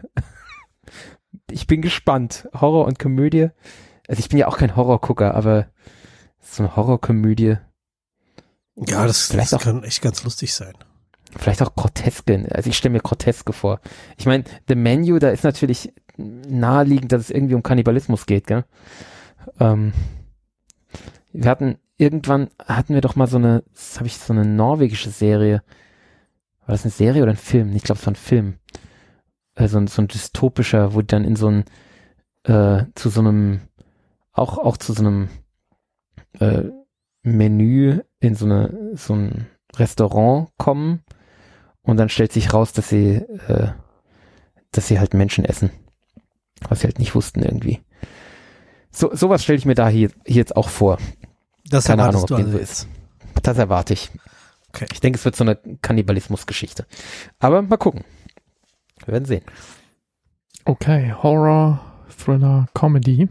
Speaker 2: Ich bin gespannt. Horror und Komödie. Also ich bin ja auch kein Horrorgucker, aber so eine Horrorkomödie.
Speaker 1: Ja, das,
Speaker 2: vielleicht
Speaker 1: das
Speaker 2: auch,
Speaker 1: kann echt ganz lustig sein.
Speaker 2: vielleicht auch Groteske. Also ich stelle mir Groteske vor. Ich meine, The Menu, da ist natürlich naheliegend, dass es irgendwie um Kannibalismus geht, gell? Ähm, wir hatten irgendwann hatten wir doch mal so eine, das habe ich so eine norwegische Serie. War das eine Serie oder ein Film? Ich glaube, es war ein Film. Äh, so, ein, dystopischer, wo die dann in so ein äh, zu so einem auch auch zu so einem äh, Menü in so eine so ein Restaurant kommen und dann stellt sich raus, dass sie äh, dass sie halt Menschen essen, was sie halt nicht wussten irgendwie. So sowas stelle ich mir da hier, hier jetzt auch vor.
Speaker 1: Das
Speaker 2: Keine Ahnung, ob
Speaker 1: du also
Speaker 2: so
Speaker 1: jetzt.
Speaker 2: Das erwarte ich.
Speaker 1: Okay.
Speaker 2: Ich denke, es wird so eine Kannibalismus-Geschichte. Aber mal gucken. Wir werden sehen.
Speaker 3: Okay, Horror, Thriller, Comedy.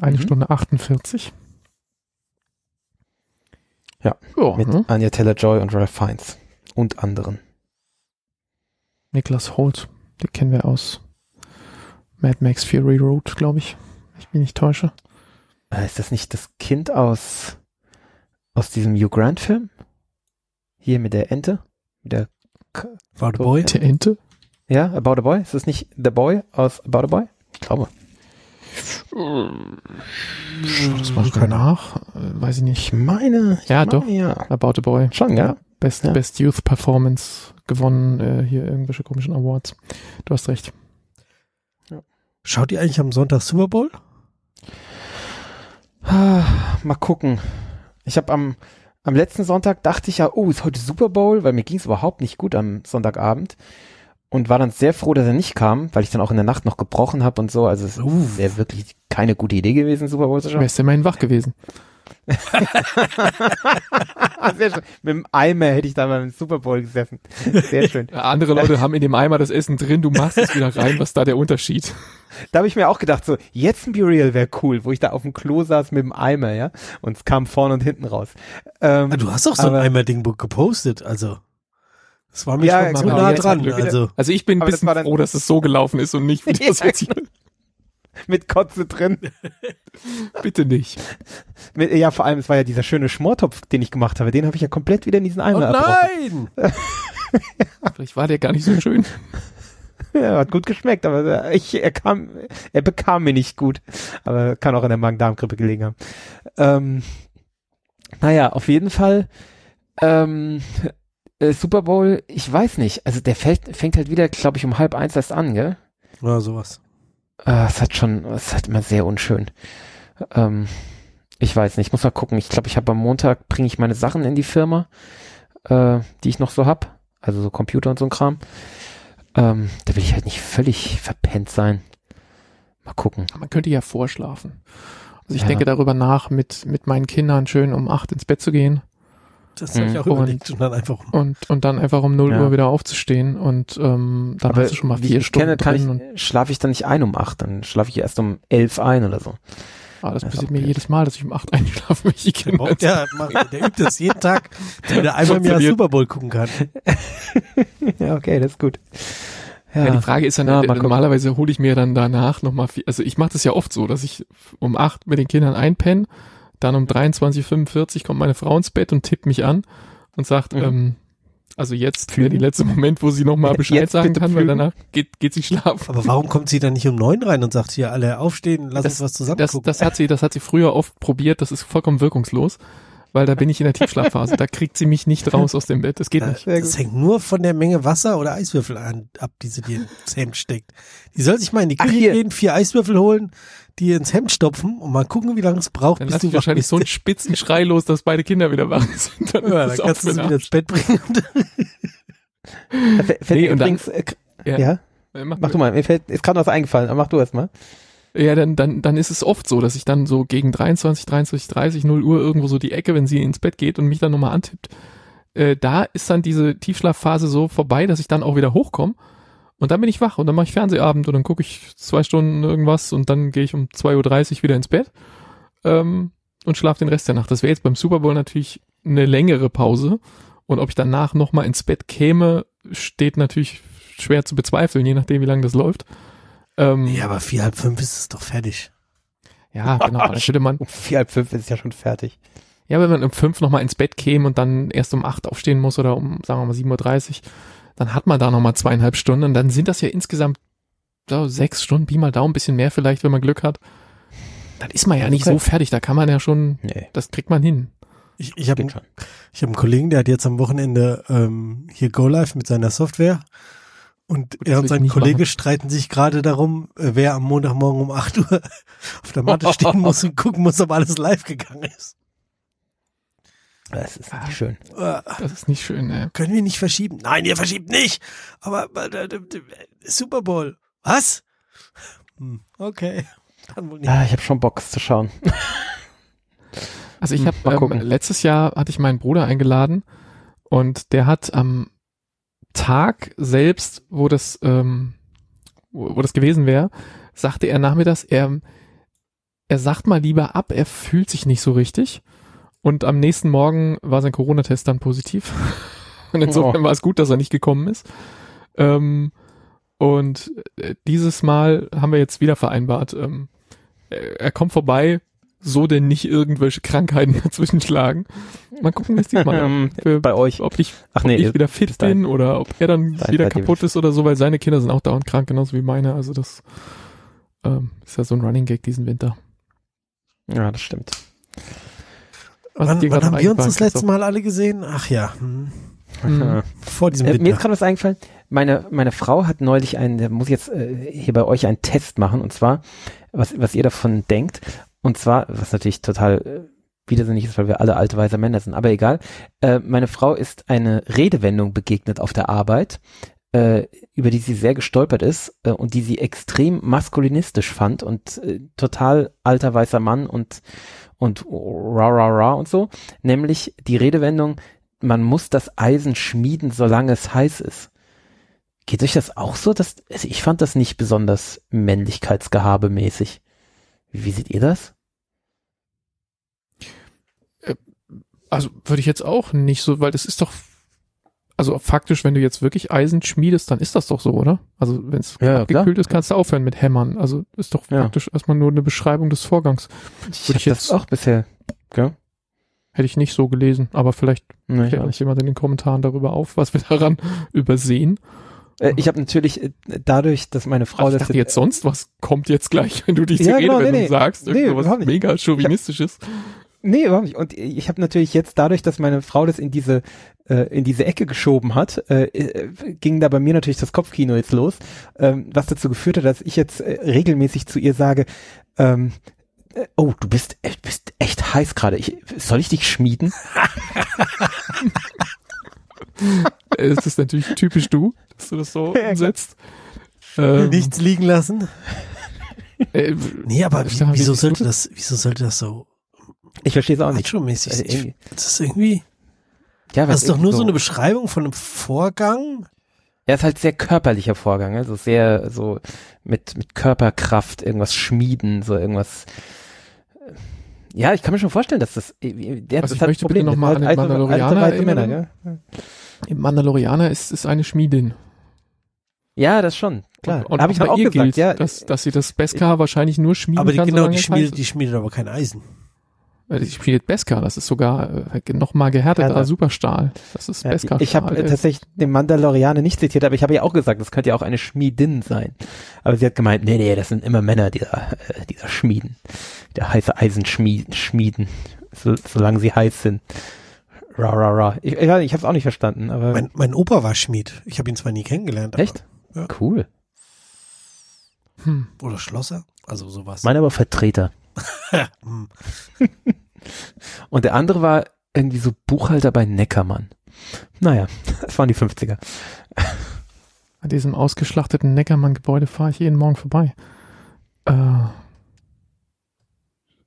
Speaker 3: Eine
Speaker 2: Mhm.
Speaker 3: Stunde 48.
Speaker 2: Ja,
Speaker 3: ja
Speaker 2: Mit
Speaker 3: ne?
Speaker 2: Anya Taylor-Joy und Ralph Fiennes und anderen.
Speaker 3: Niklas Holt, den kennen wir aus Mad Max Fury Road, glaube ich. wenn Ich mich nicht täusche.
Speaker 2: Äh, ist das nicht das Kind aus aus diesem Hugh Grant-Film? Hier mit der Ente? Mit der
Speaker 1: War the Boy?
Speaker 3: Der Ente?
Speaker 2: Ja, About a Boy? Ist das nicht The Boy aus About a Boy? Ich glaube.
Speaker 3: Das mache ich danach. Äh, weiß ich nicht.
Speaker 2: Ich meine. Ich
Speaker 3: Ja,
Speaker 2: meine,
Speaker 3: doch.
Speaker 2: Ja.
Speaker 3: About a Boy.
Speaker 2: Schon, ja.
Speaker 3: Best,
Speaker 2: Ja.
Speaker 3: Best Youth Performance gewonnen, äh, hier irgendwelche komischen Awards. Du hast recht.
Speaker 1: Schaut ihr eigentlich am Sonntag Super Bowl?
Speaker 2: Ah, Mal gucken. Ich habe am, am letzten Sonntag dachte ich ja, oh, ist heute Super Bowl, weil mir ging es überhaupt nicht gut am Sonntagabend und war dann sehr froh, dass er nicht kam, weil ich dann auch in der Nacht noch gebrochen habe und so. Also es
Speaker 1: Uh.
Speaker 2: wäre wirklich keine gute Idee gewesen, Super Bowl zu schauen.
Speaker 3: Wärst du immerhin wach gewesen. [laughs]
Speaker 2: sehr schön. Mit dem Eimer hätte ich da beim Super Bowl gesessen. Sehr schön. [laughs]
Speaker 3: Andere Leute haben in dem Eimer das Essen drin, du machst es wieder rein. Was ist da der Unterschied?
Speaker 2: Da habe ich mir auch gedacht, so, jetzt ein Burial wäre cool, wo ich da auf dem Klo saß mit dem Eimer, ja, und es kam vorne und hinten raus. Ähm,
Speaker 1: Ah, du hast doch so ein Eimer-Ding gepostet, also. Das war mir
Speaker 2: Ja,
Speaker 1: schon so
Speaker 2: genau,
Speaker 1: nah dran.
Speaker 2: Glück.
Speaker 1: Also,
Speaker 3: Also ich bin ein
Speaker 2: das
Speaker 3: bisschen
Speaker 2: dann-
Speaker 3: froh, dass es so gelaufen ist und nicht [laughs] wie das
Speaker 2: Ja,
Speaker 3: jetzt hier. [laughs]
Speaker 2: mit Kotze drin. [laughs]
Speaker 3: Bitte nicht.
Speaker 2: Mit, ja, vor allem, es war ja dieser schöne Schmortopf, den ich gemacht habe. Den habe ich ja komplett wieder in diesen
Speaker 1: oh
Speaker 2: Eimer erbrochen.
Speaker 1: nein!
Speaker 3: Vielleicht war der gar nicht so schön.
Speaker 2: Ja, hat gut geschmeckt, aber äh, ich, er kam, er bekam mir nicht gut. Aber kann auch an der Magen-Darm-Grippe gelegen haben. Ähm, naja, auf jeden Fall, ähm, äh, Super Bowl, ich weiß nicht. Also der fällt, fängt halt wieder, glaube ich, um halb eins erst an, gell?
Speaker 1: Ja, sowas.
Speaker 2: Äh, es hat schon, es ist halt immer sehr unschön. Ähm, ich weiß nicht, ich muss mal gucken. Ich glaube, ich habe am Montag, bringe ich meine Sachen in die Firma, äh, die ich noch so hab. Also so Computer und so ein Kram. Ähm, da will ich halt nicht völlig verpennt sein. Mal gucken.
Speaker 3: Man könnte ja vorschlafen. Also ich
Speaker 2: Ja.
Speaker 3: denke darüber nach, mit, mit meinen Kindern schön um acht ins Bett zu gehen
Speaker 1: Das habe ich
Speaker 2: Mhm.
Speaker 1: auch
Speaker 3: Und-
Speaker 1: überlegt. Und dann einfach.
Speaker 3: und, und dann einfach um 0
Speaker 2: Ja.
Speaker 3: Uhr wieder aufzustehen und ähm, dann hast du schon mal
Speaker 2: wie
Speaker 3: vier
Speaker 2: ich
Speaker 3: Stunden
Speaker 2: kenne, kann
Speaker 3: drin. und,
Speaker 2: ich, schlafe ich dann nicht ein um acht, dann schlafe ich erst um elf ein oder so.
Speaker 3: ah, das
Speaker 2: das
Speaker 3: passiert mir jedes Mal, dass ich um acht einschlafe, [laughs] wenn ich die Kinder
Speaker 1: Oh, der, [laughs] der übt das jeden Tag, damit er einmal im Jahr. Super Bowl gucken kann. [laughs]
Speaker 2: ja, okay, das ist gut.
Speaker 3: Ja, die Frage ist dann,
Speaker 2: Ja,
Speaker 3: äh, normalerweise hole ich mir dann danach nochmal, also ich mache das ja oft so, dass ich um acht mit den Kindern einpenne, dann um 23.45 kommt meine Frau ins Bett und tippt mich an und sagt,
Speaker 2: Mhm.
Speaker 3: ähm, also jetzt wäre
Speaker 2: Pflügen?
Speaker 3: die letzte Moment, wo sie nochmal Bescheid
Speaker 2: Jetzt
Speaker 3: sagen kann, weil danach geht, geht sie schlafen.
Speaker 1: Aber warum kommt sie dann nicht um neun rein und sagt hier alle aufstehen, lass
Speaker 3: Das-
Speaker 1: uns was zusammen
Speaker 3: Das, das hat sie, das hat sie früher oft probiert, das ist vollkommen wirkungslos. weil da bin ich in der Tiefschlafphase. Da kriegt sie mich nicht raus aus dem Bett. Das geht
Speaker 1: Da-
Speaker 3: nicht.
Speaker 1: Das hängt nur von der Menge Wasser oder Eiswürfel an, ab, die sie dir ins Hemd steckt. Die soll sich mal in die Küche gehen, vier Eiswürfel holen, die ins Hemd stopfen und mal gucken, wie lange es braucht,
Speaker 3: Dann
Speaker 1: bis du
Speaker 3: ich wahrscheinlich so einen
Speaker 1: bist.
Speaker 3: spitzen Schrei los, dass beide Kinder wieder wach [laughs] sind. Dann
Speaker 1: ja,
Speaker 3: ist es
Speaker 1: dann kannst du sie wieder ins Bett bringen. [laughs]
Speaker 3: Nee,
Speaker 2: mir
Speaker 3: und dann-
Speaker 2: übrigens, äh,
Speaker 3: Ja.
Speaker 2: ja.
Speaker 3: Äh, Mach,
Speaker 2: mach du mal. Mir fällt, ist gerade was eingefallen, aber mach du erst mal.
Speaker 3: Ja, dann, dann, dann ist es oft so, dass ich dann so gegen 23, 23, 30, 0 Uhr irgendwo so die Ecke, wenn sie ins Bett geht und mich dann nochmal antippt. Äh, da ist dann diese Tiefschlafphase so vorbei, dass ich dann auch wieder hochkomme. Und dann bin ich wach und dann mache ich Fernsehabend und dann gucke ich zwei Stunden irgendwas und dann gehe ich um 2.30 Uhr wieder ins Bett ähm, und schlafe den Rest der Nacht. Das wäre jetzt beim Super Bowl natürlich eine längere Pause. Und ob ich danach nochmal ins Bett käme, steht natürlich schwer zu bezweifeln, je nachdem, wie lange das läuft. Ähm,
Speaker 1: ja, aber vier, halb fünf ist es doch fertig.
Speaker 3: ja, genau. Dann würde man,
Speaker 2: Um [laughs] vier, halb fünf ist es ja schon fertig.
Speaker 3: Ja, wenn man um fünf nochmal ins Bett käme und dann erst um acht aufstehen muss oder um, sagen wir mal, 7.30 Uhr, dann hat man da nochmal zweieinhalb Stunden und dann sind das ja insgesamt so sechs Stunden, Pi mal Daumen, ein bisschen mehr vielleicht, wenn man Glück hat. Dann ist man ja nicht
Speaker 2: Okay.
Speaker 3: so fertig, da kann man ja schon,
Speaker 2: Nee,
Speaker 3: das kriegt man hin.
Speaker 1: Ich, ich habe ich hab einen Kollegen, der hat jetzt am Wochenende ähm, hier Go Live mit seiner Software. Und
Speaker 3: Gut, das
Speaker 1: er und sein Kollege
Speaker 3: machen.
Speaker 1: streiten sich gerade darum, äh, wer am Montagmorgen um 8 Uhr [laughs] auf der Matte stehen [laughs] muss und gucken muss, ob alles live gegangen ist.
Speaker 2: Das ist
Speaker 3: Ah.
Speaker 2: nicht schön.
Speaker 1: Äh,
Speaker 3: Das ist nicht schön, ey.
Speaker 1: können wir nicht verschieben? Nein, ihr verschiebt nicht. Aber Super Bowl. Was? Hm, okay. Dann wohl nicht.
Speaker 2: Ah, ich habe schon Bock es zu schauen.
Speaker 3: Also ich
Speaker 2: Hm,
Speaker 3: habe
Speaker 2: mal
Speaker 3: ähm,
Speaker 2: gucken.
Speaker 3: letztes Jahr hatte ich meinen Bruder eingeladen und der hat am Tag selbst, wo das ähm, wo, wo das gewesen wäre, sagte er nachmittags, er er sagt mal lieber ab, er fühlt sich nicht so richtig und am nächsten Morgen war sein Corona-Test dann positiv [laughs] und insofern
Speaker 2: Oh.
Speaker 3: war es gut, dass er nicht gekommen ist. Ähm, und äh, dieses Mal haben wir jetzt wieder vereinbart, ähm, er kommt vorbei, so denn nicht irgendwelche Krankheiten [laughs] dazwischen schlagen. Mal gucken, wie es diesmal [laughs]
Speaker 2: Ähm,
Speaker 3: für,
Speaker 2: bei euch.
Speaker 3: ob ich,
Speaker 2: Ach
Speaker 3: ob
Speaker 2: nee,
Speaker 3: ich wieder fit bin oder ob er dann wieder kaputt ist oder so, weil seine Kinder sind auch dauernd krank, genauso wie meine. Also das ähm, ist ja so ein Running Gag diesen Winter.
Speaker 2: ja, das stimmt.
Speaker 1: Wann wann haben wir uns das letzte? Mal alle gesehen? Ach ja, hm.
Speaker 3: Mhm.
Speaker 1: vor diesem
Speaker 2: Äh, mir ist gerade was eingefallen. Meine, meine Frau hat neulich einen, da muss jetzt äh, hier bei euch einen Test machen, und zwar, was, was ihr davon denkt. Und zwar, was natürlich total äh, widersinnig ist, weil wir alle alte weiße Männer sind, aber egal. Äh, meine Frau ist eine Redewendung begegnet auf der Arbeit, äh, über die sie sehr gestolpert ist äh, und die sie extrem maskulinistisch fand und äh, total alter weißer Mann und und ra ra ra und so, nämlich die Redewendung, man muss das Eisen schmieden, solange es heiß ist. Geht euch das auch so? Dass, also ich fand das nicht besonders männlichkeitsgehabemäßig. Wie seht ihr das?
Speaker 3: Also würde ich jetzt auch nicht so, weil das ist doch, also faktisch, wenn du jetzt wirklich Eisen schmiedest, dann ist das doch so, oder? Also wenn es
Speaker 2: Ja,
Speaker 3: abgekühlt
Speaker 2: klar.
Speaker 3: ist, kannst du aufhören mit Hämmern. Also ist doch
Speaker 2: Ja.
Speaker 3: faktisch erstmal nur eine Beschreibung des Vorgangs.
Speaker 2: Ich
Speaker 3: Würde ich jetzt-
Speaker 2: das auch bisher. Gell?
Speaker 3: Hätte ich nicht so gelesen, aber vielleicht
Speaker 2: Nee, ich
Speaker 3: klärt uns jemand in den Kommentaren darüber auf, was wir daran [laughs] übersehen.
Speaker 2: Äh, ich habe natürlich äh, dadurch, dass meine Frau
Speaker 3: Also ich
Speaker 2: das
Speaker 3: dachte jetzt sonst, was kommt jetzt gleich, wenn du diese
Speaker 2: Ja, genau,
Speaker 3: Redewendung
Speaker 2: nee, nee.
Speaker 3: sagst,
Speaker 2: Nee,
Speaker 3: irgendwas
Speaker 2: überhaupt nicht.
Speaker 3: mega chauvinistisches.
Speaker 2: Nee, überhaupt nicht. Und ich habe natürlich jetzt dadurch, dass meine Frau das in diese in diese Ecke geschoben hat, äh, äh, ging da bei mir natürlich das Kopfkino jetzt los, ähm, was dazu geführt hat, dass ich jetzt äh, regelmäßig zu ihr sage, ähm, äh, oh, du bist, äh, bist echt heiß gerade. Ich, soll ich dich schmieden?
Speaker 3: Es ist natürlich typisch du, dass du das so [laughs] umsetzt. Ähm,
Speaker 1: Nichts liegen lassen. [laughs]
Speaker 3: äh,
Speaker 1: Nee, aber
Speaker 3: Ich
Speaker 1: wie, wieso
Speaker 3: wie-
Speaker 1: sollte das, wieso sollte das so
Speaker 2: Ich verstehe es auch nicht. Also?
Speaker 1: Ich- Das ist irgendwie,
Speaker 2: Ja,
Speaker 1: das ist doch nur so eine Beschreibung von einem Vorgang.
Speaker 2: Er ist halt sehr körperlicher Vorgang, also sehr so mit, mit Körperkraft, irgendwas schmieden, so irgendwas. äh, Ja, ich kann mir schon vorstellen, dass das, der
Speaker 3: Also
Speaker 2: das
Speaker 3: ich möchte
Speaker 2: Problem.
Speaker 3: bitte noch mal
Speaker 2: Das
Speaker 3: an den Mandalorianer
Speaker 2: alte, Männer, gell?
Speaker 3: Im Mandalorianer ist es eine Schmiedin.
Speaker 2: Ja, das schon, klar.
Speaker 3: Und
Speaker 2: Habe ich auch
Speaker 3: ihr
Speaker 2: gesagt,
Speaker 3: gilt,
Speaker 2: ja.
Speaker 3: dass, dass sie das Beskar wahrscheinlich nur schmieden
Speaker 1: Aber die,
Speaker 3: kann,
Speaker 1: genau,
Speaker 3: solange
Speaker 1: die schmiedet,
Speaker 3: ist.
Speaker 1: die schmiedet aber kein Eisen.
Speaker 3: Äh, Die schmiedet Beskar, das ist sogar äh, noch mal gehärteter
Speaker 2: Härter.
Speaker 3: Superstahl. Das ist
Speaker 2: Ja,
Speaker 3: Beskar.
Speaker 2: ich habe tatsächlich den Mandalorianer nicht zitiert, aber ich habe ja auch gesagt, das könnte ja auch eine Schmiedin sein. Aber sie hat gemeint, nee, nee, das sind immer Männer, die da, äh, die da schmieden. Der heiße Eisen schmieden. schmieden. so, solange sie heiß sind. Ra, ra, ra. Ich, ich, ich habe es auch nicht verstanden, aber
Speaker 1: Mein, mein Opa war Schmied. Ich habe ihn zwar nie kennengelernt. aber-
Speaker 2: echt?
Speaker 1: Ja.
Speaker 2: Cool.
Speaker 3: Hm.
Speaker 1: Oder Schlosser. Also sowas.
Speaker 2: Mein aber Vertreter. [laughs] [laughs]
Speaker 1: Hm.
Speaker 2: Und der andere war irgendwie so Buchhalter bei Neckermann. Naja, das waren die 50er.
Speaker 3: An diesem ausgeschlachteten Neckermann-Gebäude fahre ich jeden Morgen vorbei. Äh,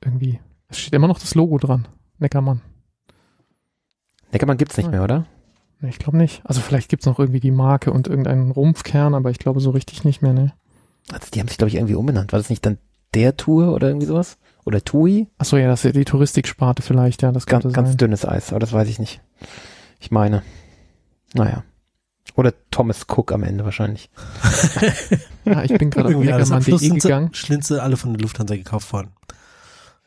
Speaker 3: irgendwie. Es steht immer noch das Logo dran. Neckermann.
Speaker 2: Neckermann gibt's nicht
Speaker 3: Ah.
Speaker 2: mehr, oder?
Speaker 3: Nee, ich glaube nicht. Also vielleicht gibt's noch irgendwie die Marke und irgendeinen Rumpfkern, aber ich glaube so richtig nicht mehr, ne?
Speaker 2: Also die haben sich, glaube ich, irgendwie umbenannt. War das nicht dann der Tour oder irgendwie sowas? Oder Tui?
Speaker 3: Achso, ja, das ist ja die Touristiksparte vielleicht, ja, das
Speaker 2: Ganz, ganz dünnes Eis, aber das weiß ich nicht. Ich meine. Naja. Oder Thomas Cook am Ende wahrscheinlich. [laughs]
Speaker 3: Ja, ich bin gerade auf
Speaker 1: sie,
Speaker 3: gegangen.
Speaker 1: Schlinze alle von der Lufthansa gekauft worden.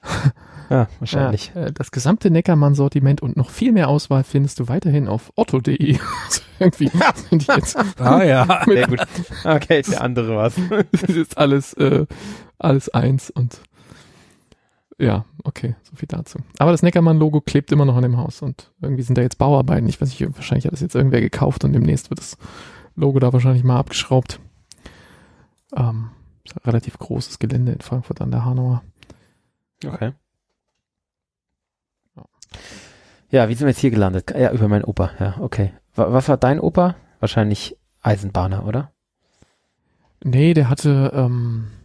Speaker 1: [laughs]
Speaker 2: Ja, wahrscheinlich.
Speaker 3: Ja, äh, das gesamte Neckermann-Sortiment und noch viel mehr Auswahl findest du weiterhin auf otto.de. [laughs] Also irgendwie sind die jetzt
Speaker 1: Ah ja.
Speaker 2: Sehr gut. Okay, der andere war's.
Speaker 3: das ist jetzt alles, äh, alles eins und ja, okay, so viel dazu. Aber das Neckermann-Logo klebt immer noch an dem Haus und irgendwie sind da jetzt Bauarbeiten. Ich weiß nicht, wahrscheinlich hat das jetzt irgendwer gekauft und demnächst wird das Logo da wahrscheinlich mal abgeschraubt. Ähm, relativ großes Gelände in Frankfurt an der Hanauer.
Speaker 2: Okay. Ja, wie sind wir jetzt hier gelandet? Ja, über meinen Opa. Ja, okay. Wa- Was war dein Opa? Wahrscheinlich Eisenbahner, oder?
Speaker 3: Nee, der hatte, ähm, äh,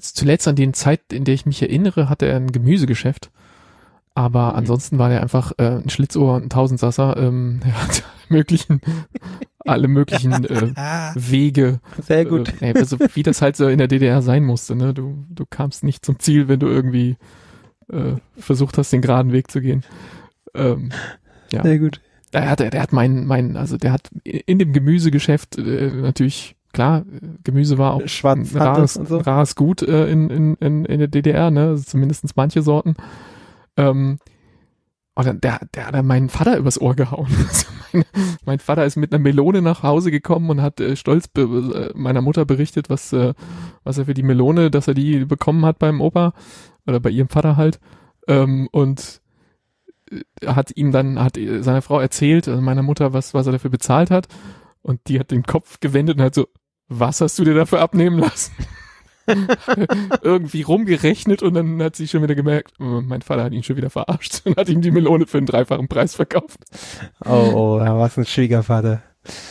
Speaker 3: zuletzt an die Zeit, in der ich mich erinnere, hatte er ein Gemüsegeschäft. Aber
Speaker 2: Mhm.
Speaker 3: ansonsten war der einfach äh, ein Schlitzohr und ein Tausendsasser. Ähm, [laughs] er hat möglichen, alle möglichen äh, [laughs] Wege.
Speaker 2: Sehr gut.
Speaker 3: Äh, also wie das halt so in der DDR sein musste. Ne? Du, du kamst nicht zum Ziel, wenn du irgendwie äh, versucht hast, den geraden Weg zu gehen. Ähm, ja.
Speaker 2: Sehr gut.
Speaker 3: Der hat, der hat mein, mein, also der hat in dem Gemüsegeschäft äh, natürlich, klar, äh, Gemüse war auch
Speaker 2: Schwarz
Speaker 3: ein rares,
Speaker 2: so.
Speaker 3: rares Gut äh, in, in, in, in der DDR, ne? Also zumindest manche Sorten. Ähm, und dann, der, der hat dann meinen Vater übers Ohr gehauen. [laughs] Also mein, mein Vater ist mit einer Melone nach Hause gekommen und hat äh, stolz äh, meiner Mutter berichtet, was, äh, was er für die Melone, dass er die bekommen hat beim Opa oder bei ihrem Vater halt. Ähm, und er hat ihm dann, hat seiner Frau erzählt, also meiner Mutter, was, was er dafür bezahlt hat. Und die hat den Kopf gewendet und hat so, was hast du dir dafür abnehmen lassen? [laughs] Irgendwie rumgerechnet und dann hat sie schon wieder gemerkt, äh, mein Vater hat ihn schon wieder verarscht und hat ihm die Melone für einen dreifachen Preis verkauft.
Speaker 2: Oh, oh, da war's ein Schwiegervater.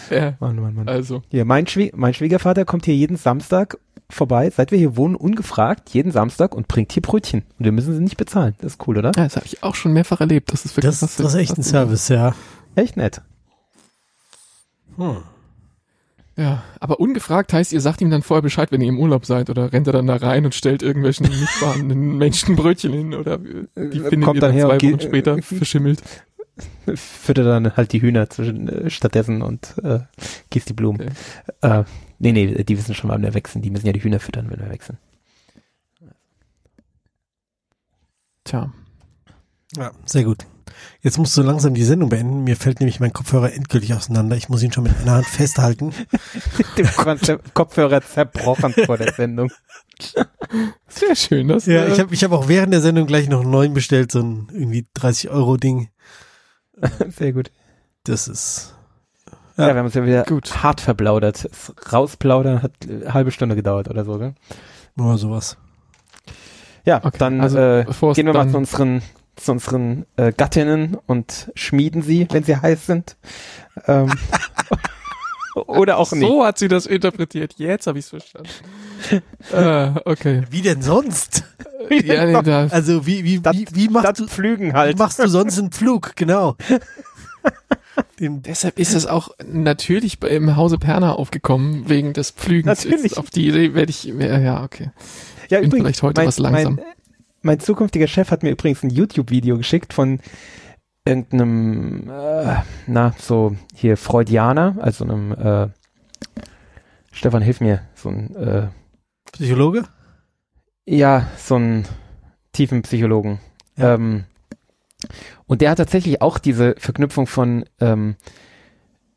Speaker 3: Ja,
Speaker 2: Mann, Mann, Mann.
Speaker 3: also,
Speaker 2: Hier, mein, Schwie mein Schwiegervater kommt hier jeden Samstag vorbei, seit wir hier wohnen, ungefragt, jeden Samstag und bringt hier Brötchen. Und wir müssen sie nicht bezahlen. Das ist cool, oder?
Speaker 3: ja, das habe ich auch schon mehrfach erlebt. Das ist wirklich
Speaker 1: das, das ist echt ein Service, ja.
Speaker 2: Echt nett.
Speaker 1: Hm.
Speaker 3: Ja, aber ungefragt heißt, ihr sagt ihm dann vorher Bescheid, wenn ihr im Urlaub seid oder rennt er dann da rein und stellt irgendwelchen [laughs] nicht vorhandenen Menschen Brötchen hin oder die
Speaker 2: Äh,
Speaker 3: findet
Speaker 2: kommt
Speaker 3: ihr
Speaker 2: dann
Speaker 3: dann
Speaker 2: her
Speaker 3: zwei Wochen später verschimmelt.
Speaker 2: Füttert dann halt die Hühner zwischen, äh, stattdessen und äh, gießt die Blumen. Äh, nee, nee, die wissen schon, wann wir wechseln. Die müssen ja die Hühner füttern, wenn wir wechseln.
Speaker 3: Tja,
Speaker 1: Ja, sehr gut. Jetzt musst du langsam die Sendung beenden. Mir fällt nämlich mein Kopfhörer endgültig auseinander. Ich muss ihn schon mit einer Hand festhalten. [laughs]
Speaker 2: Dem Kopfhörer zerbrochen vor der Sendung.
Speaker 3: sehr schön. Das,
Speaker 1: Ja,
Speaker 3: äh,
Speaker 1: ich habe ich hab auch während der Sendung gleich noch einen neuen bestellt, so ein irgendwie 30 Euro Ding. [laughs]
Speaker 2: Sehr gut.
Speaker 1: Das ist,
Speaker 2: Ja,
Speaker 1: Ja.
Speaker 2: wir haben uns ja wieder
Speaker 3: Gut.
Speaker 2: hart verplaudert. Das Rausplaudern hat eine halbe Stunde gedauert oder so, gell?
Speaker 1: nur sowas.
Speaker 2: Ja,
Speaker 3: Okay,
Speaker 2: dann
Speaker 3: also
Speaker 2: äh, gehen wir mal zu unseren, zu unseren äh, Gattinnen und schmieden sie, wenn sie heiß sind. Ähm, [laughs] oder auch nicht.
Speaker 3: So hat sie das interpretiert. Jetzt habe ich es verstanden. [laughs] äh, okay.
Speaker 1: Wie denn sonst? [laughs]
Speaker 3: Ja, nee, da,
Speaker 1: Also wie, wie,
Speaker 2: Das-
Speaker 1: wie, wie machst du,
Speaker 2: Pflügen
Speaker 1: wie
Speaker 2: halt.
Speaker 1: machst du sonst einen Flug? Genau.
Speaker 3: Deshalb ist es auch natürlich im Hause Perner aufgekommen, wegen des Pflügens.
Speaker 2: Natürlich.
Speaker 3: Auf die Idee werde ich, ja, ja, okay.
Speaker 2: Ja,
Speaker 3: bin vielleicht heute was langsam.
Speaker 2: Mein, mein zukünftiger Chef hat mir übrigens ein YouTube-Video geschickt von irgendeinem, äh, na, so hier Freudianer, also einem, äh, Stefan, hilf mir, so ein, äh,
Speaker 1: Psychologe?
Speaker 2: ja, so ein tiefen Psychologen.
Speaker 1: Ja.
Speaker 2: Ähm, und der hat tatsächlich auch diese Verknüpfung von ähm,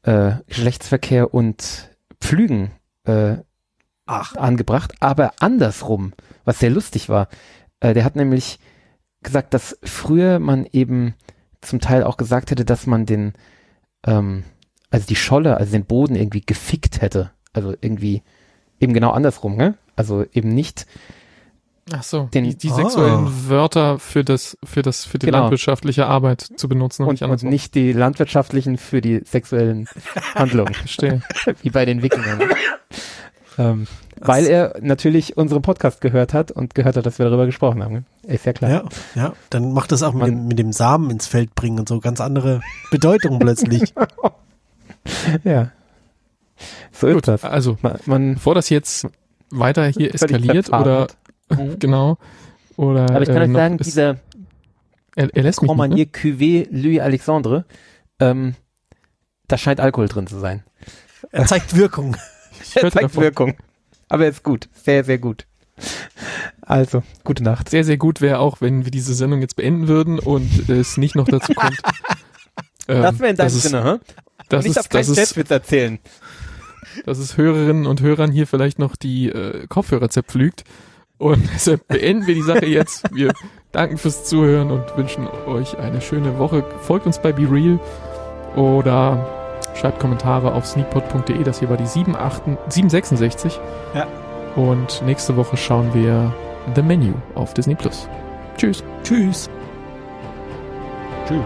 Speaker 2: äh, Geschlechtsverkehr und Pflügen äh,
Speaker 1: Ach.
Speaker 2: angebracht, aber andersrum, was sehr lustig war. Äh, der hat nämlich gesagt, dass früher man eben zum Teil auch gesagt hätte, dass man den, ähm, also die Scholle, also den Boden irgendwie gefickt hätte. Also irgendwie eben genau andersrum, ne? Also eben nicht
Speaker 3: Ach so,
Speaker 2: Den-
Speaker 3: die, die
Speaker 1: Ah.
Speaker 3: sexuellen Wörter für das, für das, für die
Speaker 2: Genau.
Speaker 3: landwirtschaftliche Arbeit zu benutzen und,
Speaker 2: und,
Speaker 3: nicht
Speaker 2: und nicht die landwirtschaftlichen für die sexuellen [laughs] Handlungen,
Speaker 3: Verstehe. [laughs]
Speaker 2: wie bei den Wikingern. [laughs] ähm, weil er natürlich unseren Podcast gehört hat und gehört hat, dass wir darüber gesprochen haben. Ist ja klar.
Speaker 1: Ja, ja, dann macht das auch mit
Speaker 2: Man-
Speaker 1: dem, mit dem Samen ins Feld bringen und so ganz andere Bedeutung plötzlich. [laughs]
Speaker 2: Ja. So
Speaker 3: Gut,
Speaker 2: ist das.
Speaker 3: also,
Speaker 2: Man, man
Speaker 3: bevor das jetzt weiter hier eskaliert oder. [laughs]
Speaker 2: Mhm.
Speaker 3: genau, oder,
Speaker 2: Aber ich kann
Speaker 3: äh,
Speaker 2: euch sagen,
Speaker 3: ist-
Speaker 2: dieser
Speaker 3: er, er lässt mich
Speaker 2: Grand
Speaker 3: nicht, ne?
Speaker 2: Marnier Cuvée Louis Alexandre, ähm, da scheint Alkohol drin zu sein.
Speaker 1: Er zeigt Wirkung. [laughs]
Speaker 2: Er zeigt
Speaker 3: davon.
Speaker 2: Wirkung. Aber er ist gut. Sehr, sehr gut. Also, gute Nacht.
Speaker 3: Sehr, sehr gut wäre auch, wenn wir diese Sendung jetzt beenden würden und es nicht noch dazu kommt. [laughs] ähm,
Speaker 2: das wäre in deinem Sinne, hä?
Speaker 3: Das
Speaker 2: Nicht auf
Speaker 3: ist,
Speaker 2: keinen
Speaker 3: das, ist,
Speaker 2: Chefwitz erzählen.
Speaker 3: dass es Hörerinnen und Hörern hier vielleicht noch die äh, Kopfhörer zerpflügt. Und [laughs] deshalb beenden wir die Sache jetzt. Wir danken fürs Zuhören und wünschen euch eine schöne Woche. Folgt uns bei BeReal oder schreibt Kommentare auf sneakpot.de. Das hier war die 78 766.
Speaker 1: Ja.
Speaker 3: Und nächste Woche schauen wir The Menu auf Disney Plus. Tschüss.
Speaker 1: Tschüss.
Speaker 2: Tschüss.